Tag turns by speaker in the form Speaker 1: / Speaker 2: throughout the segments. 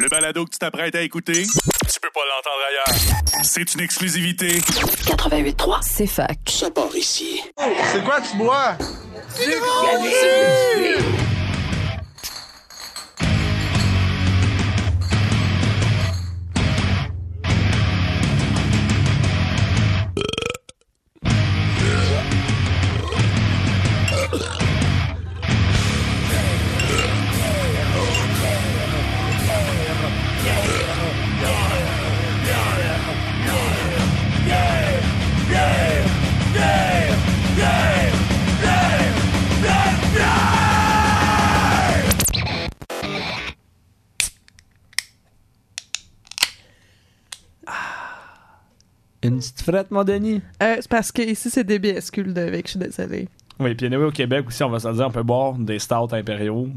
Speaker 1: Le balado que tu t'apprêtes à écouter, tu peux pas l'entendre ailleurs. C'est une exclusivité.
Speaker 2: 88.3, c'est fac.
Speaker 3: Ça part ici.
Speaker 4: C'est quoi tu bois?
Speaker 5: Une petite frette, mon Denis?
Speaker 6: Euh, c'est parce que ici c'est DBSQ le Devic, je suis désolée.
Speaker 5: Oui, puis anyway, au Québec aussi, on va se dire, on peut boire des stouts impériaux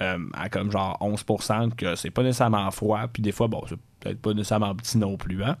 Speaker 5: euh, à comme genre 11%, que c'est pas nécessairement froid, puis des fois, bon, c'est peut-être pas nécessairement petit non plus, hein.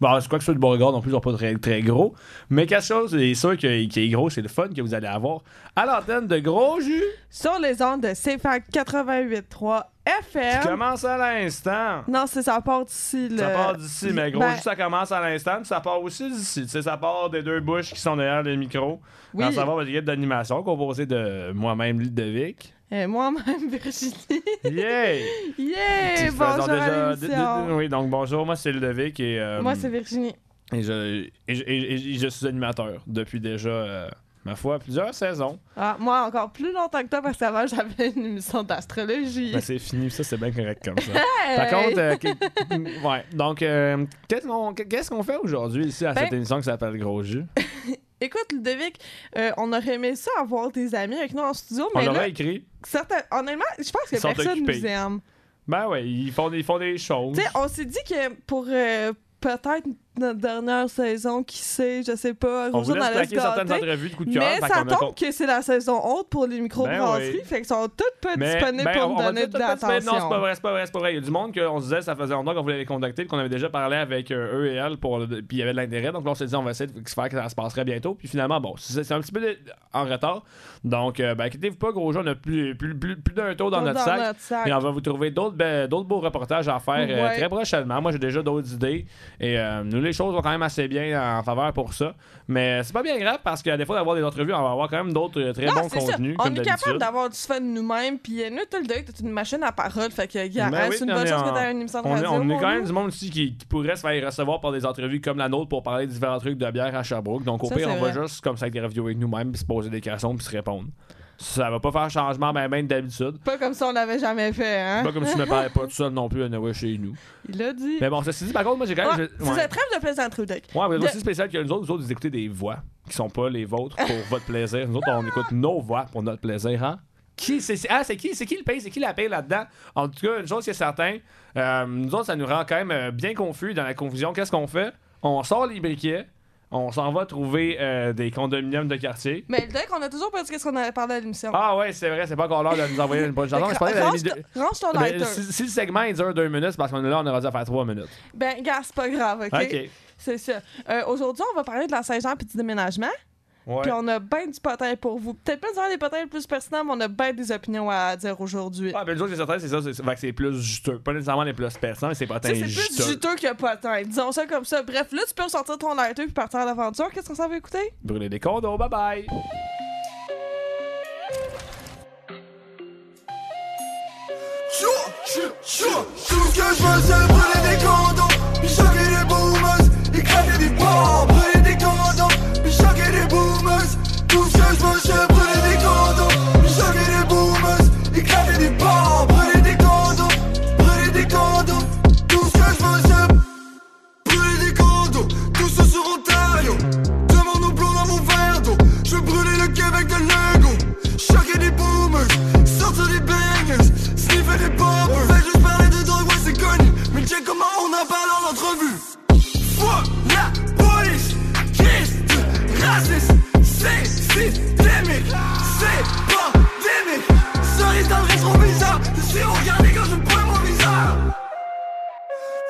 Speaker 5: Bon, c'est quoi que ce soit du Beauregard non plus, ils sont pas très, très gros. Mais quelque chose est sûr que- qui est gros, c'est le fun que vous allez avoir à l'antenne de gros jus
Speaker 6: Sur les ondes de CFAC 88.3
Speaker 5: qui
Speaker 6: FM.
Speaker 5: commence à l'instant.
Speaker 6: Non, c'est ça part d'ici.
Speaker 5: Ça
Speaker 6: le-
Speaker 5: part d'ici, mais gros
Speaker 6: Ben,
Speaker 5: jus, ça commence à l'instant, puis ça part aussi d'ici. Tu sais, ça part des deux bouches qui sont derrière les micros.
Speaker 6: Oui.
Speaker 5: Dans savoir votre équipe d'animation composée de moi-même, Ludovic.
Speaker 6: Euh, Moi-même, Virginie.
Speaker 5: Yeah!
Speaker 6: yeah! Bonjour
Speaker 5: déjà-
Speaker 6: à l'émission.
Speaker 5: Oui, donc bonjour, moi c'est Ludovic et, euh,
Speaker 6: Moi, c'est Virginie.
Speaker 5: et, je, et, je- et- et je suis animateur depuis déjà, euh, ma foi, plusieurs saisons.
Speaker 6: Ah, moi, encore plus longtemps que toi, parce qu'avant, j'avais une émission d'astrologie.
Speaker 5: Ben, c'est fini, ça c'est bien correct comme ça.
Speaker 6: Hey!
Speaker 5: Par contre, euh, ouais, donc qu'est-ce qu'on qu'est-ce qu'on fait aujourd'hui ici à
Speaker 6: Ben-
Speaker 5: cette émission qui s'appelle Gros Jus?
Speaker 6: Écoute, Ludovic, euh, on aurait aimé ça avoir des amis avec nous en studio,
Speaker 5: On
Speaker 6: mais là,
Speaker 5: l'aurait écrit.
Speaker 6: certains, honnêtement, je pense que
Speaker 5: Ils
Speaker 6: personne nous aime.
Speaker 5: Ben ouais, ils font des, ils font des choses.
Speaker 6: Tu sais, on s'est dit que pour euh, peut-être notre dernière saison, qui sait, je sais pas,
Speaker 5: On
Speaker 6: Rosa
Speaker 5: voulait
Speaker 6: dans
Speaker 5: se
Speaker 6: la
Speaker 5: plaquer certaines entrevues de coup de cœur.
Speaker 6: mais ça tombe que c'est la saison haute pour les microbrasseries,
Speaker 5: Ben
Speaker 6: fait qu'ils sont toutes pas disponibles
Speaker 5: ben,
Speaker 6: pour nous donner de l'attention.
Speaker 5: Non, c'est pas vrai, c'est pas vrai, c'est pas vrai. Il y a du monde qu'on se disait, ça faisait longtemps qu'on voulait les contacter, qu'on avait déjà parlé avec euh, eux et elles, puis il y avait de l'intérêt. Donc là, on s'est dit, on va essayer de faire que ça se passerait bientôt. Puis finalement, bon, c'est un petit peu en retard. Donc, euh, ben, inquiétez-vous pas, gros jeu, on a plus, plus, plus, plus d'un tour dans, notre, sac.
Speaker 6: sac.
Speaker 5: Et on va vous trouver d'autres be- d'autres beaux reportages à faire euh, très prochainement. Moi, j'ai déjà d'autres idées. Et euh, nous, les choses vont quand même assez bien en faveur pour ça. Mais c'est pas bien grave parce qu'à défaut d'avoir des entrevues, on va avoir quand même d'autres euh, très
Speaker 6: Non,
Speaker 5: bons
Speaker 6: ça.
Speaker 5: contenus.
Speaker 6: On
Speaker 5: comme
Speaker 6: est capable d'avoir du fun nous-mêmes, puis nous, tout le deck, t'es une machine à parole, fait que, gars,
Speaker 5: Ben
Speaker 6: hein,
Speaker 5: oui,
Speaker 6: c'est une bonne chose que t'as une émission de
Speaker 5: On est, on est quand même du monde aussi qui, qui pourrait se faire recevoir par des entrevues comme la nôtre pour parler de différents trucs de bière à Sherbrooke. Donc au
Speaker 6: Ça,
Speaker 5: pire, on va juste comme ça interviewer avec nous-mêmes, puis se poser des questions, puis se répondre. Ça va pas faire changement ben ben d'habitude.
Speaker 6: Pas comme ça on l'avait jamais fait, hein?
Speaker 5: Pas comme si je me parlais pas tout seul non plus anyway, chez nous.
Speaker 6: Il l'a dit.
Speaker 5: Mais bon, ceci dit, par contre, moi j'ai quand même.
Speaker 6: c'est
Speaker 5: ouais.
Speaker 6: trêve de plaisanterie, deck.
Speaker 5: Ouais, mais
Speaker 6: De-
Speaker 5: aussi spécial que nous autres, nous autres, vous écoutez des voix qui sont pas les vôtres pour votre plaisir. Nous autres, on écoute nos voix pour notre plaisir, hein? Qui, c'est, ah, c'est qui, c'est qui le paye, c'est qui la paye là-dedans? En tout cas, une chose qui est certaine, euh, nous autres, ça nous rend quand même euh, bien confus dans la confusion. Qu'est-ce qu'on fait? On sort les briquets, on s'en va trouver euh, des condominiums de quartier.
Speaker 6: Mais le deck, on a toujours pas dit qu'est-ce qu'on avait parlé à l'émission.
Speaker 5: Ah ouais, c'est vrai, c'est pas encore l'heure de nous envoyer une bonne chanson.
Speaker 6: range, range ton
Speaker 5: Ben,
Speaker 6: lighter.
Speaker 5: si, si le segment il dure deux minutes, parce qu'on est là, on aura dû faire trois minutes.
Speaker 6: Ben, gars, c'est pas grave, OK?
Speaker 5: OK.
Speaker 6: C'est ça. Euh, Aujourd'hui, on va parler de la Saint-Jean et du déménagement.
Speaker 5: Ouais.
Speaker 6: Puis on a bien du potin pour vous. Peut-être pas dire des potins les plus pertinents, mais on a bien des opinions à dire aujourd'hui.
Speaker 5: Ah, ben, le jour qui est certain, c'est ça, c'est, fait que c'est plus juteux. Pas nécessairement les plus perçants, mais c'est pas
Speaker 6: Ça, c'est plus
Speaker 5: juteux.
Speaker 6: juteux que potin. Disons ça comme ça. Bref, là, tu peux ressortir ton lighter puis partir à l'aventure. Qu'est-ce qu'on s'en va écouter?
Speaker 5: Brûler des condos, bye bye!
Speaker 4: Tout ce que je veux c'est brûler des condos Puis choquer des boomers Éclater des bombes tout seul, je mangeais, des condos. J'avais des boomers, ils clavaient des bars. Brûlais des condos, brûlais des condos. Tout seul, je mangeais, brûlais des condos. Tout ce sur Ontario. devant au blond dans mon verre d'eau. Je brûlais le Québec de Lego. Choquais des boomers, sortais des bangers, sniffais des poppers. Fais juste parler de drogue, c'est connu. Mais check comment on en parle en entrevue.
Speaker 7: Fuck la police, Christ, raciste systémique, c'est pandémique. Cerise dans le rétroviseur, je suis regardé quand je me prends mon visage.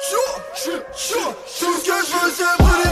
Speaker 7: Chou, chou, chou, tout que je veux c'est brûler.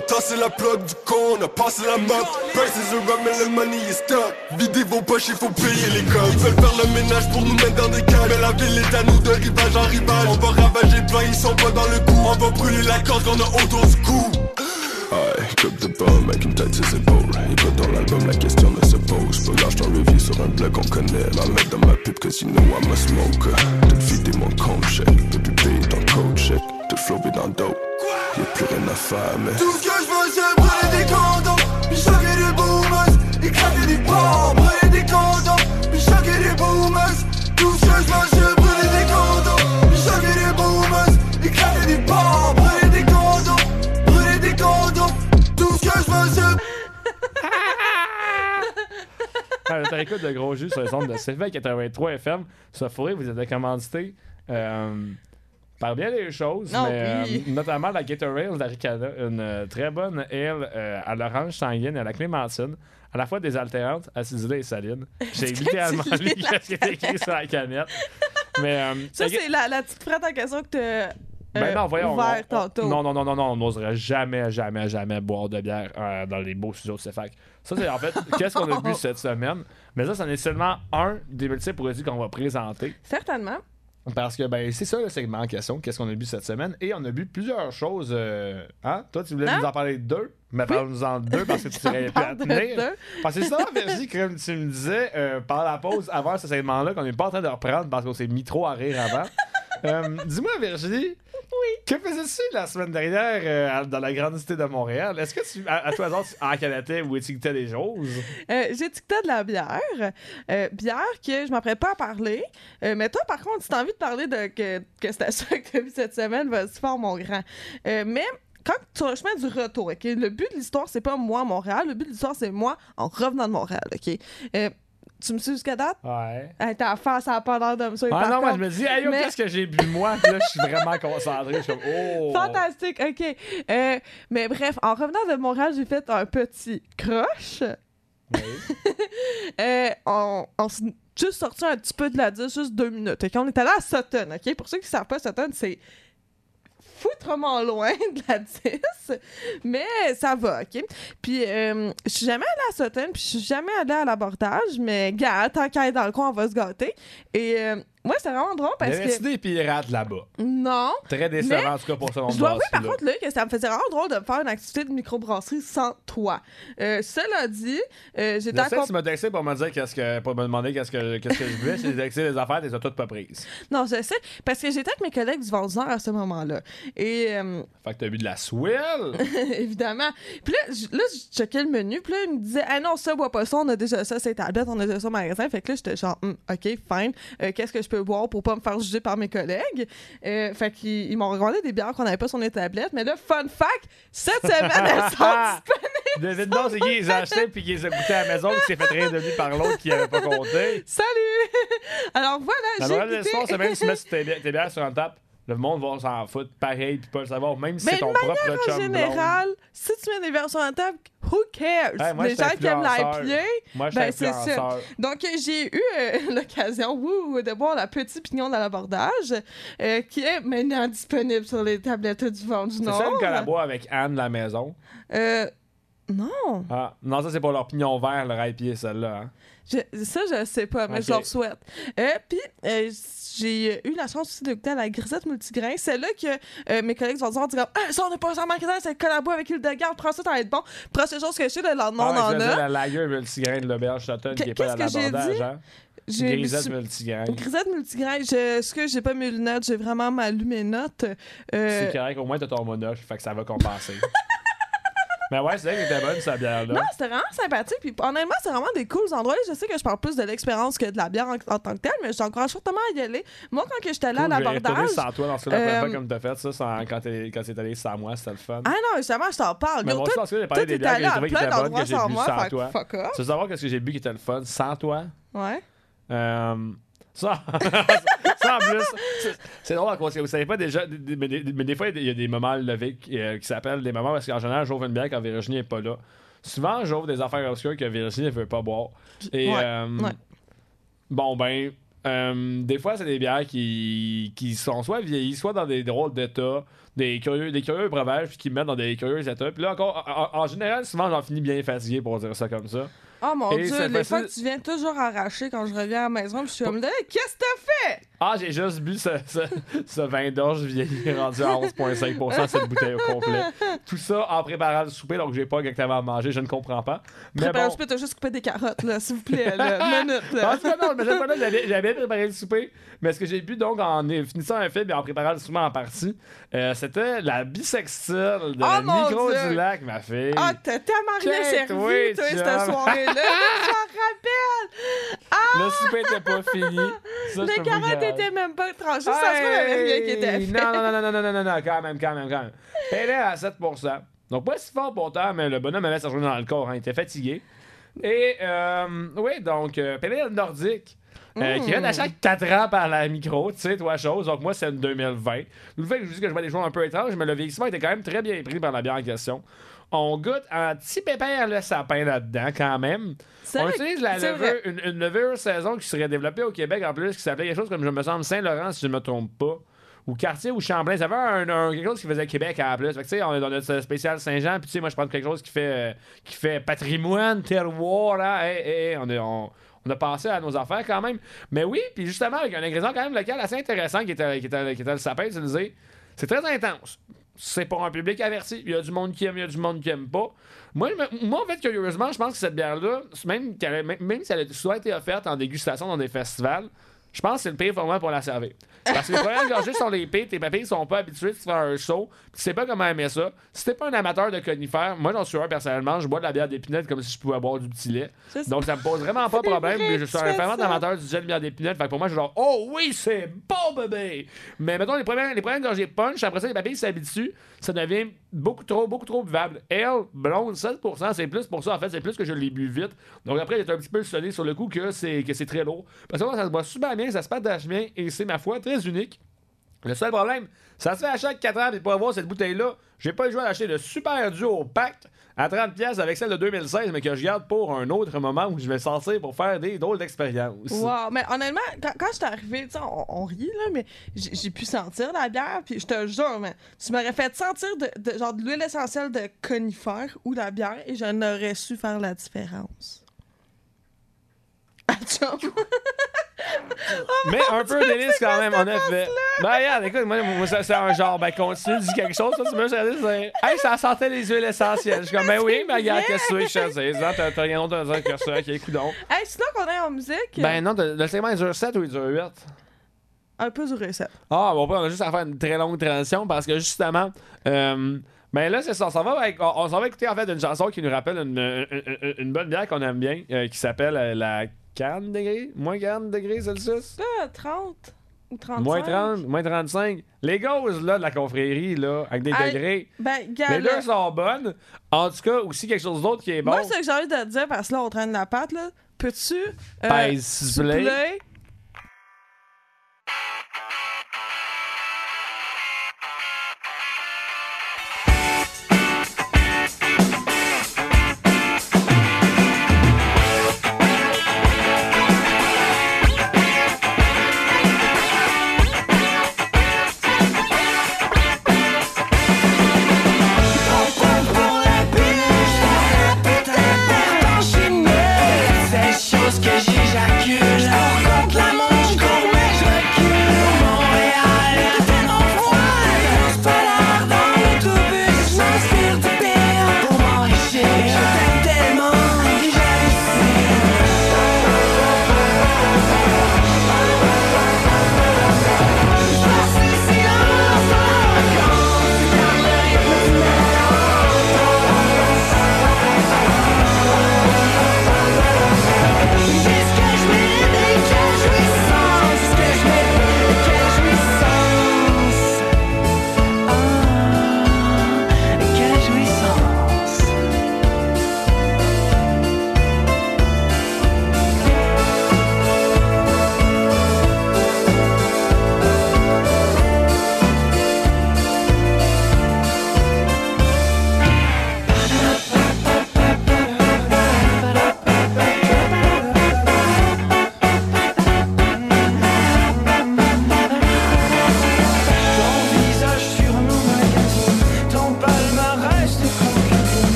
Speaker 4: Tassé la plaque du con, on a passé la map. Price is a rock, mais le money is stuck. Videz vos poches, il faut payer les codes. Ils veulent faire le ménage pour nous mettre dans des cages. Mais la ville est à nous de rivage en rivage. On va ravager le plan, ils sont pas dans le coup. On va brûler la corde qu'on a autour du cou.
Speaker 3: Ouais, coupe de pomme avec une tête ses épaules. Il va dans l'album, la question ne se pose. Pas lâche ton review sur un blog qu'on connaît. La mettre dans ma pipe, cause you know I'm a smoker. Tout vider mon compte chèque. Depuis payer ton code chèque. Tout flopé dans le dos. Y'a plus rien à faire, mais.
Speaker 4: Tout ce que je veux, c'est brûler des condoms. Puis choquer des boomers. Éclater des. Brûler des condoms. Puis choquer des boomers. Tout ce que je veux, c'est brûler des condoms. Puis choquer des boomers. Éclater des porcs. Brûler des condoms. Brûler des condoms. Tout ce que je veux, c'est.
Speaker 5: Ah, T'as écoute de gros jus sur les ondes de CV 83 FM. Ça vous êtes commandité euh, par bien des choses,
Speaker 6: Non,
Speaker 5: mais euh, notamment la Gatorade d'Aricana, une euh, très bonne ale euh, à l'orange sanguine et à la clémentine, à la fois désaltérante, acidulée et saline. J'ai littéralement
Speaker 6: tu
Speaker 5: lu ce qui était écrit sur la canette. Mais,
Speaker 6: Ça, c'est la, la petite frette en question que t'as
Speaker 5: ben non, voyons.
Speaker 6: ouvert
Speaker 5: on- on-
Speaker 6: tantôt.
Speaker 5: Non, non, non, non, non, on n'oserait jamais, jamais, jamais boire de bière dans les beaux studios de CFAC. Ça, c'est en fait, qu'est-ce qu'on a bu cette semaine? Mais ça, c'en est seulement un des multiples produits qu'on va présenter.
Speaker 6: Certainement.
Speaker 5: Parce que, ben, c'est ça le segment en question, qu'est-ce qu'on a bu cette semaine. Et on a bu plusieurs choses. euh, Hein? Toi, tu voulais
Speaker 6: Hein?
Speaker 5: nous en parler de deux, mais parle-nous-en de deux parce que tu serais plus à
Speaker 6: Parle de
Speaker 5: tenir. Parce que c'est ça, Virginie, comme tu me disais euh, pendant la pause, avant ce segment-là, qu'on n'est pas en train de reprendre parce qu'on s'est mis trop à rire avant. Euh, Dis-moi, Virginie, que faisais-tu la semaine dernière euh, dans la grande cité de Montréal? Est-ce que tu, à, à toi, hasard, tu encanatais ou étiquetais des choses?
Speaker 6: Euh, J'ai étiqueté de la bière. Euh, bière que je m'apprête pas à parler. Euh, mais toi, par contre, si t'as envie de parler de que, que c'était ça que t'as vu cette semaine, vas-y fort, mon grand. Mais quand sur le chemin du retour, OK? Le but de l'histoire, c'est pas moi à Montréal. Le but de l'histoire, c'est moi en revenant de Montréal, OK? Tu me suis jusqu'à date?
Speaker 5: Ouais.
Speaker 6: Hey, ta face, a pas l'air de me
Speaker 5: Ah non, moi, je me dis, hey,
Speaker 6: Mais-
Speaker 5: qu'est-ce que j'ai bu moi? Puis là, je suis vraiment concentré. Je suis comme, oh!
Speaker 6: Fantastique, ok. Euh, mais bref, en revenant de Montréal, j'ai fait un petit croche.
Speaker 5: Oui.
Speaker 6: Euh, on on s'est juste sorti un petit peu de la 10, juste deux minutes. ok? On est allé à Sutton, ok? Pour ceux qui ne savent pas, Sutton, c'est foutrement loin de la 10, mais ça va, ok? Puis, euh, je suis jamais allée à Sutton, puis je suis jamais allée à l'abordage, mais gars, tant qu'à être dans le coin, on va se gâter. Et euh, moi, c'est vraiment drôle parce que...
Speaker 5: des pirates là-bas?
Speaker 6: Non,
Speaker 5: Très décevant, en tout cas, pour ce nombre
Speaker 6: je dois avouer, par
Speaker 5: là
Speaker 6: contre, là, que ça me faisait vraiment drôle de faire une activité de microbrasserie sans toi. Euh, cela dit, euh, j'étais
Speaker 5: que
Speaker 6: accompagnée...
Speaker 5: tu m'as texté pour me dire qu'est-ce que pour me demander qu'est-ce que qu'est-ce que je voulais, j'ai texté les affaires, tu les as toutes pas prises.
Speaker 6: Non, je sais, parce que j'étais avec mes collègues du Vendeur à ce moment-là. Et euh,
Speaker 5: Fait que t'as bu de la swell.
Speaker 6: évidemment. Puis là, je- là, je checkais le menu. Puis là, il me disait Ah non, ça, bois pas ça. On a déjà ça, c'est tablette. On a déjà ça au magasin. Fait que là, j'étais genre Hum, OK, fine. Euh, Qu'est-ce que je peux boire pour pas me faire juger par mes collègues Euh, Fait qu'ils ils m'ont recommandé des bières qu'on n'avait pas sur les tablettes. Mais là, fun fact cette semaine, elles sont disponibles.
Speaker 5: David non, c'est qui les a achetés puis qui les a goûtés à la maison, qui s'est fait rire de lui par l'autre qui avait pas compté?
Speaker 6: Salut Alors voilà,
Speaker 5: La
Speaker 6: j'ai
Speaker 5: de
Speaker 6: goûté.
Speaker 5: l'histoire, c'est même si tu mets tes, tes bières sur un tap, le monde va s'en foutre pareil puis pas le savoir, même si
Speaker 6: Mais
Speaker 5: c'est ton propre
Speaker 6: En
Speaker 5: chum
Speaker 6: général, si tu mets des verres sur la table, who cares?
Speaker 5: Hey, moi,
Speaker 6: Les gens qui aiment l'IPA, ben, c'est ça. Donc, j'ai eu euh, l'occasion de boire la petite pignon dans l'abordage, euh, qui est maintenant disponible sur les tablettes du vent du
Speaker 5: C'est
Speaker 6: Nord.
Speaker 5: celle qu'on boit avec Anne la maison?
Speaker 6: Euh, non,
Speaker 5: Ah, non, ça c'est pour leur pignon vert, leur IPA, celle-là. Hein.
Speaker 6: je- ça, je sais pas, mais
Speaker 5: Ok.
Speaker 6: je leur souhaite. Puis, j'ai eu la chance aussi de goûter à la grisette multigrain. C'est là que euh, mes collègues vont dire, dire ah, ça, on n'est pas en magasin, c'est collabo avec Hildegarde, prends ça, ça va être bon. Prends ces choses que je sais, le lendemain,
Speaker 5: Ah,
Speaker 6: on en a.
Speaker 5: la lager multigrain de l'auberge Sutton qui est pas
Speaker 6: j'ai
Speaker 5: l'abordage. Hein?
Speaker 6: J'ai-
Speaker 5: Grisette multigrain.
Speaker 6: Grisette multigrain, je, ce que j'ai pas mes lunettes, j'ai vraiment mal lu mes notes. Euh,
Speaker 5: C'est correct, au moins t'as ton monoche, fait que ça va compenser. Mais ouais, c'est vrai qu'elle était bonne, cette bière-là.
Speaker 6: non, c'était vraiment sympathique. Puis honnêtement, c'est vraiment des cools endroits. Je sais que je parle plus de l'expérience que de la bière en, en tant que telle, mais je t'encourage fortement à y aller. Moi, quand j'étais allée
Speaker 5: Cool,
Speaker 6: à l'abordage.
Speaker 5: sans toi dans ce la première
Speaker 6: euh,
Speaker 5: fois comme t'as fait ça, sans- quand t'es allé sans moi, c'était le fun.
Speaker 6: Ah non, justement, je t'en parle.
Speaker 5: Mais moi cas, j'ai parlé des bières que j'ai bonnes, que j'ai bu sans toi. Tu veux savoir qu'est-ce que j'ai bu qui était le fun? Sans toi?
Speaker 6: Ouais.
Speaker 5: Ça, ça en plus, c'est- drôle parce que vous savez pas déjà, mais des, mais des fois il y a des moments levés qui, euh, qui s'appellent des moments parce qu'en général j'ouvre une bière quand Virginie est pas là. Souvent j'ouvre des affaires obscures que Virginie ne veut pas boire. Et
Speaker 6: Ouais,
Speaker 5: euh,
Speaker 6: ouais.
Speaker 5: bon ben euh, des fois, c'est des bières qui, qui sont soit vieillies, soit dans des drôles d'état, des curieux, des curieux breuvages, puis qui me mettent dans des curieux états. Puis là, encore, en, en général, souvent, j'en finis bien fatigué pour dire ça comme ça.
Speaker 6: Oh mon
Speaker 5: Et
Speaker 6: dieu, les fois que tu viens toujours arracher quand je reviens à la maison, puis je suis comme là, qu'est-ce que t'as fait?
Speaker 5: Ah, j'ai juste bu ce, ce, ce vin d'orge vieilli rendu à 11,5% cette bouteille au complet. Tout ça en préparant le souper, donc j'ai pas exactement à manger, je ne comprends pas. Mais
Speaker 6: Prépare,
Speaker 5: bon.
Speaker 6: je peux te juste couper des carottes, là, s'il vous plaît, là. Une minute, là.
Speaker 5: cas, non, disais pas là, j'avais j'avais préparé le souper. Mais ce que j'ai bu donc en finissant un film et en préparant le souper en partie, euh, c'était la bisextile de
Speaker 6: Oh, Dieu!
Speaker 5: du lac, ma fille.
Speaker 6: Ah, t'as tellement rien servi, toi, cette soirée-là. je m'en rappelle.
Speaker 5: Le souper était pas fini. Ça,
Speaker 6: Les carottes étaient même pas tranchées. Ça se avait rien qui était fait.
Speaker 5: Non, non, non, non, non, non, non, non, quand même, quand même, quand même. Elle est à 7%. Donc, pas si fort pourtant, mais le bonhomme avait sa journée dans le corps, hein, il était fatigué. Et, euh, oui, donc, euh, nordique. Euh, qui vient à chaque 4 ans par la micro, tu sais, toi, chose. Donc, moi, c'est une 2020. Le fait que je dis que je vois des choses un peu étranges, mais le vieillissement était quand même très bien pris par la bière en question. On goûte un petit pépère le sapin là-dedans, quand même. On utilise la levure, une, une levure saison qui serait développée au Québec en plus, qui s'appelait quelque chose comme, je me semble, Saint-Laurent, si je ne me trompe pas. Ou Cartier ou Champlain. Ça avait un, un- quelque chose qui faisait Québec en plus. Fait que, tu sais, on est dans notre spécial Saint-Jean, puis tu sais, moi, je prends quelque chose qui fait, euh, qui fait patrimoine, terroir, là. Hey, hey, hey, on, est- on- on a pensé à nos affaires quand même. Mais oui, puis justement, avec un ingrédient quand même local assez intéressant qui était, qui était, qui était le sapin utilisé, c'est très intense. C'est pour un public averti. Il y a du monde qui aime, il y a du monde qui aime pas. Moi, moi en fait, curieusement, je pense que cette bière-là, même même si elle a souvent été offerte en dégustation dans des festivals, je pense que c'est le pire format pour la servir. Parce que les premières gorgées sont les pires, tes papilles sont pas habitués de faire un puis tu sais pas comment aimer ça. Si t'es pas un amateur de conifères, moi j'en suis un personnellement, je bois de la bière d'épinette comme si je pouvais boire du petit lait.
Speaker 6: Ça,
Speaker 5: Donc ça me pose vraiment pas de problème, mais je suis
Speaker 6: tu
Speaker 5: un
Speaker 6: fais
Speaker 5: fervent amateur du gel de bière d'épinette, fait que pour moi je suis genre oh oui, c'est bon bébé. Mais mettons les premières les premières gorgées punch, après ça les papilles s'habituent, ça devient beaucoup trop beaucoup trop buvable. Elle blonde 7%, c'est plus pour ça en fait, c'est plus que je l'ai bu vite. Donc après j'étais un petit peu sonné sur le coup que c'est que c'est très lourd. Parce que moi, ça se boit super bien, ça se partage bien et c'est ma foi très unique. Le seul problème, ça se fait à chaque 4 ans, et pour avoir cette bouteille-là, j'ai pas le choix d'acheter le super duo Pacte à 30$ pièces avec celle de 2016, mais que je garde pour un autre moment où je vais sortir pour faire des drôles d'expériences.
Speaker 6: Wow, mais honnêtement, quand, je suis sais, on, on rit, là, mais j'ai pu sentir la bière, puis je te jure, mais tu m'aurais fait sentir de, de- genre de l'huile essentielle de conifère ou la bière, et je n'aurais su faire la différence.
Speaker 5: Mais un peu délice quand même, en effet. Ben, regarde, écoute, moi, moi, ça, c'est un genre, ben, continue, dis quelque chose, ça, tu me c'est. Hey, ça sentait les huiles essentielles. Je suis comme, ben oui, mais regarde, qu'est-ce que tu veux je dise, hein, T'as rien d'autre à dire que ça, qui coudon.
Speaker 6: Hey, sinon qu'on est en musique,
Speaker 5: Ben non, le segment, il dure 7 ou il dure 8?
Speaker 6: un peu du recette.
Speaker 5: Ah, bon, on a juste à faire une très longue transition parce que justement, euh, ben là, c'est ça. On s'en va, avec- on, on s'en va écouter en fait une chanson qui nous rappelle une, une- une- une bonne bière qu'on aime bien euh, qui s'appelle euh, la 40 degrés, moins 40 degrés Celsius?
Speaker 6: Là, 30 ou 35.
Speaker 5: Moins 30, moins 35. Les gauzes là, de la confrérie, là, avec des degrés.
Speaker 6: Ben,
Speaker 5: Les deux sont bonnes. En tout cas, aussi quelque chose d'autre qui est bon.
Speaker 6: moi, ce que j'ai envie de te dire, parce que là, on traîne la patte, là, peux-tu... euh,
Speaker 5: Pèse, s'il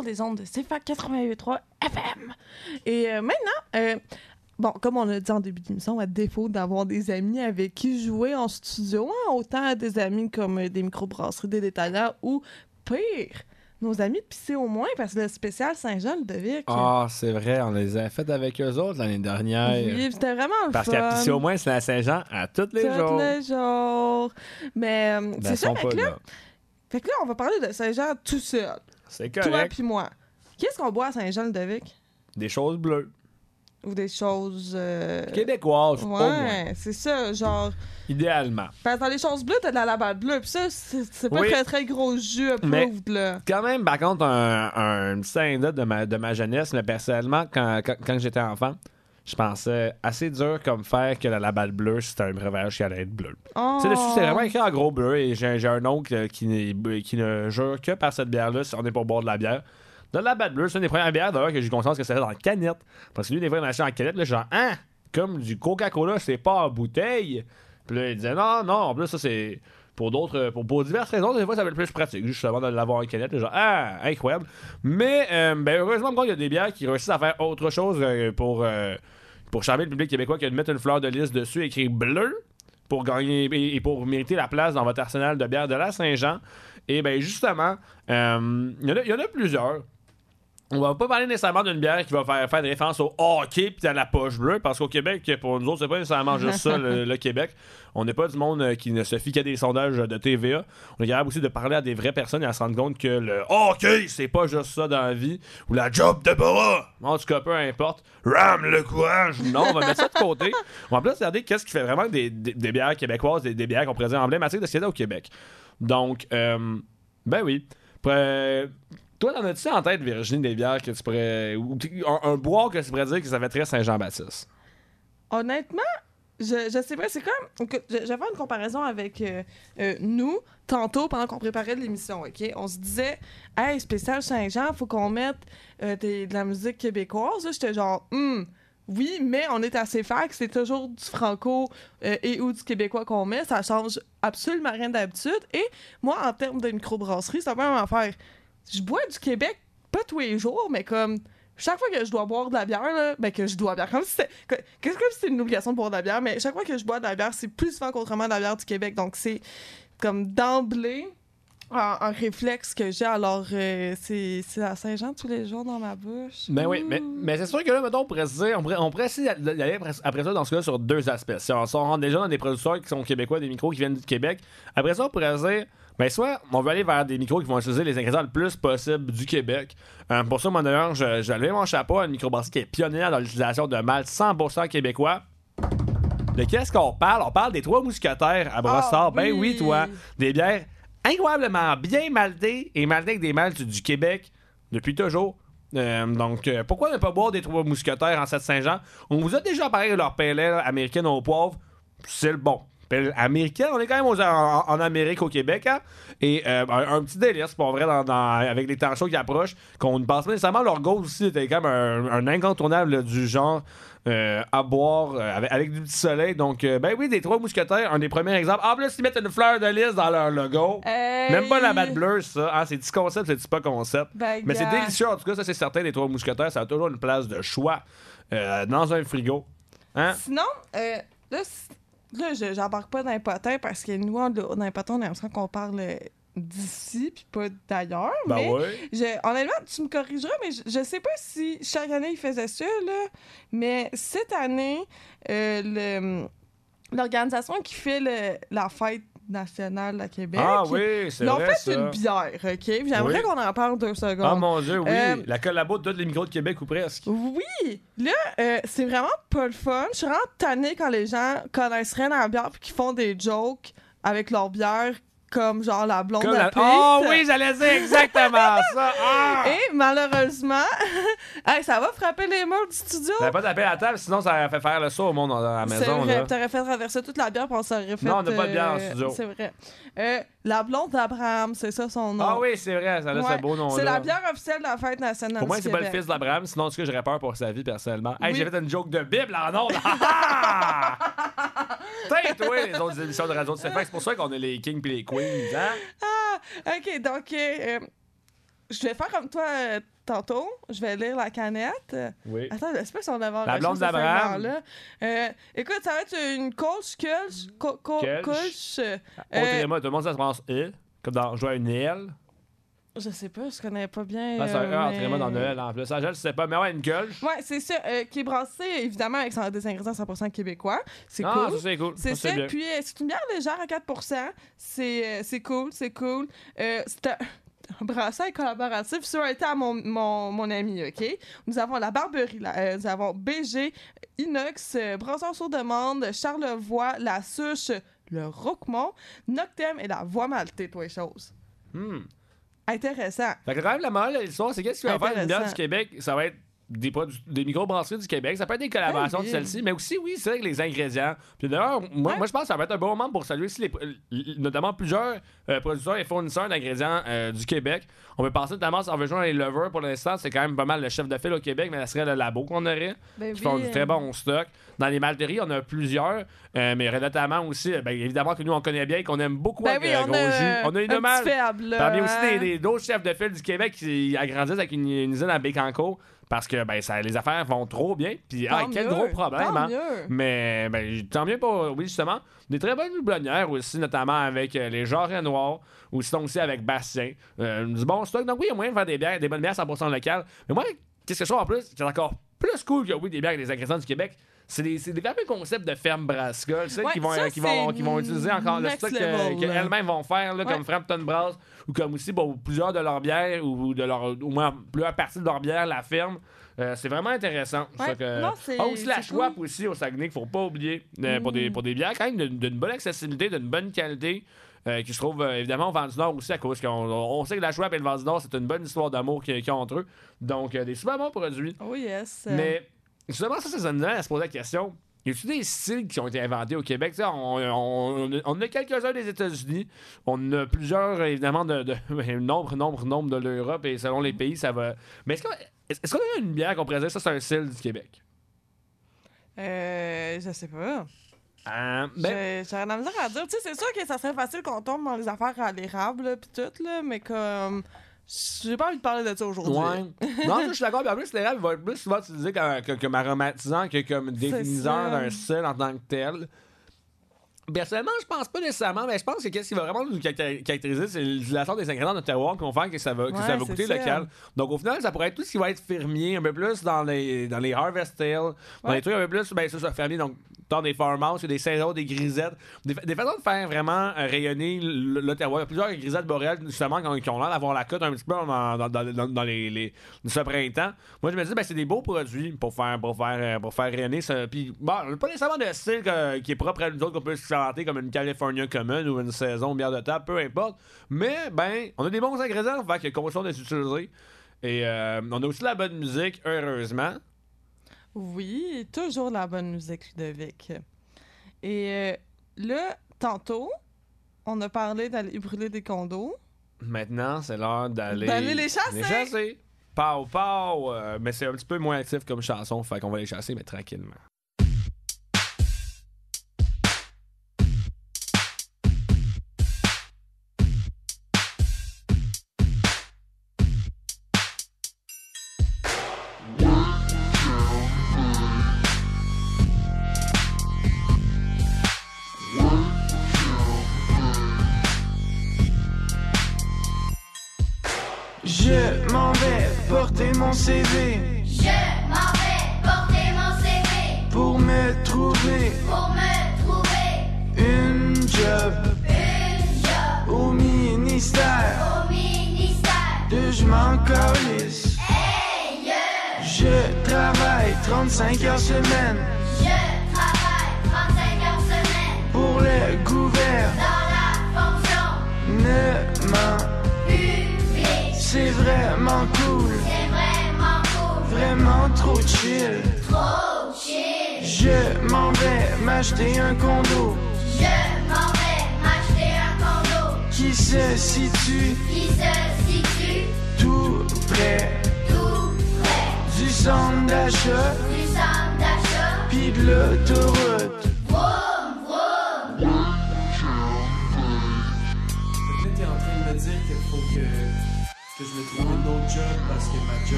Speaker 6: sur les ondes de CFAC 88.3 FM. Et euh, maintenant, euh, bon, comme on a dit en début d'émission, à défaut d'avoir des amis avec qui jouer en studio, hein, autant des amis comme euh, des microbrasseries, des détaillants ou pire, nos amis de pisser au moins, parce que le spécial Saint-Jean de Vic.
Speaker 5: Ah, c'est vrai, on les a fait avec eux autres l'année dernière.
Speaker 6: oui, c'était vraiment le
Speaker 5: Parce
Speaker 6: fun.
Speaker 5: qu'à pisser au moins, c'est la Saint-Jean à tous les
Speaker 6: Tous
Speaker 5: jours.
Speaker 6: les jours. Mais
Speaker 5: Ben,
Speaker 6: c'est ça, fait que, là,
Speaker 5: là.
Speaker 6: fait que là, on va parler de Saint-Jean tout seul.
Speaker 5: C'est
Speaker 6: Toi
Speaker 5: correct.
Speaker 6: puis moi. Qu'est-ce qu'on boit à Saint-Jean-le-Vic?
Speaker 5: Des choses bleues.
Speaker 6: Ou des choses. euh,
Speaker 5: Québécoises, moins.
Speaker 6: Ouais, c'est ça, genre.
Speaker 5: Idéalement.
Speaker 6: Parce que dans les choses bleues, t'as de la labade bleue, pis ça, c'est pas
Speaker 5: Oui.
Speaker 6: très très gros jus approved, là.
Speaker 5: Quand même, par contre, un, un petit anecdote de ma, de ma jeunesse, mais personnellement, quand, quand, quand j'étais enfant, je pensais assez dur comme faire que la labade bleue, c'était un breuvage qui allait être bleu.
Speaker 6: Oh.
Speaker 5: Tu sais, dessus, c'est vraiment écrit en gros bleu et j'ai j'ai un oncle qui, n'est- qui ne jure que par cette bière-là si on est pour boire de la bière. De la labade bleue, c'est une des premières bières d'ailleurs que j'ai conscience que c'était dans la canette. Parce que lui, des fois, il m'achetait en canette, là, genre, hein, comme du Coca-Cola, c'est pas en bouteille. Puis là, il disait, non, non, en plus, ça, c'est pour d'autres, pour, pour diverses raisons, des fois, ça va être plus pratique, justement, de l'avoir en canette. Genre, ah, incroyable. Mais, euh, ben, heureusement, il y a des bières qui réussissent à faire autre chose euh, pour, euh, pour charmer le public québécois que de mettre une fleur de lys dessus écrit bleu pour gagner et pour mériter la place dans votre arsenal de bière de la Saint-Jean. Et bien, justement, euh, il y en a plusieurs. On va pas parler nécessairement d'une bière qui va faire, faire des références au hockey puis à la poche bleue, parce qu'au Québec, pour nous autres, c'est pas nécessairement juste ça, le, le Québec. On n'est pas du monde euh, qui ne se fie qu'à des sondages de TVA. On est capable aussi de parler à des vraies personnes et à se rendre compte que le hockey, c'est pas juste ça dans la vie, ou la job de bras. En tout cas, peu importe. Ram le courage. Non, on va mettre ça de côté. On va plus regarder qu'est-ce qui fait vraiment des, des- des bières québécoises, des, des bières qu'on dire emblématiques de ce qu'il y a au Québec. Donc, euh, ben oui. Après, toi, t'en as-tu en tête, Virginie, des bières que tu pourrais. ou un, un bois que tu pourrais dire que ça fait très Saint-Jean-Baptiste?
Speaker 6: Honnêtement, je, je sais pas, c'est comme. écoute, Je, je vais faire une comparaison avec euh, euh, nous, tantôt, pendant qu'on préparait l'émission, OK? On se disait, hey, spécial Saint-Jean, faut qu'on mette euh, de la musique québécoise. J'étais genre, hum, oui, mais on est assez que c'est toujours du franco et ou du québécois qu'on met. Ça change absolument rien d'habitude. Et moi, en termes de microbrasserie, c'est la même affaire. Je bois du Québec, pas tous les jours, mais comme chaque fois que je dois boire de la bière, là, ben que je dois boire, comme si c'était que- que- comme si une obligation de boire de la bière, mais chaque fois que je bois de la bière, c'est plus souvent qu'autrement de la bière du Québec. Donc c'est comme d'emblée un, réflexe que j'ai. Alors euh, c'est c'est à Saint-Jean tous les jours dans ma bouche.
Speaker 5: Ben oui, mais, mais c'est sûr que là, mettons, on pourrait se dire, on pourrait, on pourrait essayer d'aller après, ça, dans ce cas sur deux aspects. Si on, rentre déjà dans des producteurs qui sont québécois, des micros qui viennent du Québec, après ça, on pourrait dire, ben soit on veut aller vers des micros qui vont utiliser les ingrédients le plus possible du Québec. Euh, pour ça, moi d'ailleurs, je, je lève mon chapeau à une microbrasserie qui est pionnière dans l'utilisation de malt 100% québécois. De qu'est-ce qu'on parle? On parle des trois mousquetaires à Brossard.
Speaker 6: Ah,
Speaker 5: Ben oui,
Speaker 6: oui.
Speaker 5: toi. Des bières incroyablement bien maltées et maltées avec des maltes du Québec depuis toujours. Euh, donc, euh, pourquoi ne pas boire des trois mousquetaires en Sept-Saint-Jean? On vous a déjà parlé de leur pelle américaine au poivre. C'est le bon. Pelle américaine, on est quand même aux- en, en Amérique, au Québec. hein? Et euh, un, un petit délice, pour vrai, dans, dans- avec les temps chauds qui approchent, qu'on ne pense pas nécessairement. Leur goût aussi était quand même un, un incontournable là, du genre euh, à boire euh, avec, avec du petit soleil. Donc, euh, ben oui, des trois mousquetaires, un des premiers exemples. En plus, ils mettent une fleur de lys dans leur logo.
Speaker 6: Hey!
Speaker 5: Même pas la batte bleue, ça. hein, c'est du concept, c'est du pas concept.
Speaker 6: Ben,
Speaker 5: Mais c'est délicieux, en tout cas, ça c'est certain, les trois mousquetaires, ça a toujours une place de choix dans un frigo. Hein?
Speaker 6: Sinon, euh, là, là je- j'embarque pas dans les potins parce que nous, on- dans les potins, on a l'impression qu'on parle d'ici puis pas d'ailleurs.
Speaker 5: Ben
Speaker 6: mais
Speaker 5: ouais.
Speaker 6: je- honnêtement, tu me corrigeras, mais je, je sais pas si chaque année, ils faisaient ça, là. Mais cette année, euh, l'organisation qui fait le- la fête nationale à Québec,
Speaker 5: Ah oui, c'est
Speaker 6: ils ont
Speaker 5: vrai
Speaker 6: fait
Speaker 5: ça.
Speaker 6: une bière, OK? J'aimerais
Speaker 5: Oui.
Speaker 6: qu'on en parle deux secondes.
Speaker 5: Ah mon dieu, oui.
Speaker 6: Euh,
Speaker 5: La collabo de les micros de Québec ou presque.
Speaker 6: Oui! Là, euh, c'est vraiment pas le fun. Je suis vraiment tannée quand les gens connaissent rien à la bière puis qu'ils font des jokes avec leur bière comme genre la blonde
Speaker 5: Comme
Speaker 6: à
Speaker 5: la-. Oh oui, j'allais dire exactement ça. Ah!
Speaker 6: Et malheureusement, hey, ça va frapper les murs du studio.
Speaker 5: T'avais pas tapé la table, sinon ça aurait fait faire le saut au monde dans la
Speaker 6: C'est
Speaker 5: maison. Là.
Speaker 6: t'aurais fait traverser toute la bière on s'aurait fait.
Speaker 5: Non, on n'a pas de bière en
Speaker 6: euh,
Speaker 5: studio.
Speaker 6: C'est vrai. Euh, la blonde d'Abraham, c'est ça son nom.
Speaker 5: Ah oui, c'est vrai, ça a
Speaker 6: Ouais,
Speaker 5: ce beau nom
Speaker 6: C'est la bière officielle de la fête nationale.
Speaker 5: Pour moi,
Speaker 6: du
Speaker 5: c'est pas le fils d'Abraham, sinon, en tout cas, j'aurais peur pour sa vie personnellement. Hey,
Speaker 6: Oui.
Speaker 5: j'ai fait une joke de Bible en ondes. Ah! T'es toi, les autres émissions de radio de. C'est pour ça qu'on a les kings et les queens, hein?
Speaker 6: Ah, ok, donc, euh, euh, je vais faire comme toi euh, tantôt. Je vais lire la canette.
Speaker 5: Oui.
Speaker 6: Attends, sais pas si on avait
Speaker 5: La blonde d'Abraham.
Speaker 6: Euh, écoute, ça va être une couche, couche, co- co-
Speaker 5: Kelch.
Speaker 6: couche. euh,
Speaker 5: Autrement, tout le monde, ça se pense E, comme dans jouer à une L.
Speaker 6: je sais pas, je connais pas bien.
Speaker 5: Ah, c'est un
Speaker 6: euh,
Speaker 5: E,
Speaker 6: mais-
Speaker 5: dans Noël en plus. Ah, je le sais pas, mais ouais, une gueule.
Speaker 6: Ouais, c'est ça. euh, qui est brassé, évidemment, avec son- des ingrédients 100% québécois. C'est
Speaker 5: Ah,
Speaker 6: cool.
Speaker 5: ça c'est cool.
Speaker 6: C'est
Speaker 5: Ça, bien.
Speaker 6: Puis euh, c'est une bière légère à 4 C'est euh, c'est cool, c'est cool. Euh, c'est un un brassage collaboratif sur un temps à mon, mon, mon ami, OK? Nous avons la Barberie, là, euh, nous avons BG, Inox, euh, Brasseur sur demande, Charlevoix, La Souche, le Roquemont, Noctem et la Voix maltée, toi, les choses.
Speaker 5: Hmm.
Speaker 6: Intéressant.
Speaker 5: Fait que quand même, la morale de l'histoire, c'est qu'est-ce qui va faire
Speaker 6: Intéressant.
Speaker 5: du Québec? Ça va être des, des micro-brasseries du Québec. Ça peut être des collaborations de celle-ci, mais aussi, oui, c'est vrai que les ingrédients. Puis d'ailleurs, moi, moi, je pense que ça va être un bon moment pour saluer aussi les, notamment plusieurs euh, producteurs et fournisseurs d'ingrédients euh, du Québec. On peut penser notamment, si on veut joindre les lovers pour l'instant, c'est quand même pas mal le chef de file au Québec, mais ça serait le labo qu'on aurait.
Speaker 6: Ben
Speaker 5: qui font du très
Speaker 6: euh,
Speaker 5: bon stock. Dans les malteries, on a plusieurs, euh, mais il y aurait notamment aussi, euh, ben, évidemment que nous on connaît bien, qu'on aime beaucoup
Speaker 6: Ben
Speaker 5: avec
Speaker 6: oui, on a.
Speaker 5: On a une
Speaker 6: là,
Speaker 5: Parmi aussi
Speaker 6: hein.
Speaker 5: d'autres chefs de file du Québec qui agrandissent avec une, une usine à Bécancour parce que ben, ça, les affaires vont trop bien. Puis, ah, quel
Speaker 6: mieux,
Speaker 5: gros problème.
Speaker 6: tant
Speaker 5: hein.
Speaker 6: mieux.
Speaker 5: Mais ben, tant mieux pour, oui, justement. Des très bonnes houblonnières aussi, notamment avec euh, les Jarrets Noirs, ou sinon aussi avec Bastien. Euh, du bon stock. Donc, oui, il y a moyen de faire des bières, des bonnes bières 100% locales. Mais moi, qu'est-ce que je trouve en plus, qui est encore plus cool que oui, des bières avec des ingrédients du Québec, c'est des, c'est des fameux concepts de ferme brassicole, tu sais,
Speaker 6: Ouais,
Speaker 5: qui, vont,
Speaker 6: ça,
Speaker 5: qui, vont,
Speaker 6: c'est
Speaker 5: qui vont utiliser encore le
Speaker 6: next
Speaker 5: stock
Speaker 6: level,
Speaker 5: que-
Speaker 6: là.
Speaker 5: qu'elles-mêmes vont faire, là, comme Frampton Brass, ou comme aussi bon, plusieurs de leurs bières, ou de leur, au moins plusieurs parties de leurs bières, la ferme. Euh, c'est vraiment intéressant.
Speaker 6: Ouais.
Speaker 5: Ça que-
Speaker 6: Non, c'est-
Speaker 5: Ah, aussi la
Speaker 6: c'est
Speaker 5: Schwab
Speaker 6: cool.
Speaker 5: aussi au Saguenay, qu'il faut pas oublier, euh, pour, des, pour des bières quand même d'une d'une bonne accessibilité, d'une bonne qualité. euh, qui se trouve euh, évidemment au Vent du Nord aussi à cause qu'on on sait que la Schwab et le Vent du Nord c'est une bonne histoire d'amour qu'ils qu'ils ont entre eux donc euh, des super bons produits
Speaker 6: Oh yes.
Speaker 5: mais justement ça nous amène à se poser la question y a-t-il des styles qui ont été inventés au Québec? On, on, on, on a quelques-uns des États-Unis. On a plusieurs, évidemment, de, de nombre, nombre, nombre de l'Europe et selon les pays, ça va. Mais est-ce qu'on a une bière qu'on pourrait dire ça, c'est un style du Québec?
Speaker 6: Euh, je sais pas.
Speaker 5: Euh, ben,
Speaker 6: J'ai- J'aurais de la misère à dire. Tu sais, c'est sûr que ça serait facile qu'on tombe dans les affaires à l'érable, pis tout, là, mais comme. J'ai pas envie de parler de ça aujourd'hui.
Speaker 5: Ouais. non, je suis d'accord. En plus, l'érable va être plus souvent utilisé comme, comme, comme aromatisant que comme définiseur d'un style en tant que tel. Personnellement, je pense pas nécessairement, mais je pense que qu'est-ce qui va vraiment nous caractér- caractériser, c'est l'utilisation des ingrédients de terroir qui vont faire que ça va, que
Speaker 6: Ouais,
Speaker 5: ça va
Speaker 6: c'est ça.
Speaker 5: local. Donc, au final, ça pourrait être tout ce qui va être fermier, un peu plus dans les, dans les Harvest Tales, dans
Speaker 6: Ouais.
Speaker 5: les trucs un peu plus, ben, ça, ça, fermier, donc, dans des farmhouse, des saisons, des grisettes, des, fa- des façons de faire vraiment euh, rayonner le, le terroir. Il y a plusieurs grisettes boréales, justement, qui ont, qui ont l'air d'avoir la cote un petit peu dans, dans, dans, dans- dans les, les, ce printemps. Moi, je me dis, ben, c'est des beaux produits pour faire, pour faire, euh, pour faire rayonner ça. Puis, bon, pas nécessairement de style que- qui est propre à nous autres qu'on peut se comme une California Common ou une saison bière de table, peu importe. Mais, ben, on a des bons ingrédients, fait que condition de les utiliser. Et euh, on a aussi la bonne musique, heureusement.
Speaker 6: Oui, toujours la bonne musique, Ludovic. Et euh, là, tantôt, on a parlé d'aller brûler des condos.
Speaker 5: Maintenant, c'est l'heure d'aller.
Speaker 6: D'aller les chasser.
Speaker 5: Les chasser. Pow, pow. euh, mais c'est un petit peu moins actif comme chanson, fait qu'on va les chasser, mais tranquillement.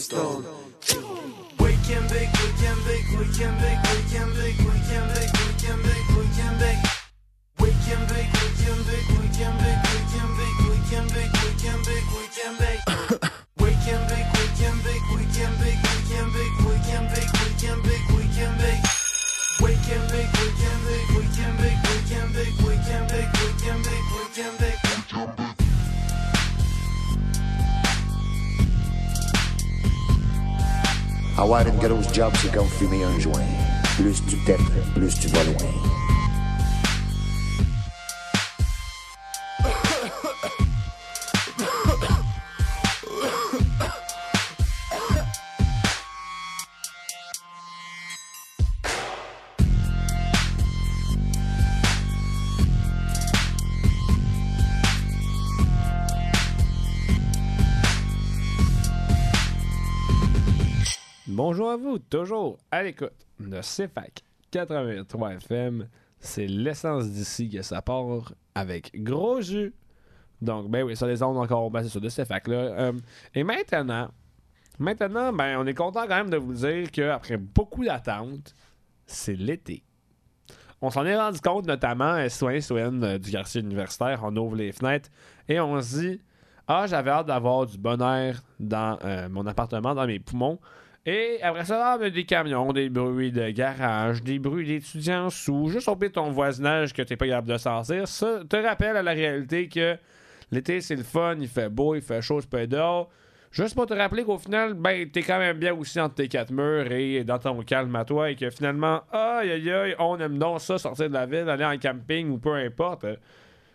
Speaker 4: Stone
Speaker 5: Bonjour à vous, toujours à l'écoute de CFAC 83 FM. C'est l'essence d'ici que ça part avec gros jus. Donc, ben oui, ça les ondes encore, ben c'est ça, de CFAC là. Euh, et maintenant, maintenant, ben on est content quand même de vous dire qu'après beaucoup d'attentes, c'est l'été. On s'en est rendu compte, notamment, euh, citoyens citoyennes euh, du quartier universitaire, on ouvre les fenêtres et on se dit Ah, j'avais hâte d'avoir du bon air dans euh, mon appartement, dans mes poumons. Et après ça, ah, ben, des camions, des bruits de garage, des bruits d'étudiants sous, juste au pied de ton voisinage que t'es pas capable de sortir. Ça te rappelle à la réalité que l'été, c'est le fun, il fait beau, il fait chaud, c'est pas dehors. Juste pour te rappeler qu'au final, ben, t'es quand même bien aussi entre tes quatre murs et dans ton calme à toi et que finalement, aïe aïe aïe, on aime donc ça, sortir de la ville, aller en camping ou peu importe.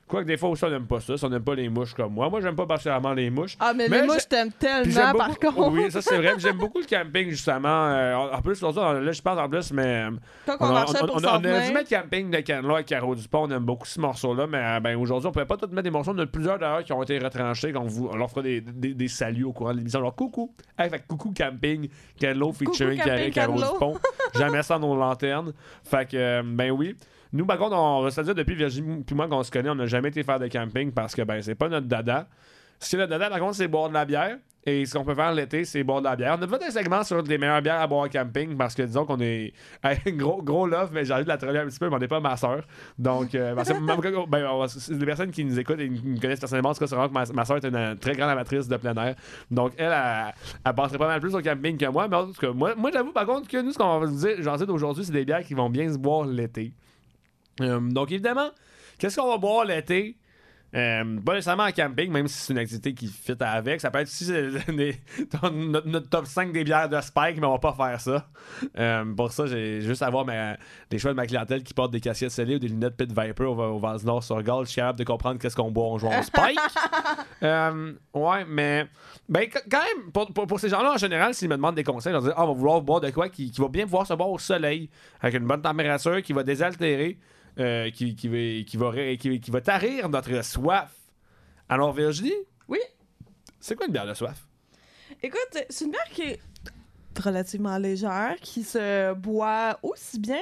Speaker 5: Quoique des fois aussi, on n'aime pas ça, si on n'aime pas les mouches comme moi. Moi, j'aime pas particulièrement les mouches.
Speaker 6: Ah, mais,
Speaker 5: Mais
Speaker 6: les mouches, t'aimes tellement, par
Speaker 5: beaucoup-
Speaker 6: contre.
Speaker 5: Oui, ça c'est vrai. J'aime beaucoup le camping, justement. Euh, en plus, là, je parle en plus, mais. euh,
Speaker 6: Quand
Speaker 5: on,
Speaker 6: on marchait
Speaker 5: on-
Speaker 6: pour
Speaker 5: on on a dû
Speaker 6: venir.
Speaker 5: mettre camping de Canela et Caro Dupont. On aime beaucoup ce morceau-là, mais euh, ben, aujourd'hui, on pouvait pas tous mettre des morceaux. On a plusieurs d'ailleurs qui ont été retranchés. qu'on vous- On leur fera des, des, des saluts au courant de l'émission. Alors, coucou. Hey, fait coucou camping, Canelo featuring
Speaker 6: Coucou,
Speaker 5: Car-
Speaker 6: camping,
Speaker 5: Caro
Speaker 6: Canelo.
Speaker 5: Dupont. Jamais sans nos lanternes. Fait que, euh, ben oui. Nous, par contre, on va se dire depuis Virginie puis moi qu'on se connaît, on n'a jamais été faire de camping parce que ben c'est pas notre dada. Ce qui est notre dada, par contre, c'est boire de la bière. Et ce qu'on peut faire l'été, c'est boire de la bière. On a fait un segment sur les meilleures bières à boire en camping parce que disons qu'on est gros, gros love, mais j'ai envie de la troller un petit peu, mais on n'est pas ma soeur. Donc, euh, que que- ben, on des personnes qui nous écoutent et qui me connaissent personnellement, en tout cas, c'est vraiment que ma, soeur est une très grande amatrice de plein air. Donc, elle, elle, elle passerait pas mal plus au camping que moi. Mais en tout cas, moi, moi j'avoue par contre que nous, ce qu'on va vous dire, j'en sais d'aujourd'hui, c'est des bières qui vont bien se boire l'été. Euh, donc, évidemment, qu'est-ce qu'on va boire l'été? Euh, pas nécessairement en camping, même si c'est une activité qui fit avec. Ça peut être aussi euh, des- ton- notre, notre top 5 des bières de Spike, mais on va pas faire ça. Euh, pour ça, j'ai juste à voir ma- les choix de ma clientèle qui portent des casquettes scellées ou des lunettes Pit Viper au, au Vans Nord sur Gold. Je suis capable de comprendre qu'est-ce qu'on boit en jouant au Spike. Ouais, mais ben, qu- quand même, pour, pour- pour ces gens-là, en général, s'ils me demandent des conseils, je leur dis Ah, on va vouloir boire de quoi qui, qui va bien pouvoir se boire au soleil, avec une bonne température, qui va désaltérer, euh, qui, qui, va, qui, va, ré- qui, qui va tarir notre soif. Alors, Virginie?
Speaker 6: Oui.
Speaker 5: C'est quoi une bière de soif?
Speaker 6: Écoute, c'est une bière qui est relativement légère, qui se boit aussi bien,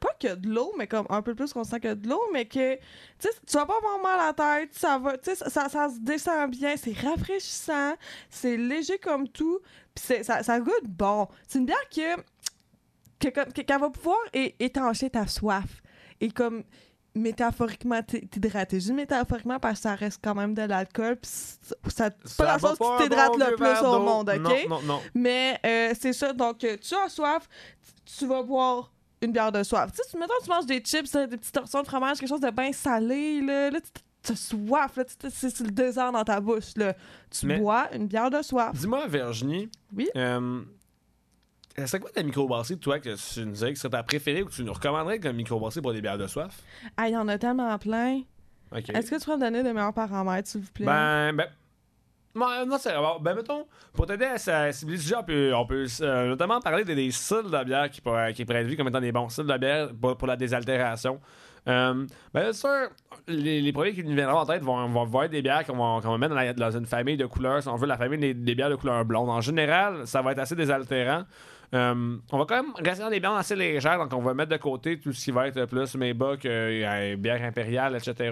Speaker 6: pas que de l'eau, mais comme un peu plus constant que de l'eau, mais que, tu vas pas avoir mal à la tête, ça va, ça, ça, ça se descend bien, c'est rafraîchissant, c'est léger comme tout, puis c'est- ça, ça goûte bon. C'est une bière que, que, qu'elle va pouvoir é- étancher ta soif. Et comme, métaphoriquement t'hydrater. Je dis métaphoriquement parce que ça reste quand même de l'alcool. pis Ça, c'est pas tu t'hydrates
Speaker 5: un bon
Speaker 6: le plus au monde, OK?
Speaker 5: Non, non, non.
Speaker 6: Mais euh, c'est ça. Donc, euh, tu as soif, tu- vas boire une bière de soif. Tu sais, mettons, tu manges des chips, euh, des petites torsions de fromage, quelque chose de bien salé, là. Là, tu as soif, là. C'est c'est le désert dans ta bouche, là. Tu
Speaker 5: Mais-
Speaker 6: bois une bière de soif.
Speaker 5: Dis-moi, Virginie.
Speaker 6: Oui?
Speaker 5: euh, c'est quoi ta microbrasserie, toi, que tu nous dirais que serait ta préférée ou que tu nous recommanderais comme microbrasserie pour des bières de soif?
Speaker 6: Ah, il y en a tellement plein. Est-ce que tu pourrais me donner des meilleurs paramètres, s'il vous plaît?
Speaker 5: Ben, ben. Non, non, c'est Ben, mettons, pour t'aider à sensibiliser le sujet, on peut, on peut euh, notamment parler des, des styles de bière qui, pourraient- qui pourraient être vus comme étant des bons styles de bière pour, pour la désaltération. Euh, ben, bien sûr, les, les premiers qui nous viendront en tête vont, vont, vont être des bières qu'on va, qu'on va mettre dans, la- dans une famille de couleurs. Si on veut, la famille des, des bières de couleur blonde. En général, ça va être assez désaltérant. Euh, on va quand même rester dans des bières assez légères, donc on va mettre de côté tout ce qui va être plus Maybach, euh, bière impériale, etc.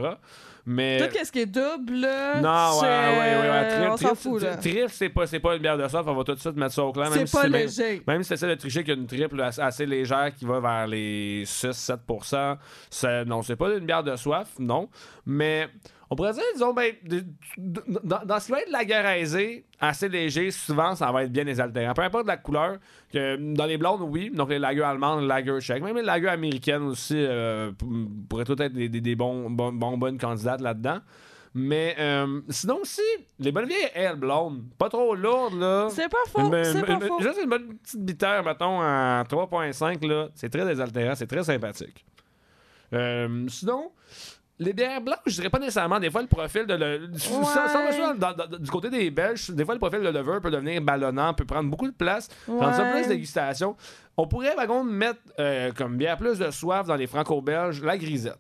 Speaker 5: Mais.
Speaker 6: Tout ce qui est double,
Speaker 5: Non, ouais,
Speaker 6: c'est-
Speaker 5: ouais, ouais, ouais. Trip,
Speaker 6: on s'en
Speaker 5: trip,
Speaker 6: fout, là.
Speaker 5: trip, c'est pas, c'est pas une bière de soif, on va tout de suite mettre ça au clair. même
Speaker 6: C'est pas
Speaker 5: même-
Speaker 6: léger.
Speaker 5: Même si c'est de tricher qu'il y a une triple assez, légère qui va vers les 6-7%, c'est- non, c'est pas une bière de soif, non. Mais on pourrait dire, disons, ben, de- de- dans, dans ce qui va être de la guéraisée, assez léger, souvent, ça va être bien désaltérant. Peu importe la couleur, que dans les blondes, oui, donc les lagers allemandes, les lagers tchèques, même les lagers américaines aussi euh, pourraient tout être des, des- bons, bonnes candidates là-dedans. Mais euh, sinon aussi, les bonnes vieilles ailes blondes, pas trop lourdes, là.
Speaker 6: C'est pas faux, c'est pas faux.
Speaker 5: Juste une bonne petite bittère, mettons, à 3.5, là, c'est très désaltérant, c'est très sympathique. Euh, sinon, les bières blanches, je dirais pas nécessairement. Des fois, le profil de le.
Speaker 6: Ouais.
Speaker 5: dans- dans- du côté des Belges, des fois, le profil de lever peut devenir ballonnant, peut prendre beaucoup de place, rendre ça
Speaker 6: Ouais.
Speaker 5: plus dégustation. On pourrait, par contre, mettre euh, comme bière plus de soif dans les franco-belges, la grisette.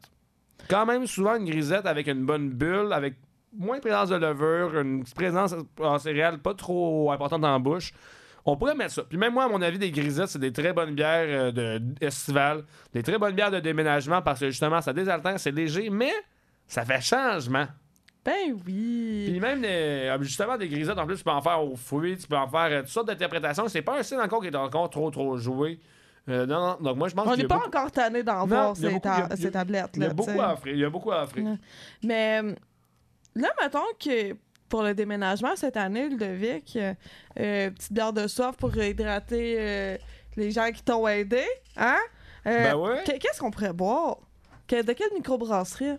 Speaker 5: Quand même, souvent, une grisette avec une bonne bulle, avec moins de présence de levure, une petite présence en céréales pas trop importante en bouche. On pourrait mettre ça. Puis même moi, à mon avis, des grisettes, c'est des très bonnes bières euh, de estivales, des très bonnes bières de déménagement parce que justement, ça désaltère, c'est léger, mais ça fait changement.
Speaker 6: Ben oui.
Speaker 5: Puis même, euh, justement, des grisettes, en plus, tu peux en faire aux fruits, tu peux en faire euh, toutes sortes d'interprétations. C'est pas un style encore qui est encore trop, trop joué. Euh, non, non. Donc moi, je pense
Speaker 6: On n'est pas
Speaker 5: beaucoup-
Speaker 6: encore tanné d'en voir
Speaker 5: a
Speaker 6: ces,
Speaker 5: beaucoup-
Speaker 6: ta-
Speaker 5: il y a-. Il y beaucoup à offrir. Il y a beaucoup à offrir.
Speaker 6: Mais euh, là, mettons que pour le déménagement cette année, Ludovic, euh, euh, petite bière de soif pour hydrater euh, les gens qui t'ont aidé, hein? Euh,
Speaker 5: Ben ouais.
Speaker 6: qu- Qu'est-ce qu'on pourrait boire? Que- de quelle microbrasserie?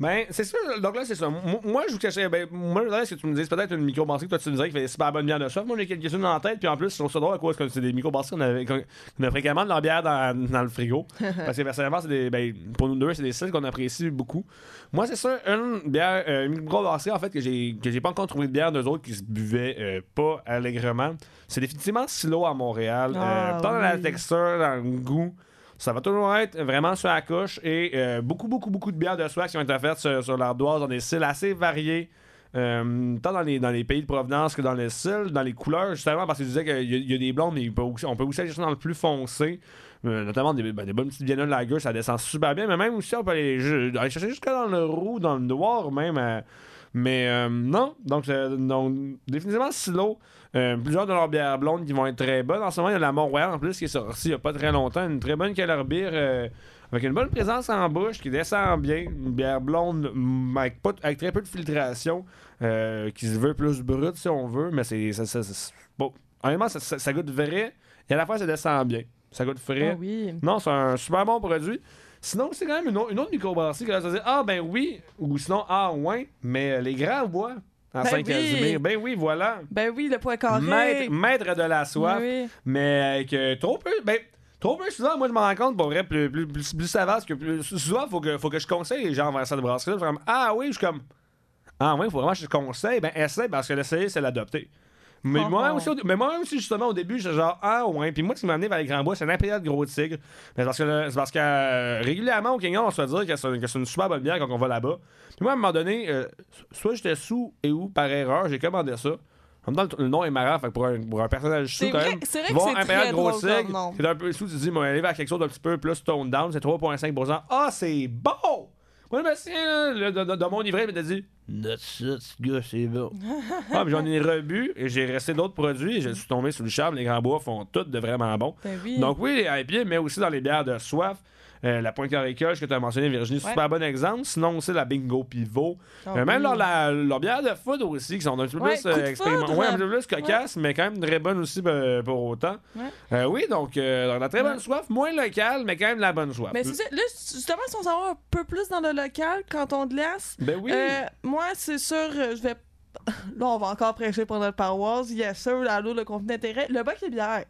Speaker 5: Ben, c'est ça. Donc là, c'est ça. Moi, moi, je vous cachais. Ben, moi, là, ce que tu me dis, c'est peut-être une microbrasserie que toi, tu me disais qui fait super bonnes bières de soif. Moi, j'ai quelques-unes en tête. Puis en plus, je trouve ça drôle à cause que c'est des microbrasseries qu'on avait, qu'on a fréquemment de leur bière dans, dans le frigo. Parce que personnellement, c'est des. Ben, pour nous deux, c'est des styles qu'on apprécie beaucoup. Moi, c'est ça. Une bière, euh, une microbrasserie, en fait, que j'ai, que j'ai pas encore trouvé de bière d'eux autres qui se buvaient euh, pas allègrement. C'est définitivement Silo à Montréal.
Speaker 6: Ah,
Speaker 5: euh, tant dans la texture, dans le goût. Ça va toujours être vraiment sur la couche et euh, beaucoup, beaucoup, beaucoup de bières de soie qui ont été faites sur, l'ardoise dans des styles assez variés. euh, tant dans les, pays de provenance que dans les styles, dans les couleurs, justement, parce que je disais qu'il y, a- des blondes, mais on peut aussi aller dans le plus foncé. Euh, notamment des, ben, des bonnes petites Vienna Lager, ça descend super bien, mais même aussi, on peut aller, chercher jusqu'à dans le roux, dans le noir même. euh, mais non, donc, donc définitivement Silo. Euh, plusieurs de leurs bières blondes qui vont être très bonnes. En ce moment, il y a la Mont-Royal en plus qui est sortie il n'y a pas très longtemps. Une très bonne Keller Beer euh, avec une bonne présence en bouche qui descend bien. Une bière blonde avec, pas, avec très peu de filtration euh, qui se veut plus brute si on veut. Mais c'est. ça- ça- ça- bon, honnêtement, ça, goûte vrai et à la fois ça descend bien. Ça goûte frais.
Speaker 6: Ah oui.
Speaker 5: Non, c'est un super bon produit. Sinon, c'est quand même une, autre- une autre microbrasserie que là, ça dit Ah, ben oui, ou sinon Ah, ouais, mais les grands bois en
Speaker 6: Ben
Speaker 5: Saint-Casimir.
Speaker 6: oui.
Speaker 5: Ben oui, voilà.
Speaker 6: Ben oui, le point carré.
Speaker 5: Maître, maître de la soif,
Speaker 6: Oui.
Speaker 5: mais avec euh, trop peu. Ben, trop peu souvent, moi je me rends compte, pour vrai, plus, plus, plus, plus ça va, parce que plus, souvent, faut que, faut que je conseille les gens vers cette brasserie. Je suis comme Ah oui, je suis comme Ah oui, faut vraiment que je te conseille. Ben essaye, parce que l'essayer, c'est l'adopter. Mais moi aussi, au- mais moi aussi, justement, au début, j'étais genre, ah ouais. Puis moi, ce qui m'a amené vers les grands bois, c'est un impérial de gros tigre. Mais c'est parce que, le- c'est parce que euh, régulièrement, au Kenya, on se fait dire que c'est, que c'est une super bonne bière quand on va là-bas. Puis moi, à un moment donné, euh, soit j'étais sous et où, par erreur, j'ai commandé ça. En même temps, le, le nom est marrant, fait que pour un, pour un personnage sous,
Speaker 6: C'est
Speaker 5: quand
Speaker 6: vrai-
Speaker 5: même.
Speaker 6: c'est vrai que
Speaker 5: voir
Speaker 6: c'est
Speaker 5: Impérial
Speaker 6: très
Speaker 5: gros
Speaker 6: drôle comme
Speaker 5: tigre,
Speaker 6: nom.
Speaker 5: c'est un peu sous, tu te dis, moi, aller vers quelque chose d'un petit peu plus tone down, c'est 3,5%. Ah, c'est bon! Moi, le monsieur, là, de mon livret, il m'a dit Note ça, ce gars, c'est bon. ah, puis j'en ai rebu et j'ai resté d'autres produits et je suis tombé sur le charme. Les grands bois font tout de vraiment bon.
Speaker 6: Ben oui.
Speaker 5: Donc, oui, les IPA, mais aussi dans les bières de soif. Euh, la Pointe Coricoche que tu as mentionné, Virginie,
Speaker 6: Ouais.
Speaker 5: super bon exemple. Sinon, aussi la Bingo Pivot. Euh, même
Speaker 6: oui.
Speaker 5: leur, la, leur bière de food aussi, qui sont un petit peu
Speaker 6: Ouais,
Speaker 5: plus euh, expérimentales.
Speaker 6: foudre.
Speaker 5: Ouais, un petit peu plus cocasses, mais quand même très bonnes aussi euh, pour autant. Oui, donc, euh, la très bonne soif, moins locale, mais quand même la bonne soif.
Speaker 6: Mais c'est ça. Là, justement, si on s'en va un peu plus dans le local, quand on glace,
Speaker 5: Ben oui.
Speaker 6: moi, c'est sûr, je vais. Là, on va encore prêcher pour notre paroisse. Yes, sûr, allô, le conflit d'intérêt. Le bac de bière.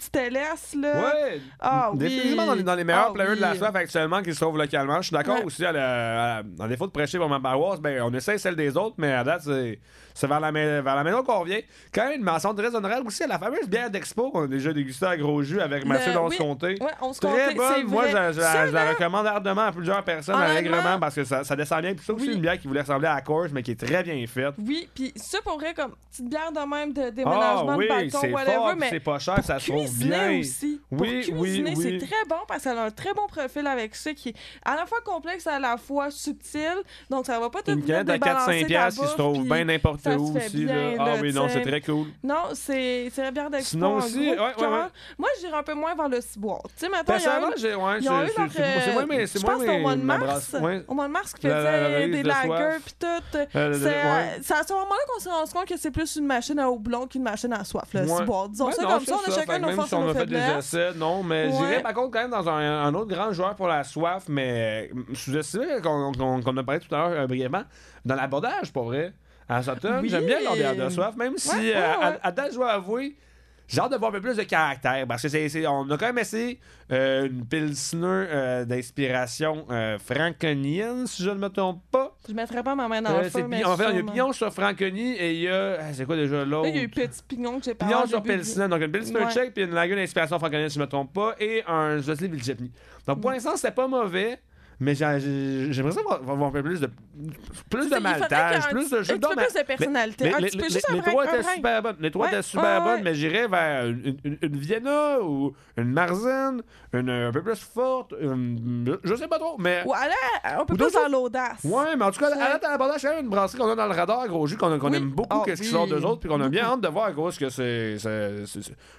Speaker 6: Petit LS, là.
Speaker 5: Ouais,
Speaker 6: Ah, oui.
Speaker 5: définitivement dans les, dans les meilleurs
Speaker 6: Ah,
Speaker 5: players de la
Speaker 6: oui.
Speaker 5: soif actuellement qui se trouvent localement. Je suis d'accord
Speaker 6: Ouais.
Speaker 5: aussi, à la- à- en défaut de prêcher pour ma paroisse, ben, on essaie celle des autres, mais à date, c'est c'est vers la, vers la maison qu'on revient. Quand même, une mention très honorable aussi à la fameuse bière d'Expo qu'on a déjà dégustée à gros jus avec Mathieu Donce
Speaker 6: oui.
Speaker 5: Comté.
Speaker 6: Ouais, on se
Speaker 5: Très bonne. Moi, je, je-
Speaker 6: Ça,
Speaker 5: je la recommande ardemment à plusieurs personnes, allègrement, parce que ça, ça descend bien. Puis c'est aussi
Speaker 6: Oui.
Speaker 5: une bière qui voulait ressembler à la Coors, mais qui est très bien faite.
Speaker 6: Oui, puis ça pour vrai, comme petite bière de même de
Speaker 5: Ah
Speaker 6: déménagement
Speaker 5: oui,
Speaker 6: de balcon, whatever,
Speaker 5: fort,
Speaker 6: mais
Speaker 5: c'est pas cher, ça se trouve bien.
Speaker 6: aussi.
Speaker 5: Oui,
Speaker 6: pour cuisiner,
Speaker 5: oui.
Speaker 6: c'est très bon parce qu'elle a un très bon profil avec ça qui est à la fois complexe et à la fois subtil. Donc ça va pas tout
Speaker 5: Une canette à
Speaker 6: débalancer
Speaker 5: 4-5
Speaker 6: ta
Speaker 5: piastres qui se trouve bien n'importe
Speaker 6: se
Speaker 5: où aussi.
Speaker 6: bien,
Speaker 5: là. Ah oui, non, c'est très cool.
Speaker 6: Non, c'est c'est la bière d'expo.
Speaker 5: Sinon aussi, ouais, ouais, ouais.
Speaker 6: Moi, j'irais un peu moins vers le ciboire. Tu sais, maintenant, il y a eu- leur, euh, je pense au mois de
Speaker 5: ma
Speaker 6: mars. Au mois de mars, qui faisait des
Speaker 5: de
Speaker 6: lagers puis tout.
Speaker 5: Euh,
Speaker 6: C'est euh, c'est à ce moment-là qu'on s'est rendu compte que c'est plus une machine à houblon qu'une machine à soif, le ciboire. Disons ça comme ça, on a chacun nos
Speaker 5: même si on a fait des essais, non, mais
Speaker 6: Ouais.
Speaker 5: j'irais par contre quand même dans un, un autre grand joueur pour la soif, mais euh, sous-estimé qu'on qu'on- qu'on a parlé tout à l'heure euh, brièvement, dans l'abordage, pour vrai. À Sutton,
Speaker 6: Oui.
Speaker 5: j'aime bien bière de soif, même si,
Speaker 6: Ouais,
Speaker 5: à- à, date, je dois avouer, j'ai hâte de voir un peu plus de caractère, parce que c'est, c'est- on a quand même essayé euh, une pilsner euh, d'inspiration euh, franconienne, si je ne me trompe pas.
Speaker 6: Je mettrais pas ma main dans le
Speaker 5: c'est
Speaker 6: feu, mais
Speaker 5: pi- en fait, il y a
Speaker 6: sûrement.
Speaker 5: pignon sur franconie et il y a. ah, C'est quoi déjà l'autre?
Speaker 6: Là, il y a eu Petit Pignon que j'ai parlé
Speaker 5: Pignon
Speaker 6: au
Speaker 5: sur
Speaker 6: début
Speaker 5: Pilsner, donc une Pilsner
Speaker 6: Ouais.
Speaker 5: tchèque puis une lager d'inspiration franconienne, si je ne me trompe pas, et un Zosli Vilchepni. Donc
Speaker 6: Mm.
Speaker 5: pour l'instant, c'était pas mauvais, mais j'ai- j'ai- j'aimerais ça voir, voir un peu plus de, plus de maltage, plus de
Speaker 6: un petit peu plus de personnalité.
Speaker 5: les, trois étaient super bonnes. Les trois étaient super bonnes, mais j'irais vers une, Vienna ou une Marzen, une un peu plus forte, une- je sais pas trop, mais.
Speaker 6: Ou un peu plus dans l'audace.
Speaker 5: Ouais, mais en tout cas, à la l'abordage, c'est quand même une brasserie qu'on a dans le radar, gros jus, qu'on aime beaucoup,
Speaker 6: Ah,
Speaker 5: qu'est-ce qui sort d'eux autres, puis qu'on a bien hâte de voir à cause que c'est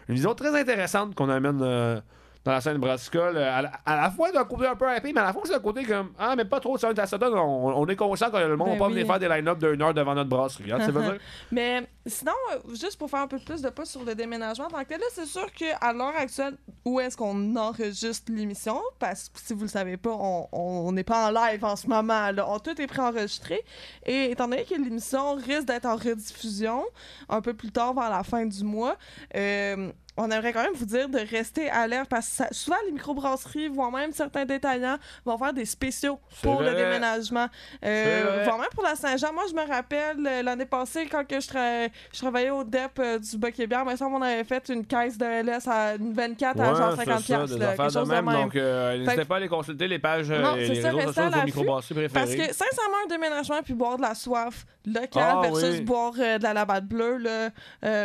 Speaker 5: une vision très intéressante qu'on amène euh, dans la scène brassicole. euh, À, la- à la fois d'un côté un peu happy, mais à la fois c'est un côté comme Ah, mais pas trop, c'est un Tassadon, on, on est conscient que le monde
Speaker 6: Ben
Speaker 5: va pas
Speaker 6: oui.
Speaker 5: venir faire des line-up d'une heure devant notre brasserie. hein, tu veux dire?
Speaker 6: Mais sinon, euh, juste pour faire un peu plus de pas sur le déménagement, en tant que là, c'est sûr qu'à l'heure actuelle, où est-ce qu'on enregistre l'émission? Parce que si vous le savez pas, on n'est pas en live en ce moment. Là. On, tout est préenregistré. Et étant donné que l'émission risque d'être en rediffusion un peu plus tard vers la fin du mois, euh, on aimerait quand même vous dire de rester alerte parce que ça- souvent les microbrasseries, voire même certains détaillants, vont faire des spéciaux pour le déménagement. Euh, voire même pour la Saint-Jean. Moi, je me rappelle euh, l'année passée, quand que je, tra- je travaillais au DEP euh, du mais ça, on avait fait une caisse de LS à une 24 à genre
Speaker 5: Ouais,
Speaker 6: 50
Speaker 5: c'est ça,
Speaker 6: piastres,
Speaker 5: des
Speaker 6: là,
Speaker 5: affaires
Speaker 6: quelque
Speaker 5: de
Speaker 6: chose
Speaker 5: même.
Speaker 6: de même.
Speaker 5: Donc, euh, n'hésitez pas à aller consulter les pages
Speaker 6: Non,
Speaker 5: et les
Speaker 6: ça,
Speaker 5: réseaux sociaux de microbrasseries préférées.
Speaker 6: Parce que, sincèrement, un déménagement puis boire de la soif locale
Speaker 5: Ah,
Speaker 6: versus
Speaker 5: oui.
Speaker 6: boire de la labatte bleue, là,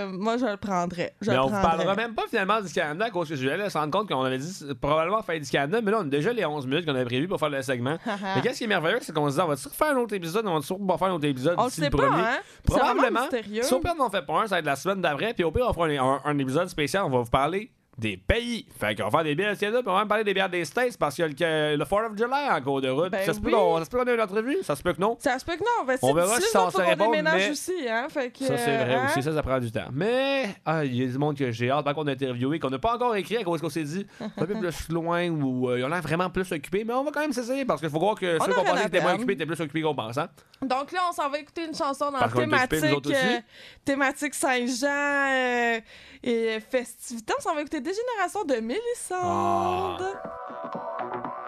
Speaker 6: moi, je le prendrais. Je
Speaker 5: mais
Speaker 6: le
Speaker 5: on vous
Speaker 6: prendrais.
Speaker 5: parlera même pas finalement du Canada à cause que je voulais se rendre compte qu'on avait dit probablement faire du Canada, mais là on a déjà les 11 minutes qu'on avait prévues pour faire le segment. mais qu'est-ce qui est merveilleux, c'est qu'on se dit on va refaire un autre épisode, on va sûrement pas faire un autre épisode d'ici le
Speaker 6: pas,
Speaker 5: premier?
Speaker 6: hein?
Speaker 5: Probablement. Si au pire on en fait pas un, ça va être la semaine d'après, puis au pire on fera un, un- un épisode spécial, on va vous parler des pays. Fait qu'on va faire des bières du Canada, puis on va même parler des bières des States parce qu'il y a le, le 4th of July en cours de route.
Speaker 6: Ben
Speaker 5: ça se peut
Speaker 6: oui.
Speaker 5: qu'on ça se peut qu'on ait une entrevue, ça se peut que non.
Speaker 6: Ça se peut que non. Ben,
Speaker 5: On verra si ça
Speaker 6: faut
Speaker 5: se
Speaker 6: qu'on
Speaker 5: répond,
Speaker 6: déménage
Speaker 5: mais-
Speaker 6: aussi, hein? Fait que,
Speaker 5: Ça, c'est vrai
Speaker 6: hein?
Speaker 5: aussi, ça, ça prend du temps. Mais, ah, il y a du monde que j'ai hâte, par contre, d'interviewer, qu'on n'a pas encore écrit à cause qu'on s'est dit un peu plus loin ou euh, ils ont l'air vraiment plus occupés, mais on va quand même s'essayer parce qu'il faut croire que
Speaker 6: On
Speaker 5: ceux
Speaker 6: a
Speaker 5: qui ont
Speaker 6: rien
Speaker 5: pensé
Speaker 6: à
Speaker 5: qu'ils étaient moins occupés étaient plus occupés qu'on pense. Hein?
Speaker 6: Donc là, on s'en va écouter une chanson dans la
Speaker 5: qu'on
Speaker 6: thématique, euh, thématique Saint-Jean euh, et festivité. On s'en va écouter Dégénération de Mélissande.
Speaker 5: Ah.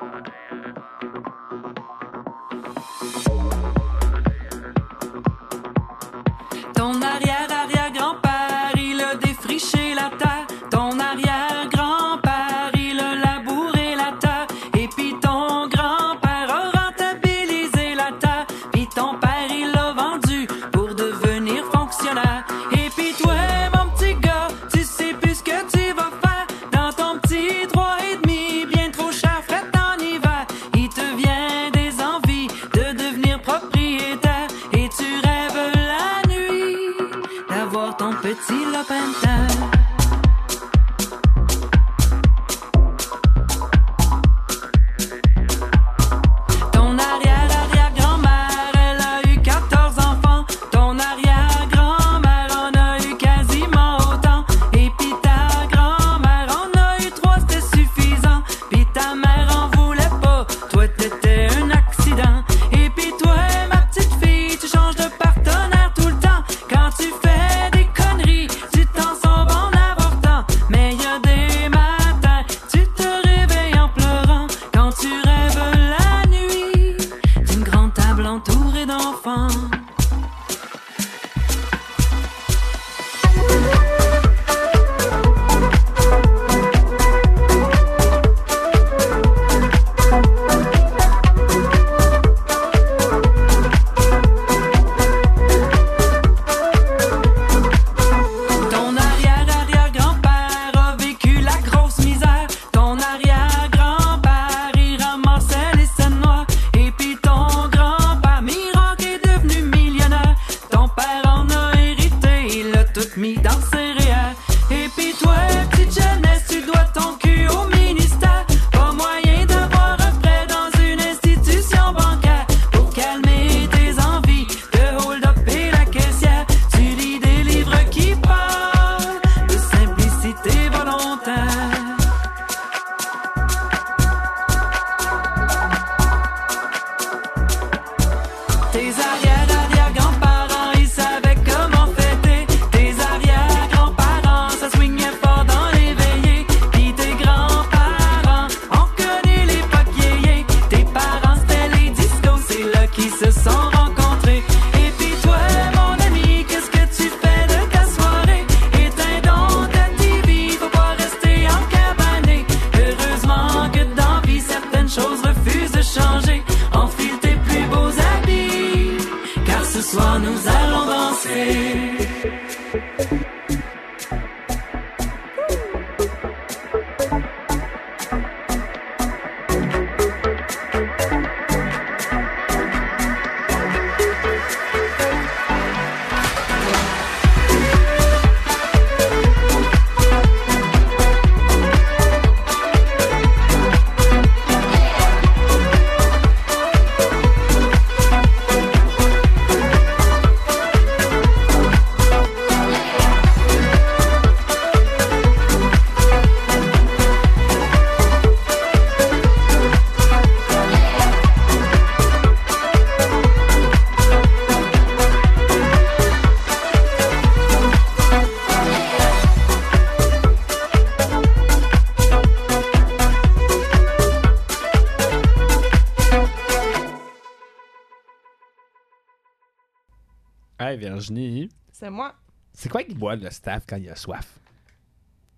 Speaker 6: C'est moi.
Speaker 5: c'est quoi qu'il boit le staff quand il a soif?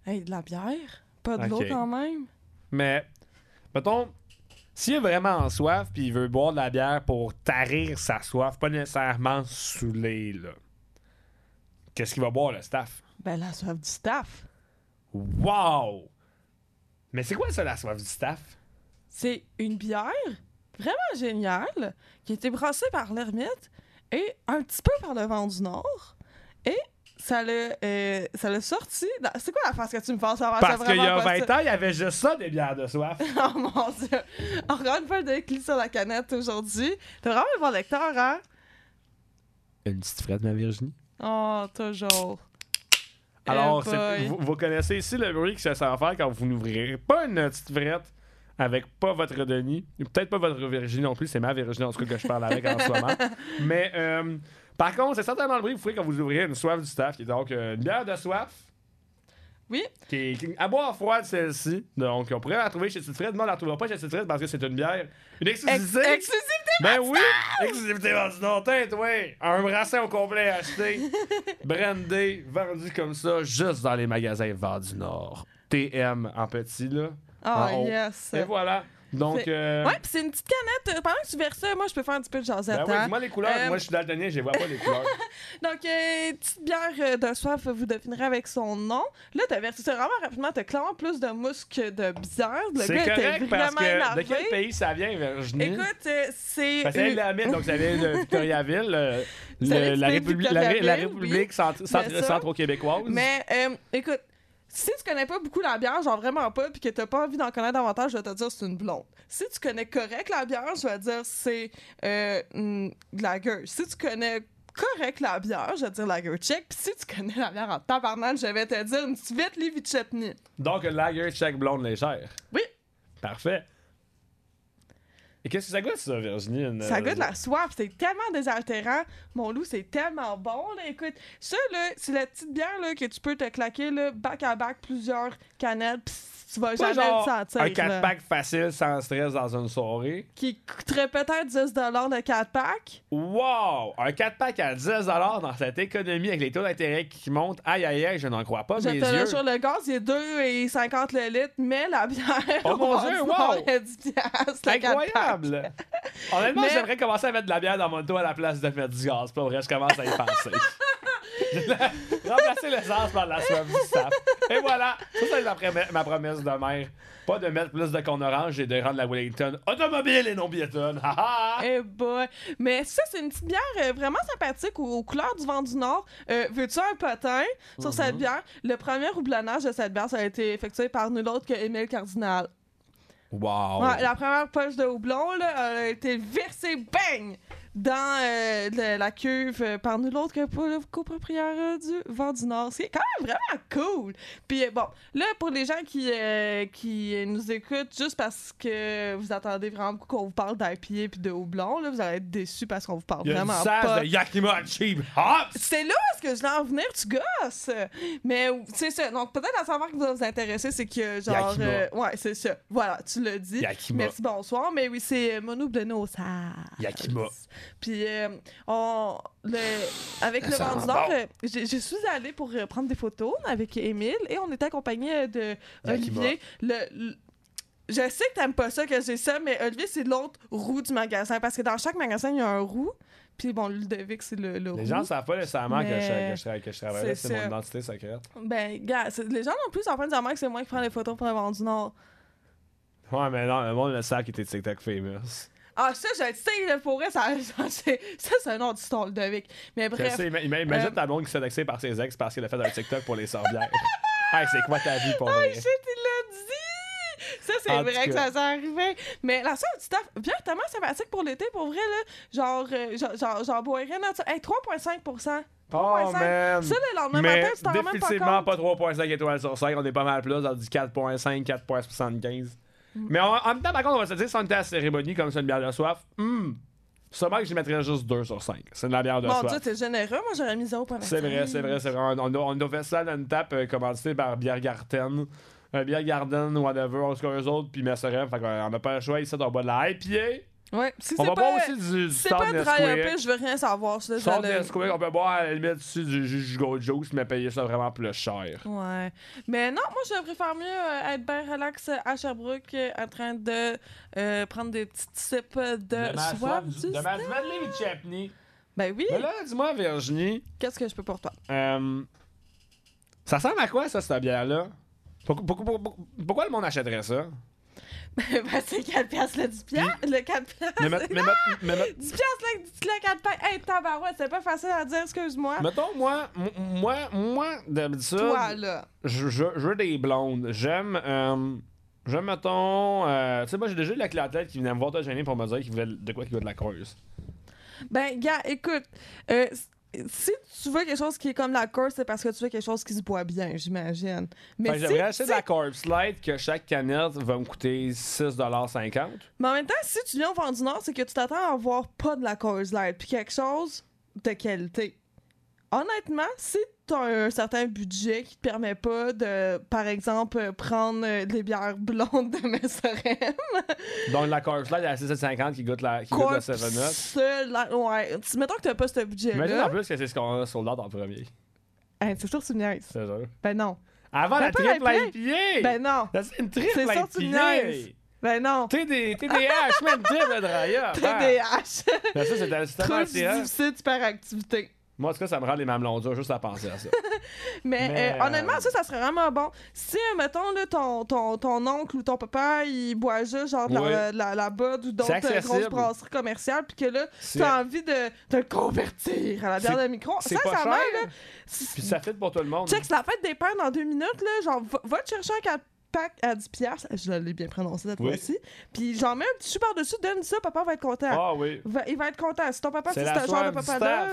Speaker 6: Hey, de la bière? Pas de l'eau
Speaker 5: Ok.
Speaker 6: quand même?
Speaker 5: Mais, mettons, s'il est vraiment soif puis il veut boire de la bière pour tarir sa soif, pas nécessairement saouler, là. Qu'est-ce qu'il va boire, le staff?
Speaker 6: Ben, la soif du staff.
Speaker 5: Wow! Mais c'est quoi ça, la soif du staff?
Speaker 6: C'est une bière vraiment géniale qui a été brassée par l'ermite et un petit peu par le vent du Nord. Ça l'a euh, ça l'a sorti. dans- C'est quoi la face que tu me fais? Savoir?
Speaker 5: Parce qu'il y a 20 ans, il y avait juste ça, des bières de soif.
Speaker 6: oh mon dieu! Encore une fois, de clic sur la canette aujourd'hui. T'as vraiment un bon lecteur, hein?
Speaker 5: Une petite frette, ma Virginie.
Speaker 6: Oh, toujours.
Speaker 5: Alors,
Speaker 6: Eh
Speaker 5: vous, vous connaissez ici le bruit que ça sert à faire quand vous n'ouvrirez pas une petite frette avec pas votre Denis, peut-être pas votre Virginie non plus, c'est ma Virginie en tout cas que je parle avec en ce moment. Mais euh, par contre, c'est certainement le bruit que vous ferez quand vous ouvrirez une soif du staff, qui est donc euh, une bière de soif.
Speaker 6: Oui.
Speaker 5: Qui est, qui- à boire froide, celle-ci. Donc, on pourrait la trouver chez Frette. Non, on la trouvera pas chez Frette parce que c'est une bière. Une
Speaker 6: Ex-
Speaker 5: exclusivité.
Speaker 6: exclusivité!
Speaker 5: Ben oui! Exclusivité vendue tête, oui! Un brassin au complet acheté, brandé, vendu comme ça, juste dans les magasins Vent du Nord. TM en petit, là.
Speaker 6: Ah,
Speaker 5: haut.
Speaker 6: yes.
Speaker 5: Et voilà. Donc,
Speaker 6: C'est-
Speaker 5: euh,
Speaker 6: Ouais, pis c'est une petite canette. Euh, Pendant que tu verses ça, moi, je peux faire un petit peu de jasette.
Speaker 5: ben oui,
Speaker 6: hein.
Speaker 5: dis-moi les couleurs.
Speaker 6: Euh,
Speaker 5: Moi, je suis daltonien, je les vois pas, les couleurs.
Speaker 6: Donc, euh, petite bière de soif, vous devinerez avec son nom. Là, t'as versé ça vraiment rapidement. T'as clairement plus de mousse que de bière. Le
Speaker 5: C'est
Speaker 6: gars était
Speaker 5: correct parce
Speaker 6: vraiment
Speaker 5: que.
Speaker 6: énervé.
Speaker 5: De quel pays ça vient, Virginie?
Speaker 6: Écoute, c'est. Euh,
Speaker 5: la mine, donc ça vient de Victoriaville, le- la, République, la, la République centro-québécoise.
Speaker 6: Mais, écoute, si tu connais pas beaucoup la bière, genre vraiment pas, puis que t'as pas envie d'en connaître davantage, je vais te dire c'est une blonde. Si tu connais correct la bière, je vais te dire c'est euh, une lager. Si tu connais correct la bière, je vais te dire lager check. Puis si tu connais la bière en tabarnak, je vais te dire une petite Levichetny.
Speaker 5: Donc, une lager check blonde légère.
Speaker 6: Oui.
Speaker 5: Parfait. Et qu'est-ce que ça goûte, ça, Virginie? une-
Speaker 6: Ça goûte la soif, c'est tellement désaltérant. Mon loup, c'est tellement bon, là. Écoute, ça, là, c'est la petite bière, là, que tu peux te claquer, là, back à back, plusieurs canettes, pis tu vas
Speaker 5: Pas
Speaker 6: jamais
Speaker 5: genre
Speaker 6: le sentir.
Speaker 5: un
Speaker 6: là.
Speaker 5: 4-pack facile, sans stress, dans une soirée.
Speaker 6: Qui coûterait peut-être 10 de 4 pack.
Speaker 5: Wow! Un 4-pack à 10 dans cette économie avec les taux d'intérêt qui montent. Aïe, aïe, aïe, je n'en crois pas
Speaker 6: Je
Speaker 5: mes
Speaker 6: te
Speaker 5: yeux.
Speaker 6: le sur le gaz, il est 2,50 le litre, mais la bière.
Speaker 5: Oh mon
Speaker 6: on
Speaker 5: Dieu, wow!
Speaker 6: à 10 piastres, le 4 pack.
Speaker 5: Incroyable! Honnêtement,
Speaker 6: Mais-
Speaker 5: j'aimerais commencer à mettre de la bière dans mon auto à la place de mettre du gaz. Pour vrai, je commence à y penser. Remplacer l'essence par la soif du staff. Et voilà! Ça, c'est ma promesse de mère. Pas de mettre plus de con orange et de rendre la Wellington automobile et non piétonne.
Speaker 6: Eh boy. Mais ça, c'est une petite bière euh, vraiment sympathique aux, aux couleurs du vent du Nord. Euh, Veux-tu un potin sur cette bière? Le premier houblonnage de cette bière, ça a été effectué par nul autre que Émile Cardinal.
Speaker 5: Wow!
Speaker 6: Ouais, la première poche de houblon là, a été versée, bang! Dans euh, le- la cuve euh, par nul autre que pour le copropriétaire euh, du Vent du Nord. C'est quand même vraiment cool. Puis euh, bon, là, pour les gens qui, euh, qui nous écoutent juste parce que vous attendez vraiment beaucoup qu'on vous parle d'IPA puis de houblon, là, vous allez être déçus parce qu'on vous parle
Speaker 5: Il y a
Speaker 6: vraiment pas.
Speaker 5: de Yakima Cheap Hops!
Speaker 6: C'est là que je voulais en venir, tu gosses! Mais c'est ça. Donc, peut-être la savoir qui va vous intéresser, c'est que genre. Euh, ouais, c'est ça. Voilà, tu l'as dit.
Speaker 5: Yakima.
Speaker 6: Merci, bonsoir. Mais oui, c'est euh, Mono Blenos.
Speaker 5: Yakima.
Speaker 6: Puis, euh, on, le, avec le
Speaker 5: Ça
Speaker 6: Nord,
Speaker 5: bon.
Speaker 6: euh, je, suis allée pour euh, prendre des photos avec Émile et on était accompagné de. Olivier. Le, le- je sais que t'aimes pas ça, que j'ai ça, mais Olivier, c'est l'autre roue du magasin. Parce que dans chaque magasin, il y a un roue. Puis bon, Ludovic, c'est le, le.
Speaker 5: Les gens ne savent pas nécessairement que, je,
Speaker 6: Mais
Speaker 5: que, je, que
Speaker 6: c'est
Speaker 5: mon identité secrète.
Speaker 6: Ben, gars, les gens non plus, en fin de dire que c'est moi qui prends les photos pour le vent du Nord.
Speaker 5: Ouais, mais non, le monde le sait qu'il était TikTok famous.
Speaker 6: Ah, ça, je le sais, pour vrai, ça, ça, c'est ça, c'est un autre histoire, Ludovic. Mais
Speaker 5: Je
Speaker 6: bref.
Speaker 5: sais, ima- imagine
Speaker 6: Euh,
Speaker 5: ta blonde qui se fait vexer par ses ex parce qu'elle a fait un TikTok pour les sorbières. hey, c'est quoi ta vie pour
Speaker 6: Oh
Speaker 5: vrai?
Speaker 6: shit, il l'a dit! Ça, c'est vrai que
Speaker 5: cas.
Speaker 6: ça s'est arrivé. Mais la seule petite affaire, bien tellement sympathique pour l'été, pour vrai, là. Genre, euh, genre, genre, genre boirais nature. Hey, 3,5
Speaker 5: Oh
Speaker 6: 3,5.
Speaker 5: man!
Speaker 6: Ça, le lendemain
Speaker 5: Mais
Speaker 6: matin, tu t'en rends même pas compte.
Speaker 5: pas 3.5 étoiles sur 5, on est pas mal plus dans du 4.5, 4.75. Mais en, en même temps, par contre, on va se dire, si on était à la cérémonie comme c'est une bière de soif, hmm, sûrement que je mettrais juste 2 sur 5. C'est de la bière de
Speaker 6: Mon
Speaker 5: soif.
Speaker 6: Dieu, t'es généreux. Moi, j'aurais mis 0,5.
Speaker 5: C'est vrai, c'est vrai, c'est vrai. On a, on a fait ça dans une tape euh, commanditée par Biergarten. Euh, Biergarten, whatever, on se eux autres, puis Messerem. Fait qu'on n'a pas le choix ici, on boit de la IPA.
Speaker 6: Ouais, si
Speaker 5: On va
Speaker 6: pas.
Speaker 5: boire aussi du, du
Speaker 6: si c'est pas dry un
Speaker 5: Nesquik.
Speaker 6: je veux rien savoir. Désolée.
Speaker 5: Nesquik, on peut boire à la limite dessus du jus Gold Juice, mais payer ça vraiment plus cher.
Speaker 6: Ouais. Mais non, moi, je préfère mieux euh, être bien relax à Sherbrooke euh, en train de euh, prendre des petites sips de, soif. du
Speaker 5: de ma
Speaker 6: Stout.
Speaker 5: Madeleine Chapney.
Speaker 6: Ben oui.
Speaker 5: Mais là, dis-moi, Virginie,
Speaker 6: Qu'est-ce que je peux pour toi?
Speaker 5: euh, ça ressemble à quoi, ça, cette bière-là? Pourquoi, pourquoi- pourquoi- pourquoi le monde achèterait ça?
Speaker 6: ben, c'est 4 piastres le 10 piastres. Le 4 piastres.
Speaker 5: Mais, met- mais, mais met-
Speaker 6: 10 piastres le, le 4 piastres. Hey, tabarouette, c'est pas facile à dire, excuse-moi.
Speaker 5: mettons, moi, moi, moi, d'habitude,
Speaker 6: Toi, là.
Speaker 5: je, je, je veux des blondes. J'aime, euh, j'aime, mettons, euh, tu sais, moi, j'ai déjà eu la clientèle qui venait me voir te gêner pour me dire qu'il voulait de quoi qu'il veut de la creuse.
Speaker 6: Ben, gars, écoute, euh, si tu veux quelque chose qui est comme la course, c'est parce que tu veux quelque chose qui se boit bien, j'imagine. Mais si,
Speaker 5: j'aimerais acheter de la Corpse Light que chaque canette va me coûter 6,50$.
Speaker 6: Mais en même temps, si tu viens au Vent du Nord, c'est que tu t'attends à avoir pas de la Coors Light, puis quelque chose de qualité. Honnêtement, si tu as un certain budget qui te permet pas de, par exemple, prendre des bières blondes de Messerem,
Speaker 5: Donc la Corpse Light à 6,50$ qui goûte la, qui goûte la
Speaker 6: Corps
Speaker 5: 7-Up.
Speaker 6: seul, la- ouais. Mettons que t'as pas ce
Speaker 5: Imagine
Speaker 6: budget-là.
Speaker 5: en plus que c'est ce qu'on a sur l'autre en premier.
Speaker 6: C'est sûr que tu me niaises.
Speaker 5: C'est sûr.
Speaker 6: Ben non.
Speaker 5: Avant
Speaker 6: Ben
Speaker 5: la triple
Speaker 6: IPA.
Speaker 5: IPA!
Speaker 6: Ben non.
Speaker 5: C'est une triple
Speaker 6: C'est sûr
Speaker 5: IPA!
Speaker 6: Ben non.
Speaker 5: TD, TDH, man, triple dry up! hein.
Speaker 6: TDH.
Speaker 5: Ben ça, c'est tellement
Speaker 6: difficile d'hyperactivité.
Speaker 5: Moi, en tout cas, ça me rend les mamelons durs juste à penser à ça.
Speaker 6: Mais,
Speaker 5: Mais,
Speaker 6: euh, honnêtement,
Speaker 5: euh,
Speaker 6: ça, ça serait vraiment bon. Si, euh, mettons, là, ton, ton, ton oncle ou ton papa, il boit juste genre de
Speaker 5: Oui.
Speaker 6: la, la, la Bud ou d'autres euh, grosses brasseries commerciales, puis que là, t'as envie de, de le convertir à la bière de micro.
Speaker 5: c'est pas
Speaker 6: Sincèrement,
Speaker 5: cher.
Speaker 6: là,
Speaker 5: Puis ça fit pour tout le monde.
Speaker 6: check, c'est la fête des pères dans deux minutes, là, genre, va, va te chercher un 4 pack à 10 piastres. Je l'ai bien prononcé cette
Speaker 5: Oui.
Speaker 6: fois-ci. Puis j'en mets un petit chou par-dessus, donne ça, papa va être content.
Speaker 5: Ah oui.
Speaker 6: Va- il va être content. Si ton papa,
Speaker 5: C'est la
Speaker 6: ce genre de
Speaker 5: staff.
Speaker 6: là,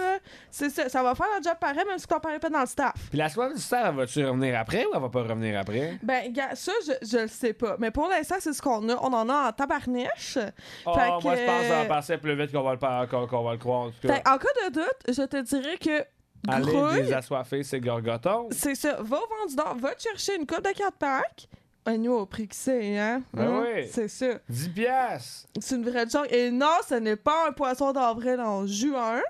Speaker 6: c'est ça. Ça va faire le job pareil, même si ton père est pas dans le staff.
Speaker 5: Puis la soif du staff, elle va-tu revenir après ou elle va pas revenir après?
Speaker 6: Ben, ça, je, je le sais pas. Mais pour l'instant, c'est ce qu'on a. On en a en tabarniche.
Speaker 5: Oh,
Speaker 6: Fait
Speaker 5: moi,
Speaker 6: que-
Speaker 5: je pense que ça va passer plus vite qu'on va le, qu'on- qu'on va le croire. En tout
Speaker 6: Fait,
Speaker 5: cas,
Speaker 6: en cas de doute, je te dirais que grouille,
Speaker 5: des assoiffés, c'est gorgoton.
Speaker 6: c'est ça. Va au Vendu d'or, va te chercher une coupe de 4 packs. Un nous au prix que c'est, hein?
Speaker 5: Ben
Speaker 6: Hein?
Speaker 5: oui.
Speaker 6: C'est ça.
Speaker 5: 10 piastres.
Speaker 6: C'est une vraie joke. Et non, ce n'est pas un poisson d'avril en juin.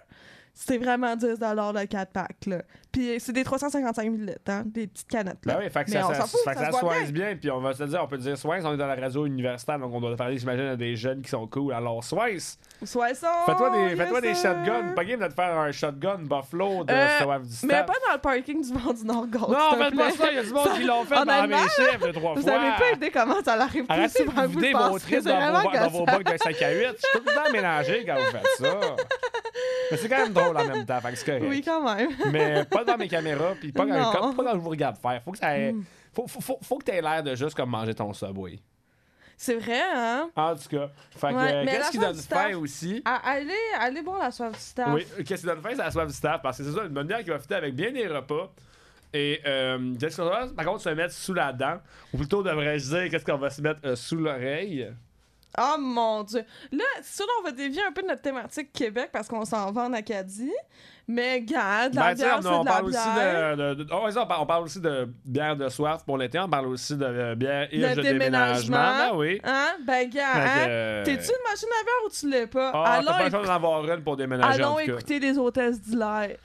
Speaker 6: C'est vraiment 10 le 4 pack, là. Puis c'est des 355 ml, hein? Des petites canettes, là.
Speaker 5: Ben oui, fait que
Speaker 6: Mais
Speaker 5: ça,
Speaker 6: on
Speaker 5: ça,
Speaker 6: s'en fout,
Speaker 5: fait
Speaker 6: ça
Speaker 5: ça
Speaker 6: se
Speaker 5: soigne bien. Puis on va se dire, on peut dire soins, on est dans la radio universitaire, donc on doit parler, j'imagine, à des jeunes qui sont cool. Alors, soins,
Speaker 6: Soissons!
Speaker 5: fais-toi des, fais-toi des
Speaker 6: yes,
Speaker 5: shotguns. Pas game de te faire un shotgun buffalo de
Speaker 6: Euh,
Speaker 5: soif du
Speaker 6: Mais
Speaker 5: staff.
Speaker 6: pas dans le parking du Vent du Nord Gold,
Speaker 5: Non, faites pas ça, il y a du monde qui l'ont fait dans mes chiffres deux, trois
Speaker 6: Vous
Speaker 5: fois.
Speaker 6: avez pas idée comment ça l'arrive plus
Speaker 5: Arrêtez de
Speaker 6: vous
Speaker 5: vider vos trips dans, vos, bocs d'un 5 à 8. Je suis tout le temps mélangé quand vous faites ça. Mais c'est quand même drôle en même temps, fait que c'est correct.
Speaker 6: Oui, quand même.
Speaker 5: Mais pas devant mes caméras, puis pas, quand, pas quand je vous regarde faire. Faut que ça ait-
Speaker 6: Mm.
Speaker 5: faut, faut, faut, faut que t'aies l'air de juste comme manger ton Subway.
Speaker 6: C'est vrai, hein?
Speaker 5: En tout cas. Fait que,
Speaker 6: Ouais,
Speaker 5: euh,
Speaker 6: mais
Speaker 5: qu'est-ce
Speaker 6: la
Speaker 5: qui
Speaker 6: soif
Speaker 5: donne
Speaker 6: du staff-
Speaker 5: faim aussi?
Speaker 6: À- Allez, allez boire la soif du staff.
Speaker 5: Oui, qu'est-ce qui donne faim, c'est la soif du staff, parce que c'est ça, une bonne bière qui va fitter avec bien des repas. Et euh, qu'est-ce qu'on va, par contre, se mettre sous la dent, ou plutôt devrais-je dire, qu'est-ce qu'on va se mettre euh, sous l'oreille?
Speaker 6: Oh mon dieu. Là, c'est sûr, on va dévier un peu de notre thématique Québec parce qu'on s'en va en Acadie. Mais, gars, de la
Speaker 5: Ben,
Speaker 6: bière,
Speaker 5: on,
Speaker 6: c'est
Speaker 5: on
Speaker 6: de la
Speaker 5: parle aussi
Speaker 6: bière.
Speaker 5: de. de- de- oh, ça, on, parle, on parle aussi de bière de soif pour l'été. On parle aussi de euh, bière et de
Speaker 6: déménagement.
Speaker 5: déménagement. Ben oui.
Speaker 6: Hein? Ben,
Speaker 5: que,
Speaker 6: hein?
Speaker 5: euh,
Speaker 6: T'es-tu une machine à bière ou tu l'es pas?
Speaker 5: Ah, t'as
Speaker 6: allons
Speaker 5: pas le d'en avoir une pour déménager. en
Speaker 6: allons
Speaker 5: tout cas.
Speaker 6: écouter les hôtesses d'hilaire.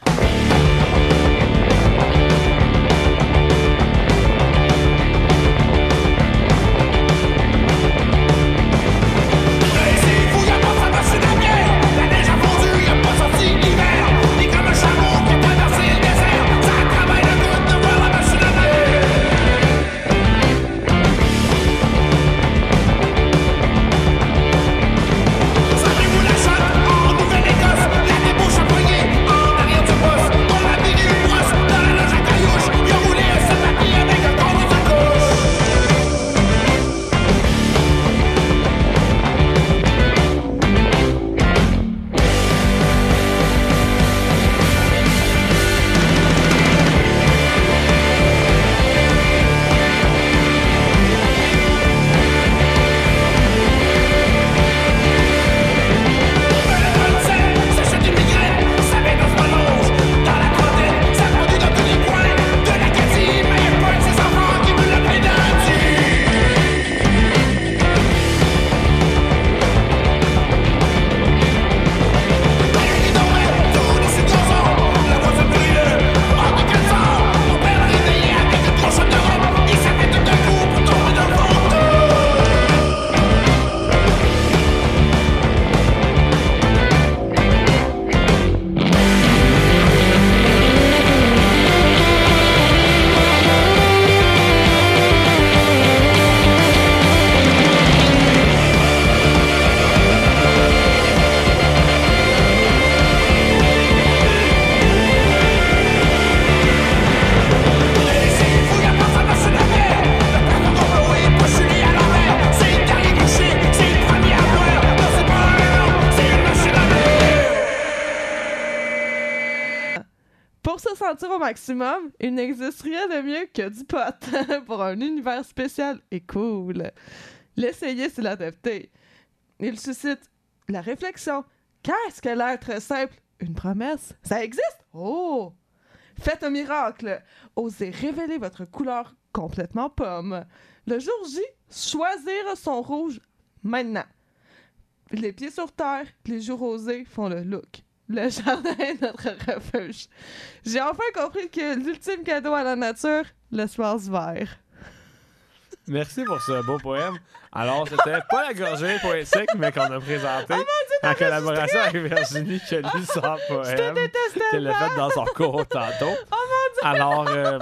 Speaker 6: Maximum, il n'existe rien de mieux que du pot pour un univers spécial et cool. L'essayer, c'est l'adapter. Il suscite la réflexion. Qu'est-ce que l'être simple? Une promesse? Ça existe? Oh! Faites un miracle! Osez révéler votre couleur complètement pomme. Le jour J, choisir son rouge maintenant. Les pieds sur terre, les joues rosées font le look. Le jardin est notre refuge. J'ai enfin compris que l'ultime cadeau à la nature, l'espace vert.
Speaker 5: Merci pour ce beau poème. Alors, c'était pas la gorgée poétique, mais qu'on a présenté en collaboration avec Virginie qui a lu son poème qu'elle a fait dans son cours tantôt. Alors, euh,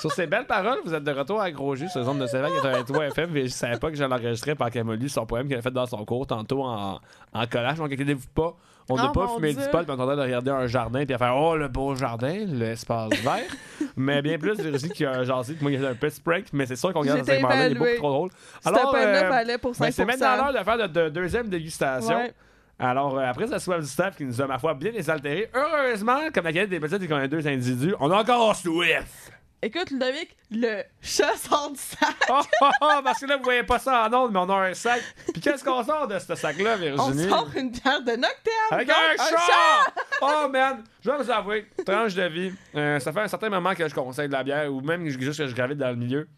Speaker 5: sur ces belles paroles, vous êtes de retour à Gros Jus sur les ondes de Sévère 83 FM, mais je savais pas que j'allais l'enregistrer par qu'elle m'a lu son poème qu'elle a fait dans son cours tantôt en, en collage. Donc, inquiétez-vous pas. On n'a
Speaker 6: Oh,
Speaker 5: pas fumé
Speaker 6: Dieu.
Speaker 5: du pot, en train de regarder un jardin, puis à faire Oh, le beau jardin, l'espace vert. mais bien plus, Virginie qui a jasé, puis moi, il y a un petit prank, mais c'est sûr qu'on regarde ce
Speaker 6: J'étais
Speaker 5: segment-là, il est beaucoup trop drôle. Alors, euh,
Speaker 6: pour 5%.
Speaker 5: ben, c'est maintenant l'heure de faire notre de- deuxième dégustation.
Speaker 6: Ouais.
Speaker 5: Alors, euh, après cette soif du staff qui nous a, ma foi, bien désaltéré, heureusement, comme la qualité des petites et qu'on a deux individus, on a encore soif!
Speaker 6: Écoute, Ludovic, le chat sort du sac.
Speaker 5: Oh, oh, oh, parce que là, vous voyez pas ça en ondes, mais on a un sac. Puis qu'est-ce qu'on sort de ce sac-là,
Speaker 6: On
Speaker 5: Virginie?
Speaker 6: sort une bière de Noctem.
Speaker 5: Avec
Speaker 6: donc
Speaker 5: un, chat! Oh man! Je vais vous avouer, tranche de vie. euh, ça fait un certain moment que je conseille de la bière, ou même juste que je gravite dans le milieu.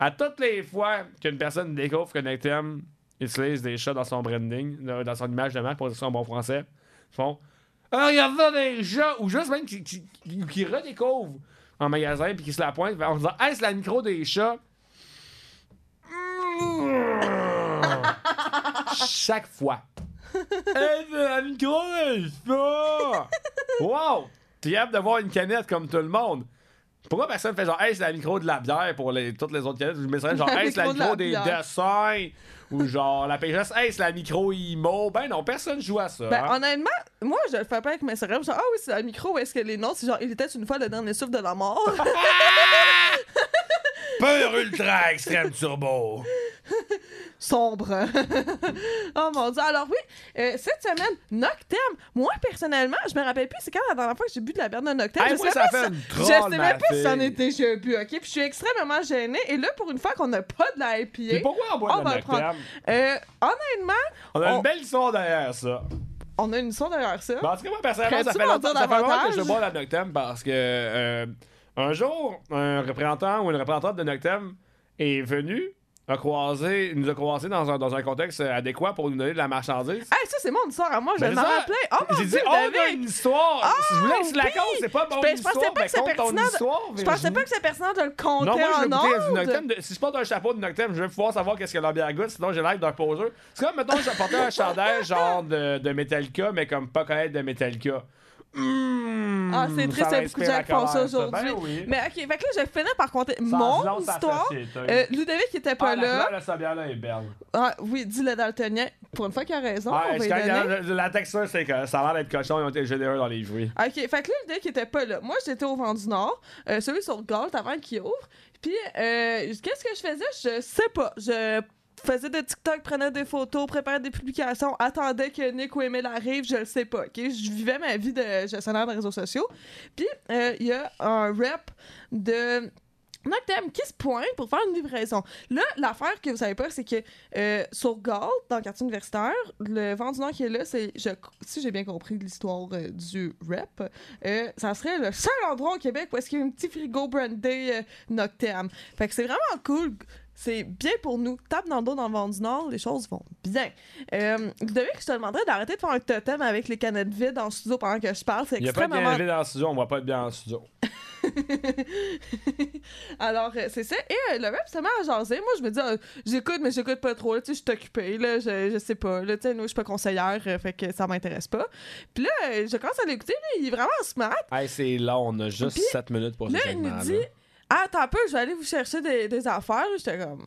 Speaker 5: À toutes les fois qu'une personne découvre que Nectem utilise des chats dans son branding, là, dans son image de marque, pour dire ça en bon français, ils font Ah, regarde là des chats! Ou juste même qui, qui, qui- qui redécouvrent en magasin puis qui se la pointent en disant Hey, c'est la micro des chats! Chaque fois. Hey, c'est la micro des chats! Wow! T'es capable de voir une canette comme tout le monde. Pourquoi personne fait genre, hey, c'est la micro de la bière pour les, toutes les autres canettes? Je me serais genre, hey, c'est la
Speaker 6: micro de
Speaker 5: des
Speaker 6: bière.
Speaker 5: dessins. Ou genre, la PGS, hey, c'est la micro IMO. Ben non, personne joue à ça.
Speaker 6: Ben,
Speaker 5: hein.
Speaker 6: honnêtement, moi, je le fais pas avec mes céréales. Genre, ah oui, c'est la micro, est-ce que les noms, c'est genre, il était une fois le dernier souffle de la mort?
Speaker 5: Peur ultra extrême turbo.
Speaker 6: Sombre. oh mon dieu. Alors oui, euh, cette semaine, Noctem. Moi, personnellement, je me rappelle plus, c'est quand la dernière fois que j'ai bu de la bière de Noctem.
Speaker 5: Hey,
Speaker 6: je
Speaker 5: moi,
Speaker 6: sais
Speaker 5: ça fait une
Speaker 6: Je sais même pas si
Speaker 5: fille.
Speaker 6: étais j'ai bu, ok? Puis je suis extrêmement gênée. Et là, pour une fois qu'on n'a pas de la IPA,
Speaker 5: pourquoi on boit
Speaker 6: on
Speaker 5: de la. Noctem?
Speaker 6: Euh, honnêtement,
Speaker 5: On a
Speaker 6: on-
Speaker 5: une belle histoire derrière ça.
Speaker 6: on a une son derrière ça.
Speaker 5: Ben, en tout cas, moi, personnellement, ça fait longtemps, ça fait longtemps que je bois la Noctem parce que euh, un jour, un représentant ou une représentante de Noctem est venu, a croisé, nous a croisé dans un, dans un contexte adéquat pour nous donner de la marchandise.
Speaker 6: Hey, ça, c'est mon histoire à moi, je
Speaker 5: Ben,
Speaker 6: m'en rappelais. Oh mon
Speaker 5: J'ai dit,
Speaker 6: dieu,
Speaker 5: on a une histoire!
Speaker 6: Ah,
Speaker 5: si je voulais que tu la comptes, c'est pas bon
Speaker 6: Ben,
Speaker 5: une
Speaker 6: je pensais pas que c'est pertinent de-
Speaker 5: histoire,
Speaker 6: Je pensais pas que c'est pertinent de le compter
Speaker 5: non, moi, je
Speaker 6: en
Speaker 5: goûter. Noctem. de- Si je porte un chapeau de Noctem, je veux pouvoir savoir qu'est-ce que la bière goûte, sinon j'ai l'air d'un poseur. C'est comme, mettons, je portais un chandail genre de, de Metallica, mais comme pas connaître de Metallica. Mmh,
Speaker 6: Ah, c'est triste, il y a beaucoup de gens
Speaker 5: la
Speaker 6: qui font ça
Speaker 5: colère,
Speaker 6: aujourd'hui.
Speaker 5: Ben oui.
Speaker 6: Mais ok, fait que là, je finir par compter mon
Speaker 5: la
Speaker 6: histoire. Euh, Ludovic qui était pas
Speaker 5: Ah, la
Speaker 6: là.
Speaker 5: bière là est belle.
Speaker 6: Ah oui, dis le daltonien. Pour une fois qu'il a raison,
Speaker 5: Ah,
Speaker 6: on va
Speaker 5: la, la texture, c'est que ça a l'air d'être cochon, ils ont été généreux dans les fruits.
Speaker 6: Ok, fait que là, Ludovic qui était pas là. Moi, j'étais au vent du Nord, euh, celui sur Galt avant qu'il ouvre. Puis, euh, qu'est-ce que je faisais? Je sais pas. Je faisais des TikTok, prenais des photos, préparais des publications, attendais que Nick ou Emile arrive, je le sais pas. ok? Je vivais ma vie de gestionnaire de réseaux sociaux. Puis, euh, il y a un rep de Noctem qui se pointe pour faire une livraison. Là, l'affaire que vous savez pas, c'est que euh, sur Galt, dans le quartier universitaire, le vent du qui est là, c'est, si j'ai bien compris l'histoire euh, du rep, ça serait le seul endroit au Québec où est-ce qu'il y a un petit frigo brandé Noctem. Fait que c'est vraiment cool. C'est bien pour nous. Tape dans le dos dans le vent du Nord, les choses vont bien. Euh, Ludovic, je te demanderais d'arrêter de faire un totem avec les canettes vides le studio pendant que je parle. C'est
Speaker 5: Il n'y a pas de bien dans le studio, on voit pas de bien le studio.
Speaker 6: Alors, euh, c'est ça. Et euh, le se met à jaser. Moi, je me dis, euh, j'écoute, mais j'écoute pas trop. là. Tu sais, je suis occupée. Là, je, je sais pas. Là, tu sais, nous, je suis pas conseillère, euh, fait que ça m'intéresse pas. Puis là, je commence à l'écouter. Là, il est vraiment smart.
Speaker 5: Hey, c'est long, on a juste
Speaker 6: Puis,
Speaker 5: 7 minutes pour
Speaker 6: Là,
Speaker 5: ce
Speaker 6: il nous dit, ah, attends un peu, je vais aller vous chercher des, des affaires. J'étais comme.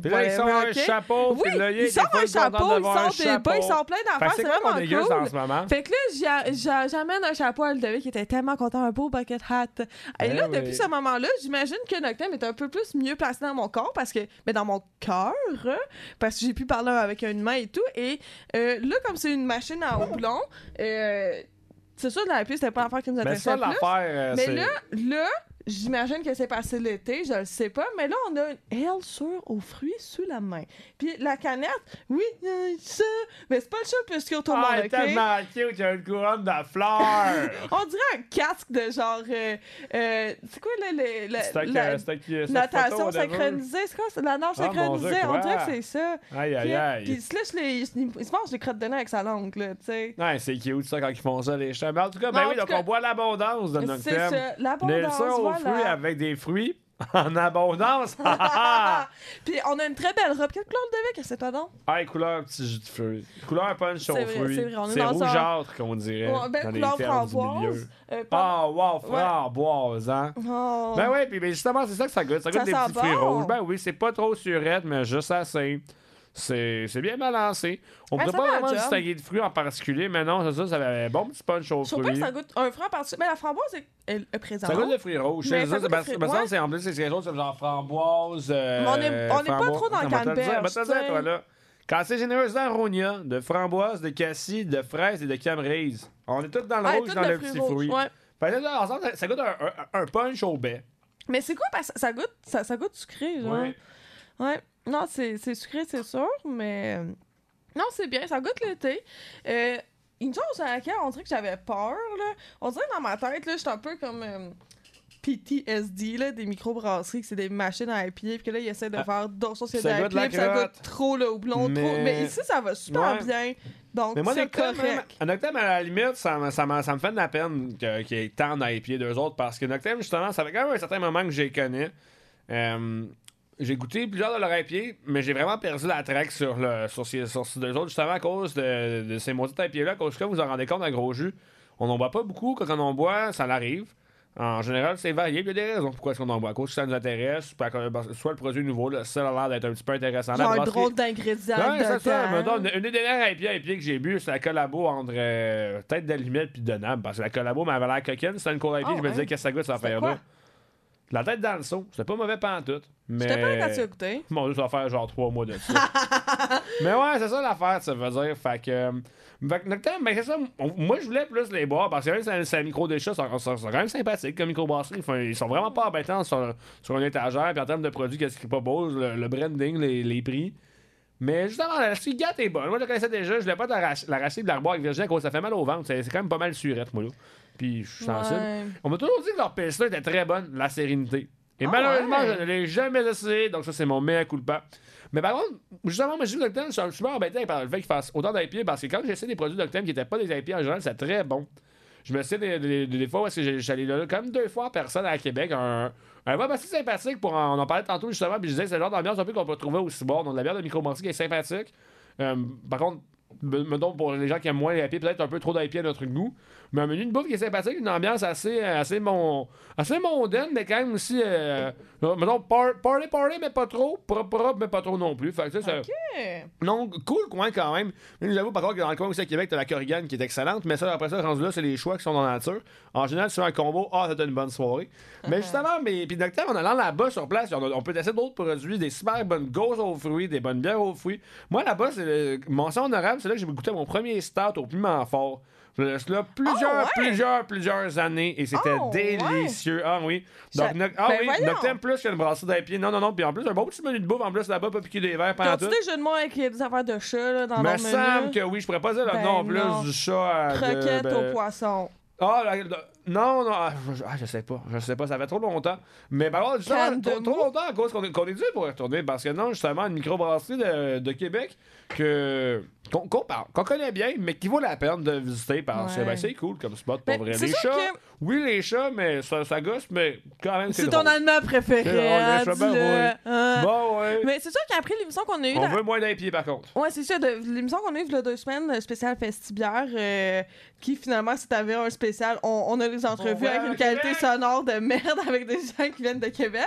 Speaker 5: Puis là, ils sont
Speaker 6: whatever,
Speaker 5: un chapeau,
Speaker 6: Oui, ils sortent un chapeau, ils
Speaker 5: un
Speaker 6: sortent des bas, ils sortent plein d'affaires.
Speaker 5: c'est
Speaker 6: vraiment
Speaker 5: déguste en
Speaker 6: cool.
Speaker 5: ce moment?
Speaker 6: Fait que là, j'a- j'a- j'amène un chapeau à Ludovic qui était tellement content, un beau bucket hat. Et
Speaker 5: Ben
Speaker 6: là, depuis ce moment-là, j'imagine que Noctem est un peu plus mieux placé dans mon corps parce que, mais dans mon cœur, parce que j'ai pu parler avec une main et tout. Et euh, là, comme c'est une machine à houblon, euh, C'est sûr, la IPA, c'était pas l'affaire qui nous
Speaker 5: Mais
Speaker 6: intéressait
Speaker 5: ça, l'affaire, euh,
Speaker 6: Mais
Speaker 5: c'est.
Speaker 6: là, là, j'imagine que c'est passé l'été, je le sais pas, mais là, on a une aile sûre aux fruits sous la main. Puis la canette, oui, ça, mais c'est pas le chat plus que tout le
Speaker 5: Ah,
Speaker 6: monde,
Speaker 5: elle est tellement cute, il y a une couronne de fleurs!
Speaker 6: On dirait un casque de genre. euh, euh, c'est quoi le, le- le-
Speaker 5: C'était
Speaker 6: la
Speaker 5: cette
Speaker 6: natation synchronisée? C'est quoi? C'est la nage
Speaker 5: Ah,
Speaker 6: synchronisée? On dirait que c'est ça.
Speaker 5: Aïe, aïe, aïe.
Speaker 6: puis se lèche les. Il, il se mange les crottes de nez avec sa langue, là, tu sais.
Speaker 5: Ouais, c'est cute ça quand ils font ça, les chats. Mais en tout cas, ben oui, donc on boit l'abondance de notre
Speaker 6: C'est ça, l'abondance,
Speaker 5: aux
Speaker 6: voilà.
Speaker 5: fruits avec des fruits en abondance. ah,
Speaker 6: Puis on a une très belle robe. Quelle couleur de bec c'est toi donc?
Speaker 5: couleur petit jus de fruits. Couleur punch aux fruits.
Speaker 6: c'est vrai,
Speaker 5: C'est rougeâtre, qu'on dirait.
Speaker 6: Ouais, ben,
Speaker 5: dans
Speaker 6: couleur framboise. Euh, pas-
Speaker 5: Ah, wow, framboise, hein?
Speaker 6: Oh.
Speaker 5: Ben oui, puis ben justement, c'est ça que ça goûte. Ça goûte des petits fruits rouges. Ben oui, c'est pas trop surette, mais juste assez. C'est bien balancé. On
Speaker 6: Ben,
Speaker 5: peut
Speaker 6: ça
Speaker 5: pas vraiment distinguer de fruits en particulier, mais non, c'est ça, ça avait un bon petit punch aux
Speaker 6: Je trouve pas
Speaker 5: fruits.
Speaker 6: que ça goûte un franc particulier. Mais la framboise est, est- est présente.
Speaker 5: Ça goûte le fruit rouge.
Speaker 6: Mais
Speaker 5: C'est
Speaker 6: ça
Speaker 5: ça,
Speaker 6: goûte
Speaker 5: c'est
Speaker 6: fruit- ouais.
Speaker 5: en plus, c'est quelque chose comme genre framboise. euh,
Speaker 6: Mais on est- on est pas trop dans le canneberge, sais.
Speaker 5: toi, là. Quand c'est généreux d'arogna, de framboise, de cassis, de fraises et de camerise. On est tous dans le
Speaker 6: Ouais,
Speaker 5: rouge, dans
Speaker 6: le fruit
Speaker 5: petit fruit.
Speaker 6: ouais.
Speaker 5: Fait que là, ensemble, ça- ça goûte un, un- un punch au baie.
Speaker 6: Mais c'est quoi? Parce que ça goûte, ça, ça goûte sucré, genre.
Speaker 5: Ouais.
Speaker 6: Ouais. Non, c'est sucré, c'est sûr, mais. euh, Non, c'est bien, ça goûte l'été. Euh, une chose à laquelle on dirait que j'avais peur, là. On dirait que dans ma tête, là, j'étais un peu comme. euh, PTSD, là, des microbrasseries, que c'est des machines à épier, puis que là, ils essaient de
Speaker 5: Ah.
Speaker 6: faire d'autres choses, c'est de
Speaker 5: la
Speaker 6: ça goûte trop le houblon, trop.
Speaker 5: Mais-
Speaker 6: Mais ici, ça va super
Speaker 5: Ouais.
Speaker 6: bien. Donc,
Speaker 5: Mais
Speaker 6: c'est correct.
Speaker 5: Noctem, à la limite, ça, me- ça, ça fait de la peine qu'il y ait tant pieds d'eux autres parce que Noctem, justement, ça fait quand même un certain moment que les connais. Euh, j'ai goûté plusieurs de leurs IPA, mais j'ai vraiment perdu la traque sur, le, sur, ces, sur ces deux autres, justement à cause de, de ces maudites IPA-là. À cause que vous vous en rendez compte, un gros jus, on n'en boit pas beaucoup. Quand on en boit, ça l'arrive. En général, c'est varié. Il y a des raisons pourquoi est-ce qu'on en boit. À cause que ça nous intéresse, que soit le produit nouveau, là, ça a l'air d'être un petit peu intéressant.
Speaker 6: Genre un drôle d'ingrédients.
Speaker 5: Ouais, c'est ça. une, une des dernières IPA, que j'ai bu, c'est la collabo entre euh, tête d'allumette puis de nab. Parce que la collabo m'avait l'air coquine. C'était une cool IPA.
Speaker 6: Ah,
Speaker 5: je me disais, qu'est-ce que ça goûte, cette
Speaker 6: C'était
Speaker 5: affaire-là? La tête dans le seau. C'était pas mauvais pantoute. Mais.
Speaker 6: J'étais pas quand tu as goûté.
Speaker 5: Mon Dieu, ça va faire genre trois mois de ça. mais ouais, c'est ça l'affaire, ça veut dire. Fait que. euh, fait que Noctem, ben c'est ça. Moi, je voulais plus les boire parce que c'est- un micro déchet, c'est quand même sympathique comme microbrasserie. Enfin, ils sont vraiment pas embêtants sur, sur une étagère. Puis en termes de produits, qu'est-ce qui propose, le, le branding, les, les prix. Mais justement, la cigate est bonne. Moi, je la connaissais déjà. Je voulais pas t'arracher- l'arracher de la avec Virginie à cause ça fait mal au ventre. C'est c'est quand même pas mal surette, moi, là. Puis je suis sensible. On m'a toujours dit que leur PS là était très bonne, la sérénité. Et
Speaker 6: Ah
Speaker 5: malheureusement,
Speaker 6: ouais?
Speaker 5: je ne l'ai jamais essayé, donc ça, c'est mon mea culpa. Mais par contre, justement, vu Noctem, je suis super embêté par le fait qu'il fasse autant d'IPA parce que quand j'ai essayé des produits Noctem qui n'étaient pas des IPA en général, c'est très bon. Je me suis des, des, des fois où est-ce que j'ai- j'allais là, quand même deux fois en personne à Québec, un, un vibe assez sympathique pour en, on en parlait tantôt justement, puis je disais c'est le genre d'ambiance un peu qu'on peut trouver au Cyborg, donc de la bière de microbrasserie qui est sympathique. Euh, par contre, mettons pour les gens qui aiment moins les IPA, peut-être un peu trop d'IPA à notre goût. Mais un menu de bouffe qui est sympathique, une ambiance assez, assez, mon, assez mondaine, mais quand même aussi, euh, euh, mettons, par- party party, mais pas trop, propre propre, mais pas trop non plus. Fait que ça, ça- non, cool coin quand même. Mais j'avoue par contre que dans le coin aussi à Québec, t'as la Corrigan qui est excellente, mais ça, après ça, rendu là, c'est les choix qui sont dans la nature. En général, c'est un combo, ah, c'était une bonne soirée. Mais justement, mais, puis Noctem, en allant là-bas sur place, on, peut tester d'autres produits, des super bonnes gauzes aux fruits, des bonnes bières aux fruits. Moi, là-bas, c'est sang honorable, c'est là que j'ai goûté mon premier stout au piment fort. Je laisse là plusieurs,
Speaker 6: Oh, ouais?
Speaker 5: plusieurs, plusieurs années et c'était
Speaker 6: Oh, ouais?
Speaker 5: délicieux. Ah oui. Donc, Noc- ah
Speaker 6: ben
Speaker 5: oui. Noctem plus qu'une brasserie d'IPA. Non, non, non. Puis en plus, un bon petit menu de bouffe en plus là-bas, pas piquer des verres pendant
Speaker 6: T'as-tu
Speaker 5: tout.
Speaker 6: des jeux de mots avec des affaires de chat là, dans
Speaker 5: Me
Speaker 6: leur
Speaker 5: semble
Speaker 6: menu?
Speaker 5: que oui, je pourrais pas dire le
Speaker 6: Ben
Speaker 5: nom en plus du chat. euh, de-
Speaker 6: Croquettes
Speaker 5: ben-
Speaker 6: au poisson.
Speaker 5: Ah, la- la- non, non, ah, je, ah, je sais pas, je sais pas, ça fait trop longtemps. Mais par contre, justement, trop, trop longtemps à cause qu'on est, dû pour retourner, parce que non, justement, une microbrasserie de, de Québec que qu'on parle, qu'on connaît bien, mais qui vaut la peine de visiter parce que
Speaker 6: Ouais.
Speaker 5: ben, c'est cool comme spot pour
Speaker 6: Ben,
Speaker 5: vrai.
Speaker 6: c'est
Speaker 5: Les
Speaker 6: sûr
Speaker 5: chats,
Speaker 6: que-
Speaker 5: oui, les chats, mais ça, ça gosse, mais quand même, c'est
Speaker 6: C'est ton animal préféré,
Speaker 5: C'est drôle, ben oui.
Speaker 6: Hein.
Speaker 5: Bon, ouais.
Speaker 6: Mais c'est sûr qu'après l'émission qu'on a eue...
Speaker 5: On
Speaker 6: la-
Speaker 5: veut moins d'un pied, par contre.
Speaker 6: Ouais, c'est de- L'émission qu'on a eue il y a deux semaines, le spécial Festibière, euh, qui finalement, si t'avais un spécial, on, on a les entrevues avec une qualité
Speaker 5: Québec.
Speaker 6: sonore de merde avec des gens qui viennent de Québec.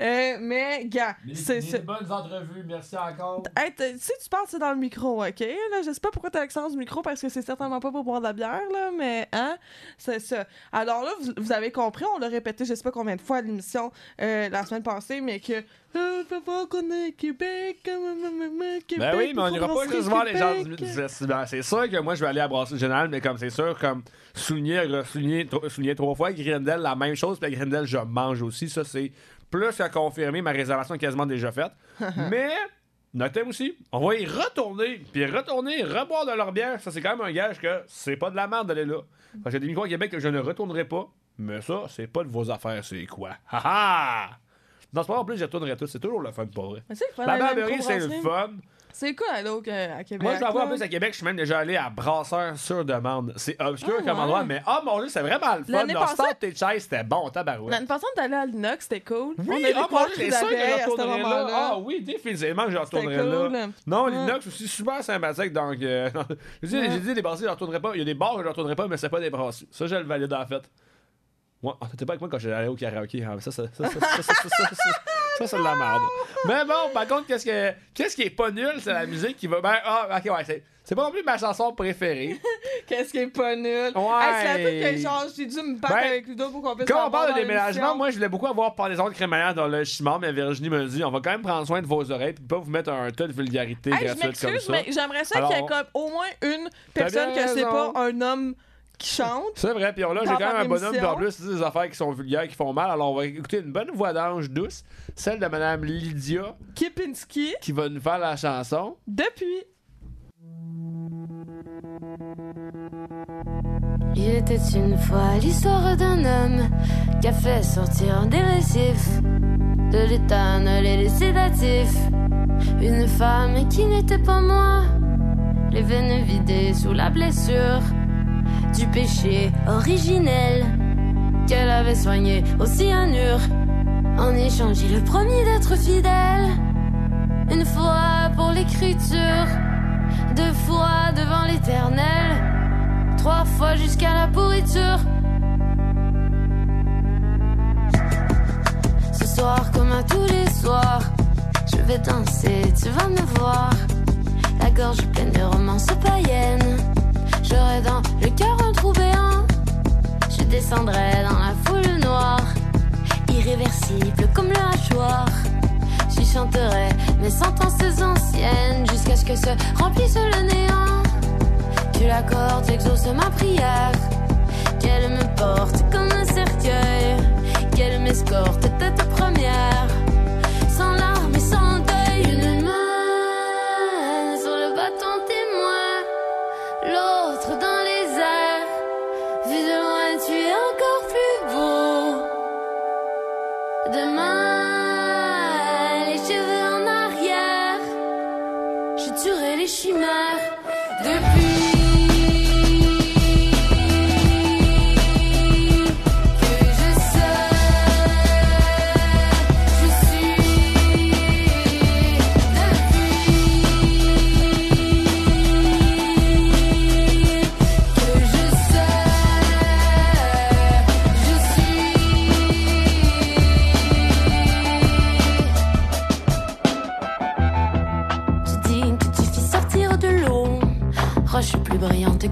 Speaker 6: Euh, mais, gars, c'est ça.
Speaker 5: bonnes entrevues, merci encore.
Speaker 6: Hey, si tu parles, c'est dans le micro, OK? Là, je sais pas pourquoi t'as l'accent du micro, parce que c'est certainement pas pour boire de la bière, là, mais, hein? C'est ça. Alors là, vous, vous avez compris, on l'a répété je sais pas combien de fois à l'émission euh, la semaine passée, mais que... Euh, faut voir qu'on est à Québec, Québec.
Speaker 5: Ben oui, mais on n'ira pas juste voir les gens. C'est- c'est- ben, C'est sûr que moi, je vais aller à Brasserie Générale, mais comme c'est sûr, comme souligner, souligner, souligner trois fois, Grindel, la même chose, puis Grindel, je mange aussi. Ça, c'est plus qu'à confirmer. Ma réservation est quasiment déjà faite. mais. Notez aussi, on va y retourner, puis retourner, reboire de leur bière. Ça, c'est quand même un gage que c'est pas de la merde d'aller là. A des micros à Québec que je ne retournerai pas, mais ça, c'est pas de vos affaires, c'est quoi? Ha ha! Dans ce moment, en plus, je retournerai tout. C'est toujours le fun pour vrai. La Barberie, c'est le fun.
Speaker 6: C'est quoi, alors, que- à Québec?
Speaker 5: Moi, je vais avoir
Speaker 6: là?
Speaker 5: plus à Québec. Je suis même déjà allé à Brasseur sur demande. C'est obscur
Speaker 6: Ah,
Speaker 5: comme
Speaker 6: ouais.
Speaker 5: endroit, mais oh mon dieu, c'est vraiment le fun.
Speaker 6: L'année
Speaker 5: Leur start tes chaises, c'était bon, tabarouette.
Speaker 6: L'année on est allé à l'Inox, c'était cool. on
Speaker 5: Oui,
Speaker 6: a
Speaker 5: oh mon dieu, c'est sûr que je retournerai là. Ah oui, définitivement que je retournerai
Speaker 6: C'était
Speaker 5: là.
Speaker 6: cool.
Speaker 5: Non, l'Inox aussi, super sympathique. Donc, euh,
Speaker 6: Ouais.
Speaker 5: j'ai dit, les brasseries, je ne retournerai pas. Il y a des bars que je ne retournerai pas, mais c'est pas des brasseries. Ça, je le valide en fait. Moi, oh, t'étais pas avec moi quand j'allais au karaoké. hein. Ça, ça, ça, ça, ça, ça, ça, ça, ça, ça, c'est de la merde. Mais bon, par contre, qu'est-ce, que, qu'est-ce qui est pas nul, c'est la musique qui va. Ben, ah, ok, ouais, c'est, c'est pas non plus ma chanson préférée.
Speaker 6: Qu'est-ce qui est pas nul?
Speaker 5: Ouais.
Speaker 6: Hey, c'est la que genre, j'ai dû me battre
Speaker 5: Ben,
Speaker 6: avec Ludo pour qu'on puisse
Speaker 5: Quand on parle de déménagement, moi je voulais beaucoup avoir pendaison de crémaillère dans le chimard, mais Virginie me dit on va quand même prendre soin de vos oreilles puis pas vous mettre un tas de vulgarité
Speaker 6: Hey,
Speaker 5: gratuite comme ça.
Speaker 6: mais j'aimerais ça qu'il y ait comme au moins une personne que c'est pas un homme qui chante.
Speaker 5: C'est vrai, puis là j'ai quand même un bonhomme, en plus c'est des affaires qui sont vulgaires, qui font mal. Alors on va écouter une bonne voix d'ange douce, celle de Madame Lydia,
Speaker 6: Kipinski,
Speaker 5: qui va nous faire la chanson.
Speaker 6: depuis.
Speaker 8: Il était une fois l'histoire d'un homme qui a fait sortir des récifs de l'éthanol et des sédatifs. Une femme qui n'était pas moi, les veines vidées sous la blessure du péché originel qu'elle avait soigné au cyanure. En échange, il a promis d'être fidèle. Une fois pour l'écriture, deux fois devant l'éternel trois fois jusqu'à la pourriture. Ce soir, comme à tous les soirs, je vais danser, tu vas me voir. La gorge pleine de romances païennes. J'aurai dans le cœur un trou béant. Je descendrai dans la foule noire, irréversible comme le hachoir. J'y chanterai mes sentences anciennes jusqu'à ce que se remplisse le néant. Tu l'accordes, j'exauce ma prière. Qu'elle me porte comme un cercueil. Qu'elle m'escorte tête première.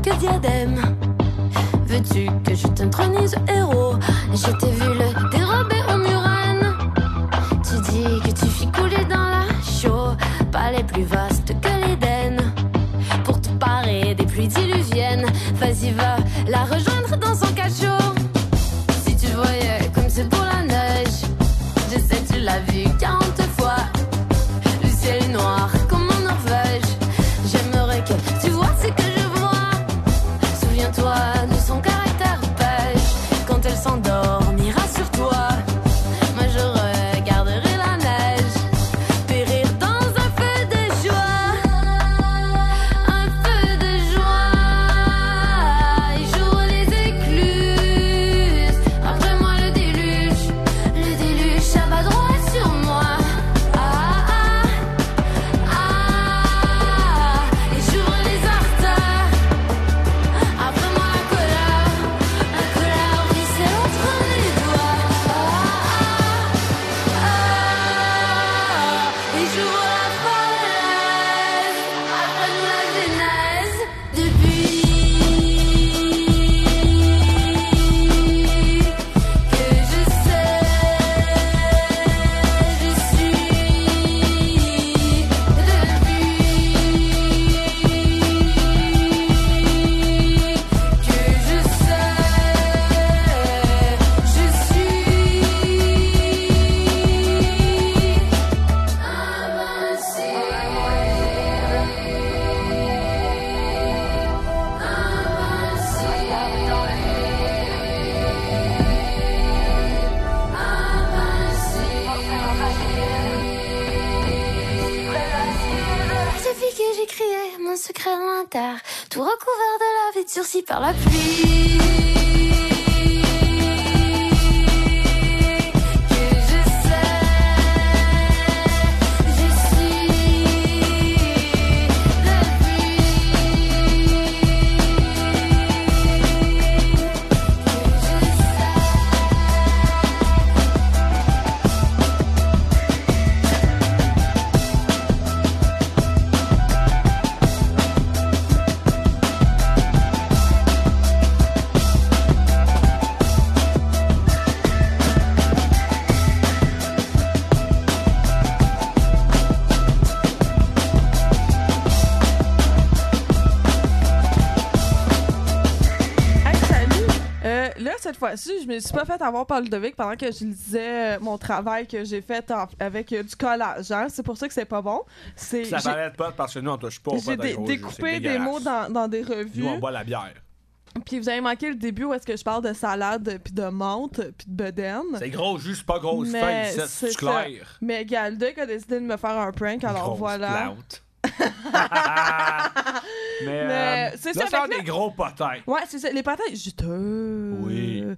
Speaker 8: Que diadème. Veux-tu que je t'intronise héros? Je t'ai vu durcie par la pluie.
Speaker 6: Fois-ci, je me suis pas fait avoir par Ludovic pendant que je lisais euh, mon travail que j'ai fait en- avec euh, du collage. hein. C'est pour ça que c'est pas bon. C'est
Speaker 5: Ça paraît pas parce que nous, on touche pas au
Speaker 6: J'ai dé- découpé des mots dans, dans des
Speaker 5: Nous, on
Speaker 6: revues.
Speaker 5: boit la bière.
Speaker 6: Puis vous avez manqué le début où est-ce que je parle de salade, puis de menthe, puis de bedaine.
Speaker 5: C'est gros jus, c'est pas grosse
Speaker 6: Mais
Speaker 5: feuille,
Speaker 6: c'est
Speaker 5: clair.
Speaker 6: Mais Galduc a décidé de me faire un prank, alors
Speaker 5: Grosse
Speaker 6: voilà.
Speaker 5: plante. Mais,
Speaker 6: Mais
Speaker 5: euh,
Speaker 6: c'est
Speaker 5: là,
Speaker 6: ça, que
Speaker 5: des
Speaker 6: là-
Speaker 5: gros potins.
Speaker 6: Ouais, c'est ça. Les patates juteuses.
Speaker 5: Oui.
Speaker 6: Euh,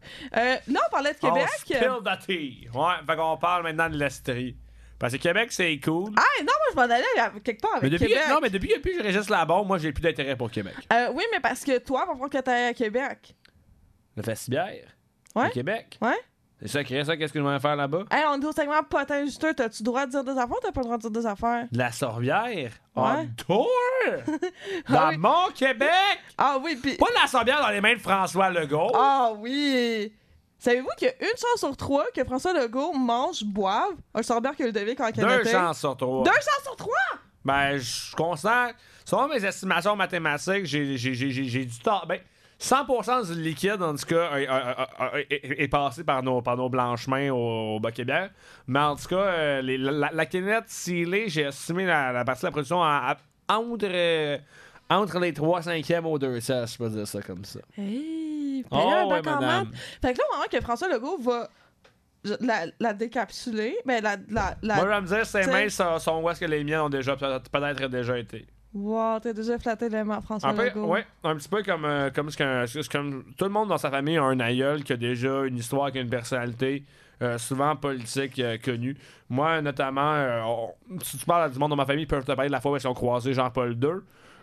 Speaker 6: là, on parlait de Québec.
Speaker 5: On spill the tea. Ouais, fait qu'on parle maintenant de l'Estrie. Parce que Québec, c'est cool.
Speaker 6: Ah, non, moi, je m'en allais à- quelque part avec
Speaker 5: mais depuis,
Speaker 6: Québec.
Speaker 5: non, mais depuis que je Régis Labon, moi, j'ai plus d'intérêt pour Québec.
Speaker 6: Euh, oui, mais parce que toi, va falloir que t'ailles à Québec.
Speaker 5: Le Festibière.
Speaker 6: Ouais.
Speaker 5: Au Québec.
Speaker 6: Ouais.
Speaker 5: C'est ça, créer ça, qu'est-ce que je vais faire là-bas?
Speaker 6: Hey, on est au segment potin juteux. T'as-tu le droit de dire des affaires ou t'as pas le droit de dire des affaires?
Speaker 5: De la Sorbière?
Speaker 6: Ouais.
Speaker 5: En tour? Dans
Speaker 6: Ah oui.
Speaker 5: mon Québec?
Speaker 6: Ah oui, puis.
Speaker 5: Pas de la Sorbière dans les mains de François Legault.
Speaker 6: Ah oui! Savez-vous qu'il y a une chance sur trois que François Legault mange, boive un sorbet que Ludovic en
Speaker 5: Deux
Speaker 6: Canada?
Speaker 5: chances sur trois.
Speaker 6: Deux chances sur trois!
Speaker 5: Ben, je considère. Selon mes estimations mathématiques, j'ai, du temps. Ben, 100% du liquide, en tout cas, est, est passé par nos, par nos blanchemins au, au Bac-Québec. Mais en tout cas, euh, les- la, la canette scellée, j'ai estimé la, la partie de la production à- à- entre, euh, entre les 3 cinquièmes aux 2 cents, je peux dire ça comme ça.
Speaker 6: Hey!
Speaker 5: Oh,
Speaker 6: là,
Speaker 5: ouais.
Speaker 6: Fait que là, au moment que François Legault va la, la décapsuler, ben la. la, la...
Speaker 5: Moi, je vais me dire, ses mains sont, sont où est-ce que les miennes ont déjà peut-être déjà été.
Speaker 6: Wow, t'as déjà flatté mains, François
Speaker 5: Un peu,
Speaker 6: Legault.
Speaker 5: ouais, un petit peu comme, euh, comme, tout le monde dans sa famille a un aïeul qui a déjà une histoire, qui a une personnalité, euh, souvent politique euh, connue. Moi, notamment, euh, on- si tu parles à du monde dans ma famille, ils peuvent te parler de la fois où ils ont croisé Jean-Paul II.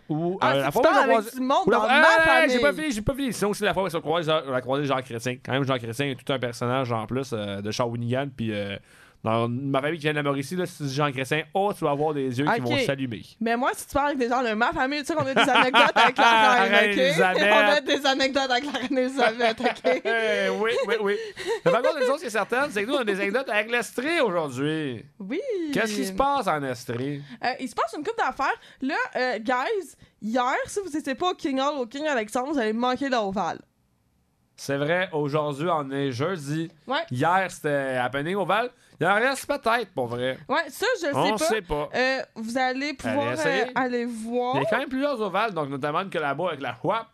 Speaker 5: Ou
Speaker 6: Ah,
Speaker 5: la fois où ils ont croisé-
Speaker 6: du monde dans ma famille.
Speaker 5: J'ai pas fini, j'ai pas fini. Sinon, aussi la fois où ils ont croisé, Jean Chrétien. Quand même, Jean Chrétien est tout un personnage en plus de Shawinigan. Puis euh, dans ma famille qui vient de la Mauricie, là, si tu dis Jean Chrétien, oh, tu vas avoir des yeux qui vont s'allumer.
Speaker 6: Mais moi, si tu parles avec des gens de ma famille, tu sais qu'on a des anecdotes avec la
Speaker 5: La
Speaker 6: reine,
Speaker 5: reine
Speaker 6: ok?
Speaker 5: Elisabeth.
Speaker 6: On a des anecdotes avec la reine Elisabeth, ok?
Speaker 5: Eh, oui, oui, oui. Mais par contre, une chose qui est certaine, c'est que nous, on a des anecdotes avec l'Estrie aujourd'hui.
Speaker 6: Oui.
Speaker 5: Qu'est-ce qui se passe en Estrie?
Speaker 6: Euh, il se passe une coupe d'affaires. Là, euh, guys, hier, si vous n'étiez pas au King Hall, au King Alexandre, vous allez manquer l'Oval.
Speaker 5: C'est vrai, aujourd'hui, on est jeudi.
Speaker 6: Ouais.
Speaker 5: Hier, c'était happening Oval. Il en reste peut-être, pour vrai.
Speaker 6: Ouais, ça, je sais
Speaker 5: On
Speaker 6: pas.
Speaker 5: sait pas.
Speaker 6: Euh, vous allez pouvoir
Speaker 5: Allez
Speaker 6: euh, aller voir.
Speaker 5: Il y a quand même plusieurs ovales, donc notamment une collabo avec la WAP.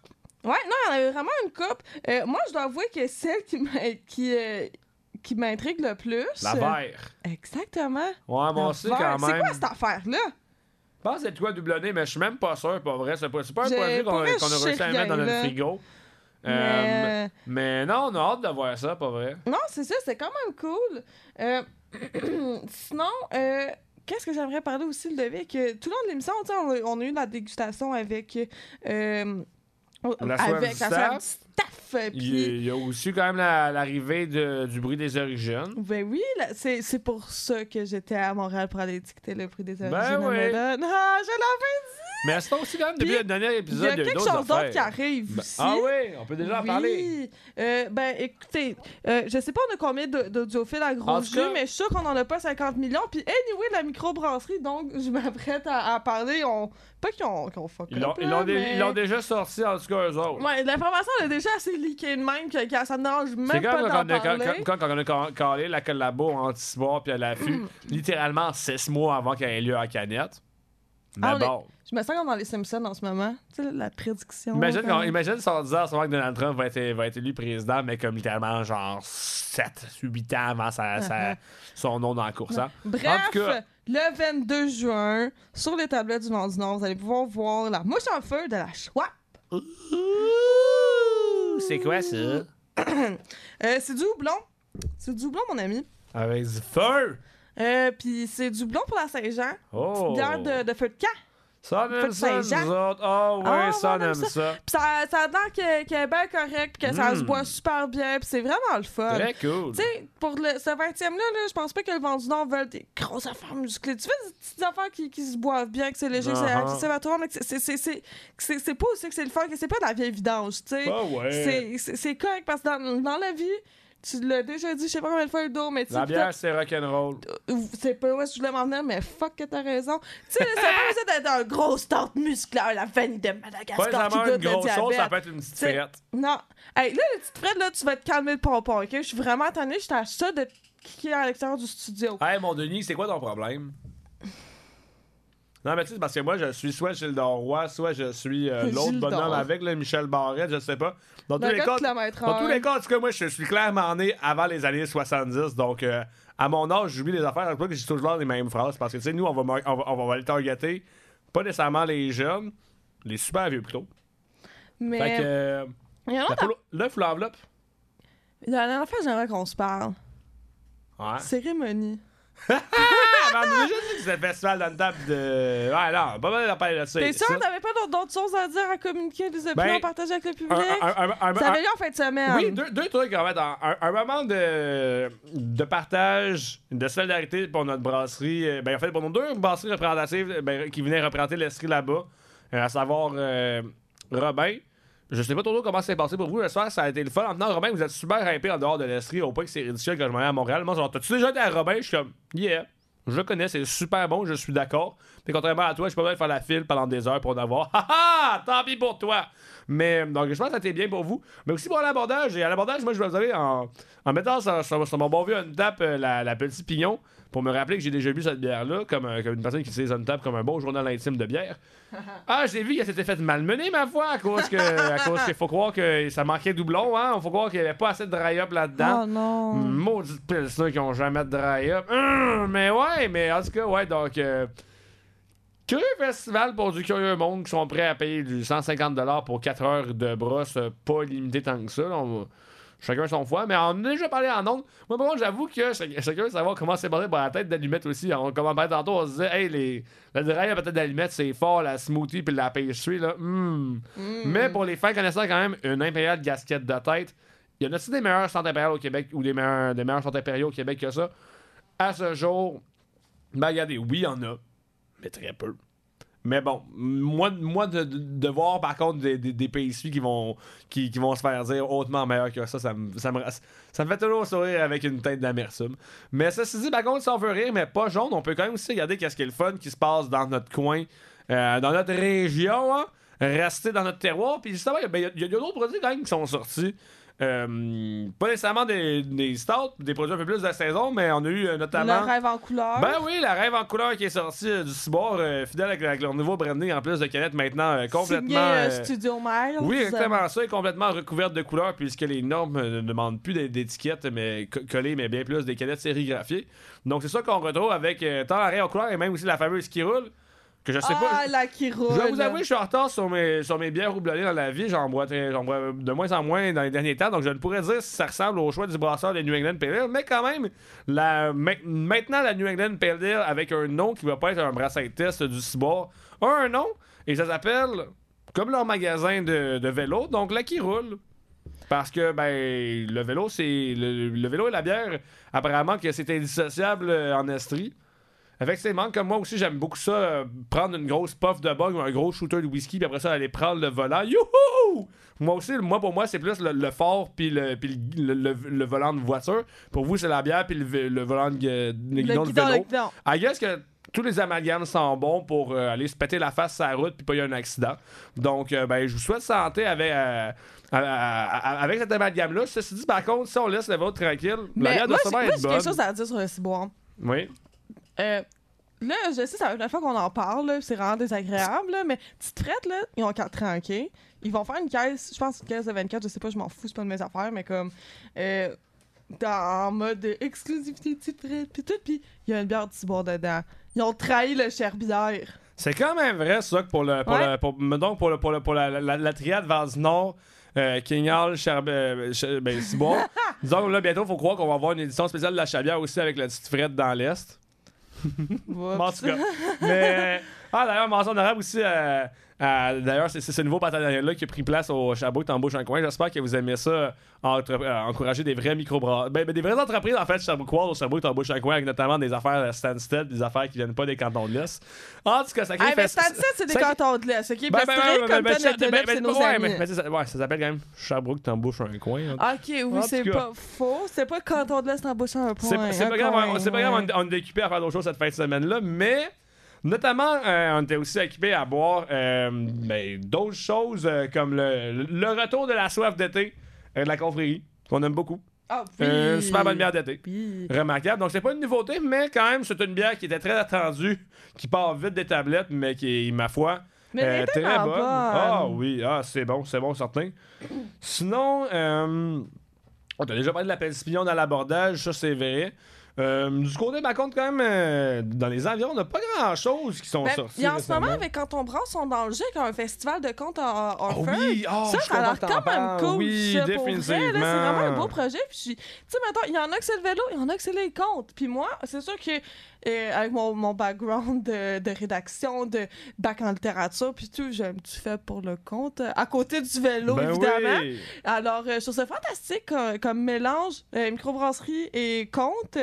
Speaker 6: Ouais, non, il y en avait vraiment une coupe. Euh, moi, je dois avouer que celle qui m'a- qui, euh, qui m'intrigue le plus.
Speaker 5: La
Speaker 6: euh,
Speaker 5: vert.
Speaker 6: Exactement.
Speaker 5: Ouais, moi aussi, quand
Speaker 6: C'est
Speaker 5: même.
Speaker 6: quoi cette affaire-là?
Speaker 5: Je pense que c'est de quoi double nez, mais je suis même pas sûr, pas vrai. C'est pas, c'est pas un
Speaker 6: J'ai-
Speaker 5: produit qu'on
Speaker 6: pour vrai,
Speaker 5: qu'on a
Speaker 6: je
Speaker 5: réussi
Speaker 6: sais
Speaker 5: à mettre dans notre
Speaker 6: là.
Speaker 5: frigo. Euh,
Speaker 6: Mais-
Speaker 5: mais non, on a hâte de voir ça, pas vrai.
Speaker 6: Non, c'est ça, c'est quand même cool. Euh, sinon, euh, qu'est-ce que j'aimerais parler aussi, devis? Que tout le long de l'émission, on, a- on a eu la dégustation avec. euh,
Speaker 5: La
Speaker 6: avec
Speaker 5: du
Speaker 6: la
Speaker 5: staff. Il y, a- aussi quand même la- l'arrivée de- du bruit des origines.
Speaker 6: ben oui, c'est pour ça que j'étais à Montréal pour aller étiqueter le prix des
Speaker 5: Ben
Speaker 6: origines. à
Speaker 5: oui.
Speaker 6: Ah, je l'avais dit!
Speaker 5: Mais c'est aussi quand même depuis
Speaker 6: Puis,
Speaker 5: le dernier
Speaker 6: Il
Speaker 5: épisode.
Speaker 6: y a quelque chose d'autre qui arrive
Speaker 5: Ben,
Speaker 6: aussi.
Speaker 5: ah oui, on peut déjà en
Speaker 6: Oui.
Speaker 5: parler.
Speaker 6: Euh, ben, écoutez, euh, je sais pas on a combien de- d'audiophiles à
Speaker 5: En
Speaker 6: gros jus,
Speaker 5: cas-
Speaker 6: mais je suis sûr qu'on en a pas 50 millions. Puis, anyway, la microbrasserie, donc, je m'apprête à, à parler. On... Pas qu'ils ont, fuck
Speaker 5: Ils l'ont
Speaker 6: mais-
Speaker 5: déjà sorti, en tout cas, eux autres.
Speaker 6: Ouais, l'information elle est déjà assez leakée de même que, que ça ne dérange même pas d'en parler.
Speaker 5: quand- quand on a ca- calé la collabo en anti-bois puis à l'affût, littéralement six mois avant qu'elle ait lieu à Canette. Mais
Speaker 6: Ah, est-
Speaker 5: bon.
Speaker 6: Je me sens comme dans les Simpsons en ce moment. Tu sais, la prédiction.
Speaker 5: Imagine, imagine si on disait en ce moment que Donald Trump va être, va être élu président, mais comme littéralement genre 7, 8 ans avant sa, sa- son nom dans la course. hein.
Speaker 6: Bref,
Speaker 5: En tout cas,
Speaker 6: le 22 juin, sur les tablettes du Vent du Nord, vous allez pouvoir voir la mouche en feu de la Schwab.
Speaker 5: C'est quoi ça?
Speaker 6: Euh, c'est du houblon. C'est du houblon, mon ami.
Speaker 5: Avec du feu!
Speaker 6: Euh, Puis c'est du houblon pour la Saint-Jean.
Speaker 5: Oh!
Speaker 6: Bière de, de feu de camp.
Speaker 5: Ça, on
Speaker 6: Feu
Speaker 5: aime ça, nous autres. Oh,
Speaker 6: Ah,
Speaker 5: ça, on
Speaker 6: aime ça.
Speaker 5: ça.
Speaker 6: Puis ça, ça a l'air qu'elle est bien correcte, que ça se
Speaker 5: Mm.
Speaker 6: boit super bien, puis c'est vraiment le fun.
Speaker 5: Très cool.
Speaker 6: Tu sais, pour le, ce 20e-là, là, je pense pas que le vent du Nord veulent des grosses affaires musclées. Tu fais des petites affaires qui, qui se boivent bien, que c'est léger, que c'est
Speaker 5: Uh-huh.
Speaker 6: accessible à tout le monde, mais que c'est- pas aussi que c'est le fun, que c'est pas de la vieille vidange, tu sais.
Speaker 5: Ah ouais.
Speaker 6: C'est correct parce que dans, dans la vie, tu l'as déjà dit, je sais pas combien de fois le dos, mais tu sais,
Speaker 5: La bière, c'est rock'n'roll.
Speaker 6: c'est pas où est-ce que je voulais m'en venir, mais fuck que t'as raison. Tu sais, c'est pas besoin d'être un gros start musculaire, la veine de
Speaker 5: Pas
Speaker 6: Madagascar qui goûte
Speaker 5: une grosse chose, ça peut être une petite frette.
Speaker 6: Non. Hey, là, les petites frettes, là, tu vas te calmer le pompon, ok? Je suis vraiment tannée, j'étais à ça de kicker à l'extérieur du studio.
Speaker 5: Hey, mon Denis, c'est quoi ton problème? Non, mais tu sais, parce que moi, je suis soit Gilles Roy, soit je suis euh, l'autre bonhomme avec le Michel Barrette, je sais pas. Dans tous,
Speaker 6: Le
Speaker 5: les cas, dans tous les cas, en tout cas, moi, je suis clairement né avant les années 70. Donc, euh, à mon âge, j'oublie les affaires. C'est pas que j'ai toujours les mêmes phrases. Parce que, tu sais, nous, on va, on va, on va, les targeter. Pas nécessairement les jeunes, les super vieux plutôt.
Speaker 6: Mais.
Speaker 5: Fait que. euh, la l'œuf ou l'enveloppe?
Speaker 6: Il y a une affaire, j'aimerais qu'on se parle.
Speaker 5: Ouais.
Speaker 6: Cérémonie.
Speaker 5: Ah, ben, on a déjà dit que c'était le festival dans une table de. Ouais, non, pas mal d'appels là-dessus.
Speaker 6: T'es sûr,
Speaker 5: Ça-
Speaker 6: t'avais pas d'autres- choses à dire, à communiquer, des opinions
Speaker 5: Ben,
Speaker 6: à partager avec le public? Ça avait lieu en fin de semaine.
Speaker 5: Oui, deux, trucs en fait. Un, un moment de, de partage, de solidarité pour notre brasserie. euh, Ben, en fait, pour nos deux brasseries représentatives euh, ben, qui venaient représenter l'Estrie là-bas, euh, à savoir Robin. Je sais pas trop comment c'est passé pour vous. Le soir, ça a été le fun. En tenant, Robin, vous êtes super hypé en dehors de l'Estrie, au point que c'est ridicule quand je m'en vais à Montréal. Moi, genre, t'as-tu déjà été à Robin? Je suis comme, yeah. Je connais, c'est super bon, je suis d'accord. Mais contrairement à toi, je peux pas faire la file pendant des heures pour en avoir. Ha ha! Tant pis pour toi! Mais donc, je pense que ça bien pour vous. Mais aussi pour l'abordage. Et à l'abordage, moi, je vais vous aller en, en mettant sur, mon bon vieux Untap euh, la, la petite pignon pour me rappeler que j'ai déjà bu cette bière-là comme, euh, comme une personne qui utilise Untap comme un bon journal intime de bière. Ah, j'ai vu qu'elle s'était fait malmener, ma foi, à cause que, à cause qu'il faut croire que ça manquait de doublon, hein. Faut croire qu'il n'y avait pas assez de dry-up là-dedans.
Speaker 6: Oh non.
Speaker 5: Maudite pilsner qui ont jamais de dry-up. Hum, mais ouais, mais en tout cas, ouais, donc. euh, Curieux festival pour du curieux monde qui sont prêts à payer du 150$ pour 4 heures de brosse, euh, pas limité tant que ça. là. On Chacun son foie, mais on en a déjà parlé en ondes. Moi, par contre, j'avoue que curieux de savoir comment c'est passé par la tête d'allumette aussi. On, comme on parlait tantôt, on se disait, hey, les, le dry à tête d'allumette, c'est fort, la smoothie puis la pastry, là. hum. Mais pour les fins connaissant quand même une impériale gasquette de tête, il y en a-t-il des meilleurs centres impériaux au Québec ou des meilleurs, des meilleurs centres impériaux au Québec que ça? À ce jour, ben regardez, oui, il y en a, mais très peu. Mais bon, moi, de, voir par contre des, des, des qui vont, qui, vont se faire dire hautement meilleur que ça, ça me, ça me, ça me fait toujours sourire avec une tête d'amertume. Mais ça se dit, par contre, si on veut rire, mais pas jaune, on peut quand même aussi regarder qu'est-ce qui est le fun qui se passe dans notre coin, euh, dans notre région, hein, rester dans notre terroir. Puis justement, il y a- ben, a d'autres produits quand même qui sont sortis. Euh, pas nécessairement des, des stouts, des produits un peu plus de saison, mais on a eu euh, notamment.
Speaker 6: Le rêve en couleur.
Speaker 5: Ben oui, la rêve en couleur qui est sortie euh, du euh, fidèle avec, avec leur nouveau branding en plus de canettes maintenant complètement.
Speaker 6: Signé, Studio Miles.
Speaker 5: oui, exactement ça, est complètement recouverte de couleurs puisque les normes ne demandent plus d'é- d'étiquettes mais co- collées, mais bien plus des canettes sérigraphiées. Donc c'est ça qu'on retrouve avec tant la rêve en couleur et même aussi la fameuse qui roule. Que je sais
Speaker 6: ah,
Speaker 5: pas.
Speaker 6: la qui roule.
Speaker 5: Je vais vous avouer, je suis en retard sur mes, sur mes bières houblonnées dans la vie. J'en bois, de moins en moins dans les derniers temps. Donc, je ne pourrais dire si ça ressemble au choix du brasseur de New England Pale Ale. Mais quand même, la, maintenant, la New England Pale Ale, avec un nom qui va pas être un brasseur test du Ciboire, a un nom. Et ça s'appelle, comme leur magasin de, de vélo, donc la qui roule. Parce que ben le vélo, c'est. Le, le vélo et la bière, apparemment que c'est indissociable euh, en Estrie. Effectivement, comme moi aussi, j'aime beaucoup ça, euh, prendre une grosse puff de bug ou un gros shooter de whisky, puis après ça, aller prendre le volant. Youhou! Moi aussi, moi pour moi, c'est plus le, le fort puis le, puis le, le- volant de voiture. Pour vous, c'est la bière puis le, volant de, le guidon de vélo.
Speaker 6: guidon.
Speaker 5: I guess que tous les amalgames sont bons pour euh, aller se péter la face sur la route puis pas y avoir un accident. Donc, euh, ben, je vous souhaite santé avec, à- à- à- avec cet amalgame-là. Ceci dit, par contre, si on laisse le vôtre tranquille, la
Speaker 6: Mais
Speaker 5: bière
Speaker 6: moi,
Speaker 5: doit
Speaker 6: j'ai
Speaker 5: sûrement
Speaker 6: moi,
Speaker 5: être
Speaker 6: j'ai
Speaker 5: bonne.
Speaker 6: quelque chose à dire sur le ciboire.
Speaker 5: Oui.
Speaker 6: Euh, là, je sais, c'est la première fois qu'on en parle, c'est vraiment désagréable, là, mais petite frette, là, ils ont 4 ans, OK? Ils vont faire une caisse, je pense une caisse de 24, je sais pas, je m'en fous, c'est pas de mes affaires, mais comme, euh, dans, en mode exclusivité petite frette, puis tout, puis il y a une bière de ciboire dedans. Ils ont trahi le Cherbière.
Speaker 5: C'est quand même vrai, ça, que pour le. Pour
Speaker 6: Ouais.
Speaker 5: le pour, donc, pour, le, pour, le, pour la, la, la triade Vase Nord, euh, Hall, Cherb... euh, Ch- ben. Disons que là, bientôt, il faut croire qu'on va avoir une édition spéciale de la Chabière aussi avec la petite frette dans l'Est. En tout cas. Mais. Ah, d'ailleurs, mention honorable aussi. euh, d'ailleurs, c'est ce nouveau partenariat-là qui a pris place au Chabot Tambouche un coin. J'espère que vous aimez ça, entre- euh, encourager des vrais micro ben, ben, des vraies entreprises, en fait, Chabouquois au Chabot Tambouche un coin, avec notamment des affaires Stansted, des affaires qui viennent pas des cantons de l'Est. En tout cas, ça crée
Speaker 6: Ah, mais Stansted, c'est des cantons de l'Est, ok?
Speaker 5: ben, ben, ben, ben, ben, ben, ben,
Speaker 6: c'est
Speaker 5: ben,
Speaker 6: nos amis.
Speaker 5: mais- ça- ouais, ça s'appelle quand même Sherbrooke, t'embauches un coin. hein.
Speaker 6: Ok, oui,
Speaker 5: En
Speaker 6: c'est pas faux. C'est pas canton de l'Est en bouche un point.
Speaker 5: C'est c'est pas
Speaker 6: un
Speaker 5: grave,
Speaker 6: coin,
Speaker 5: c'est pas grave, on est occupé à faire d'autres choses cette fin de semaine-là, mais notamment, euh, on était aussi occupé à boire euh, ben, d'autres choses euh, comme le, le retour de la soif d'été de la confrérie, qu'on aime beaucoup.
Speaker 6: Ah, oui.
Speaker 5: Euh, super bonne bière d'été.
Speaker 6: Oui.
Speaker 5: Remarquable. Donc, c'est pas une nouveauté, mais quand même, c'est une bière qui était très attendue, qui part vite des tablettes, mais qui est, ma foi,
Speaker 6: Mais
Speaker 5: euh, très bonne.
Speaker 6: bonne.
Speaker 5: Ah oui, ah, c'est bon, c'est bon, certain. Sinon, euh, on t'a déjà parlé de la pelle dans l'abordage, ça c'est vrai. Euh, du côté, par contre, quand même, euh, dans les environs, on n'a pas grand-chose qui sont
Speaker 6: Ben,
Speaker 5: sortis.
Speaker 6: a en ce moment, avec Quand on brasse, on dans le jeu, un festival de contes en, en
Speaker 5: Ah oui, ah,
Speaker 6: ça, a l'air quand même cool.
Speaker 5: Oui,
Speaker 6: ça, vrai, là, C'est vraiment un beau projet. Puis, tu sais, maintenant, il y en a que c'est le vélo, il y en a que c'est les contes. Puis moi, c'est sûr que avec mon, mon background de, de rédaction, de bac en littérature, puis tout, j'ai un petit fait pour le euh, À côté du vélo,
Speaker 5: Ben
Speaker 6: évidemment.
Speaker 5: oui.
Speaker 6: Alors, euh, je trouve ça fantastique comme, comme mélange, euh, microbrasserie et conte.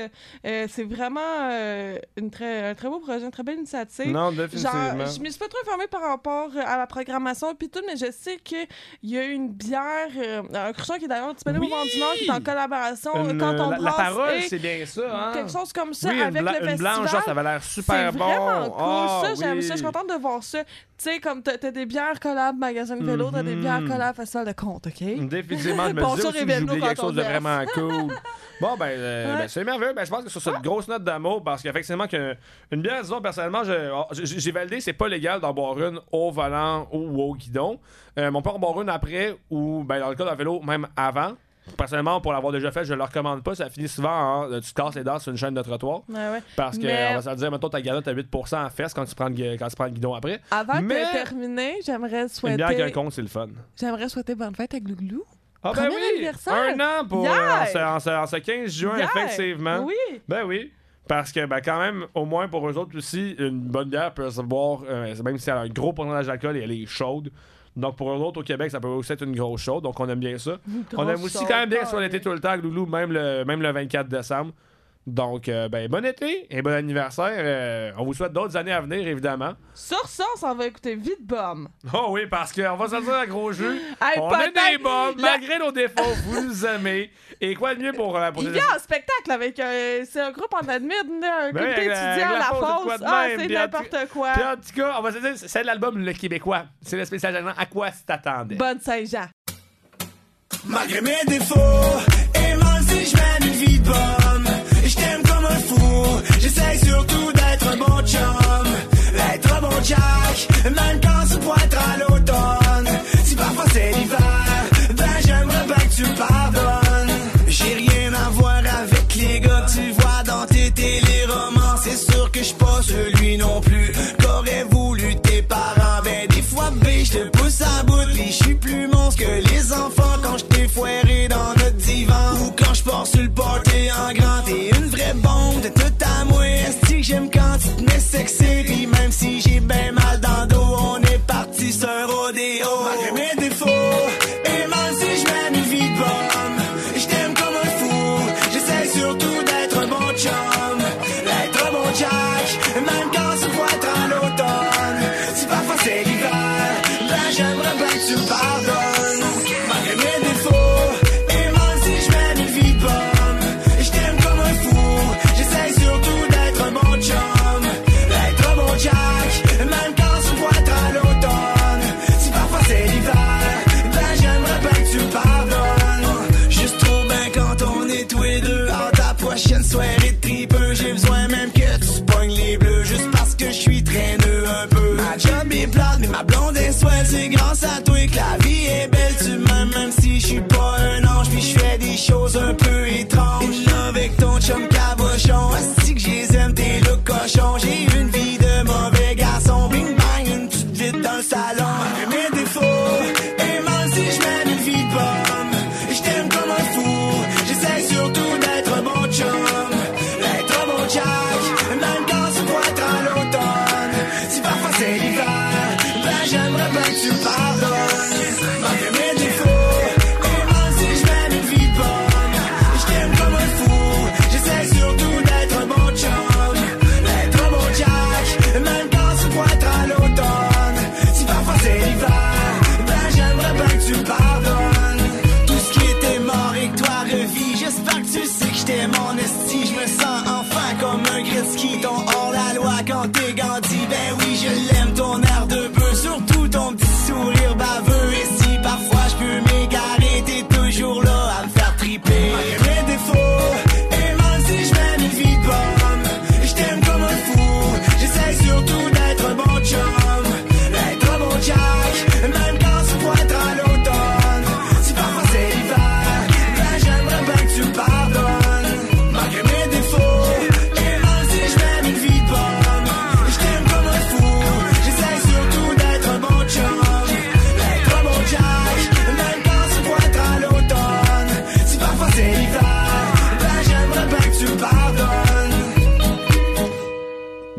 Speaker 6: Euh, c'est vraiment euh, une très, un très beau projet, une très belle initiative.
Speaker 5: Non,
Speaker 6: Genre,
Speaker 5: définitivement.
Speaker 6: je me suis pas trop informée par rapport euh, à la programmation puis tout, mais je sais qu'il y a une bière, un cruchon qui est d'ailleurs disponible
Speaker 5: Oui!
Speaker 6: au Vent du Nord, qui est en collaboration
Speaker 5: Une-
Speaker 6: quand on
Speaker 5: la, la
Speaker 6: brasse
Speaker 5: parole,
Speaker 6: et
Speaker 5: c'est bien ça. Hein?
Speaker 6: quelque chose comme ça
Speaker 5: oui,
Speaker 6: avec le
Speaker 5: une ça avait l'air
Speaker 6: c'est
Speaker 5: super bon.
Speaker 6: vraiment cool,
Speaker 5: Ah,
Speaker 6: ça, j'aime
Speaker 5: oui.
Speaker 6: ça, je suis contente de voir ça. Tu sais, comme t'as t'as des bières collab magasin de vélo, t'as des bières
Speaker 5: Mhm.
Speaker 6: collab festival de conte, OK?
Speaker 5: Définitivement, je me
Speaker 6: Bonjour,
Speaker 5: disais aussi que j'oubliais quelque chose de vraiment cool. Bon, ben, euh,
Speaker 6: Ouais.
Speaker 5: ben, c'est merveilleux. Ben, je pense que sur cette grosse note d'amour, parce qu'effectivement, que une bière, disons, personnellement, oh, j'ai j'ai validé, c'est pas légal d'en boire une au volant ou au guidon. Euh, mais on peut en boire une après ou, ben, dans le cas d'un vélo, même avant. Personnellement, pour l'avoir déjà fait, je le recommande pas. Ça finit souvent en tu te casses les dents sur une chaîne de trottoir.
Speaker 6: Ouais, ouais.
Speaker 5: Parce que,
Speaker 6: Mais-
Speaker 5: on va se dire, mettons, ta galette à 8% en fesse quand tu prends le, quand tu prends le guidon après.
Speaker 6: Avant
Speaker 5: Mais-
Speaker 6: de terminer, j'aimerais
Speaker 5: Une bière qui a un
Speaker 6: souhaiter...
Speaker 5: compte, c'est le fun.
Speaker 6: J'aimerais souhaiter bonne fête à Glouglou.
Speaker 5: Ah, ben
Speaker 6: Premier
Speaker 5: oui! Un an pour euh, en ce- en ce, en ce 15 juin,
Speaker 6: Hier!
Speaker 5: effectivement.
Speaker 6: Oui!
Speaker 5: Ben oui. Parce que, ben, quand même, au moins pour eux autres aussi, une bonne bière peut se boire, euh, même si elle a un gros pourcentage d'alcool et elle est chaude. Donc, pour eux autres au Québec, ça peut aussi être une grosse chaude. Donc, on aime bien ça. on aime aussi quand même bien soit l'été tout le temps, Loulou, même le, même le 24 décembre. Donc, euh, ben, bon été et bon anniversaire. Euh, on vous souhaite d'autres années à venir, évidemment.
Speaker 6: Sur ça, on s'en va écouter vite bombe.
Speaker 5: Oh oui, parce qu'on va dire à gros jeu.
Speaker 6: Hey,
Speaker 5: on est des bombes,
Speaker 6: la-
Speaker 5: malgré nos défauts, vous nous aimez. Et quoi de mieux pour, euh, pour
Speaker 6: Il
Speaker 5: des-
Speaker 6: vient en spectacle avec un... C'est un groupe en admit, un
Speaker 5: Ben,
Speaker 6: groupe
Speaker 5: avec
Speaker 6: à
Speaker 5: la
Speaker 6: fosse. Ah, c'est n'importe quoi.
Speaker 5: Puis en tout cas, on va se dire, c'est l'album Le Québécois. C'est le spécial. À quoi t'attendais?
Speaker 6: Bonne Saint-Jean.
Speaker 4: Malgré mes défauts, et moi aussi je mène une vie de fou, j'essaie surtout d'être bon chum. Être bon Jack, même quand c'est pointe à l'automne. Si parfois c'est l'hiver, ben j'aimerais bien que tu pardonnes. J'ai rien à voir avec les gars que tu vois dans tes téléromans. C'est sûr que je pas celui non plus qu'aurait voulu tes parents. Ben des fois, B, je te pousse à bout, je suis plus monstre que les enfants quand je t'ai foiré dans notre divan. Ou quand je pars sur le party en grand, t'es une bombe de tout moi. Est-ce que j'aime quand tu te mets sexy, puis même si j'ai ben mal dans le dos, on est parti sur rodéo.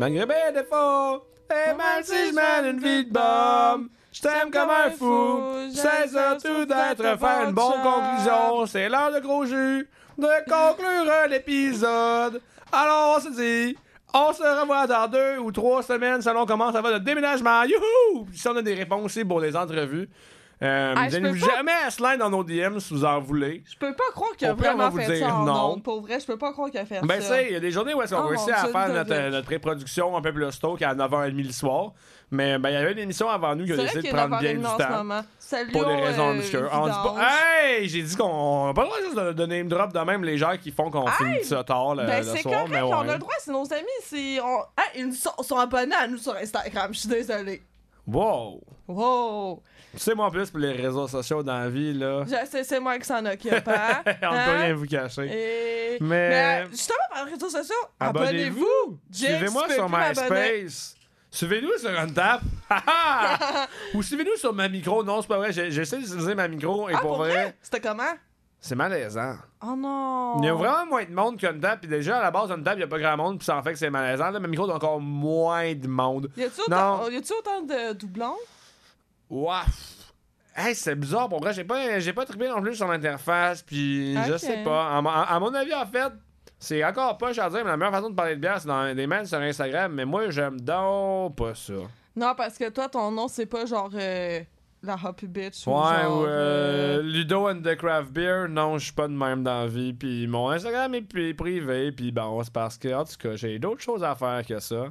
Speaker 4: Malgré mes défauts, et même si je mène une vie de
Speaker 5: bombe, je t'aime comme un fou. C'est surtout d'être faire une bonne conclusion. C'est l'heure de gros jus de conclure l'épisode. Alors, on se dit, on se revoit dans deux ou trois semaines selon comment ça va le déménagement. Youhou! Si on a des réponses aussi pour les entrevues, euh,
Speaker 6: Ah, je peux pas-
Speaker 5: jamais à slide dans nos DM si vous en voulez.
Speaker 6: Je peux pas croire qu'il a
Speaker 5: Au pire, on
Speaker 6: vraiment
Speaker 5: vous
Speaker 6: fait
Speaker 5: dire
Speaker 6: ça en
Speaker 5: non.
Speaker 6: ondes. Pour vrai, je peux pas croire qu'il a fait
Speaker 5: Ben,
Speaker 6: ça.
Speaker 5: ça, il y a des journées où est-ce qu'on
Speaker 6: Oh,
Speaker 5: réussit
Speaker 6: mon
Speaker 5: à
Speaker 6: Dieu,
Speaker 5: faire notre, notre pré-production un peu plus tôt qu'à 9h30 le soir. Mais ben, il y avait une émission avant nous qui a
Speaker 6: C'est
Speaker 5: décidé de prendre bien du
Speaker 6: en ce
Speaker 5: temps.
Speaker 6: moment. Salut,
Speaker 5: Pour des raisons
Speaker 6: euh,
Speaker 5: obscures. On dit pas. Hey! J'ai dit qu'on n'a pas le droit juste de, de name drop de même les gens qui font qu'on finit ça tard le,
Speaker 6: Ben,
Speaker 5: le
Speaker 6: c'est
Speaker 5: soir.
Speaker 6: correct,
Speaker 5: mais
Speaker 6: on a le droit, c'est nos amis. C'est, on... Ah, ils sont, sont abonnés à nous sur Instagram, je suis désolée.
Speaker 5: Wow!
Speaker 6: Wow!
Speaker 5: Tu sais, moi, en plus, pour les réseaux sociaux dans la vie, là,
Speaker 6: Je sais, c'est moi qui s'en occupe, hein?
Speaker 5: on ne peut
Speaker 6: Hein?
Speaker 5: rien vous cacher.
Speaker 6: Et...
Speaker 5: Mais-
Speaker 6: Mais justement, par les réseaux sociaux, abonnez-vous! Tu peux
Speaker 5: sur. MySpace. Suivez-nous sur Untap. Ou suivez-nous sur ma micro. Non, c'est pas vrai. J'essaie d'utiliser ma micro et
Speaker 6: Ah,
Speaker 5: pour,
Speaker 6: pour
Speaker 5: vrai,
Speaker 6: vrai? C'était comment?
Speaker 5: c'est malaisant.
Speaker 6: Oh non!
Speaker 5: Il y a vraiment moins de monde qu'Untap. Puis déjà, à la base, Untap, il n'y a pas grand monde. Puis ça en fait que c'est malaisant. Là, ma micro, il y a encore moins de monde.
Speaker 6: Y a-tu
Speaker 5: Non.
Speaker 6: autant, y a-tu autant de doublons?
Speaker 5: Ouah. Hey, c'est bizarre. Pour vrai, j'ai pas, j'ai pas trippé non plus sur l'interface. Puis je sais pas. À, mon- à mon avis, en fait, c'est encore pas à dire, mais la meilleure façon de parler de bière, c'est dans des mails sur Instagram. Mais moi, j'aime donc pas ça.
Speaker 6: Non, parce que toi, ton nom, c'est pas genre euh, la Happy Bitch ou
Speaker 5: Ouais,
Speaker 6: genre...
Speaker 5: ou euh,
Speaker 6: euh,
Speaker 5: Ludo and the Craft Beer, non, je suis pas de même dans la vie. Puis mon Instagram est pri- privé, puis bon, c'est parce que, en tout cas, j'ai d'autres choses à faire que ça.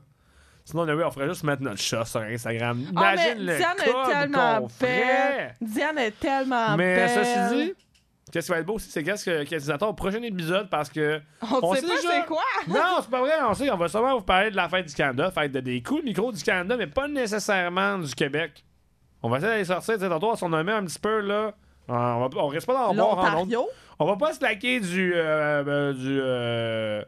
Speaker 5: Sinon, oui, on ferait juste mettre notre chat sur Instagram.
Speaker 6: Ah, mais
Speaker 5: Imagine le
Speaker 6: Diane est tellement
Speaker 5: qu'on
Speaker 6: belle! Diane est tellement
Speaker 5: Mais
Speaker 6: belle!
Speaker 5: ceci dit, qu'est-ce qui va être beau aussi, c'est qu'est-ce que- qu'est-ce qui attend au prochain épisode parce que.
Speaker 6: On, sait
Speaker 5: sait
Speaker 6: pas
Speaker 5: déjà-
Speaker 6: c'est quoi!
Speaker 5: Non, c'est pas vrai, on sait, on va sûrement vous parler de la fête du Canada, fête de des coups de micro du Canada, mais pas nécessairement du Québec. On va essayer d'aller sortir, tu sais, tantôt, on nommait un petit peu, là. On, va, on risque pas d'en boire en ondes.
Speaker 6: L'Ontario?
Speaker 5: On va pas se laquer du. euh, euh, du. euh,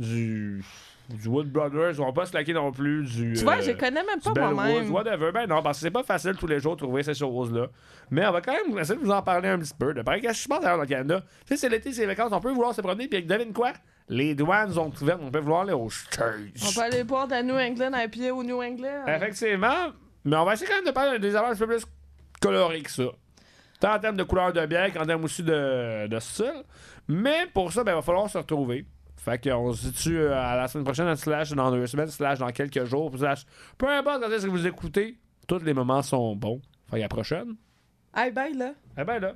Speaker 5: du. Du Wood Brothers, on va pas se laquer non plus du.
Speaker 6: Tu vois,
Speaker 5: euh,
Speaker 6: je connais même pas moi-même.
Speaker 5: whatever. Ben non, parce que c'est pas facile tous les jours de trouver ces choses-là. Mais on va quand même essayer de vous en parler un petit peu. De pareil, qu'est-ce qui se passe d'ailleurs dans le Canada? Tu sais, c'est l'été, c'est les vacances, on peut vouloir se promener, puis devine quoi? Les douanes sont ouvertes, on peut vouloir aller aux States.
Speaker 6: On peut aller boire de la New England à pied au New England.
Speaker 5: Effectivement, mais on va essayer quand même de parler des avances un peu plus colorées que ça. Tant en termes de couleur de bière qu'en termes aussi de, de style. Mais pour ça, ben, il va falloir se retrouver. Fait qu'on se situe euh, à la semaine prochaine, slash dans deux semaines, slash dans quelques jours, slash peu importe quand est-ce que vous écoutez, tous les moments sont bons. Fait à la prochaine.
Speaker 6: Hey, bye là!
Speaker 5: Eh ben là.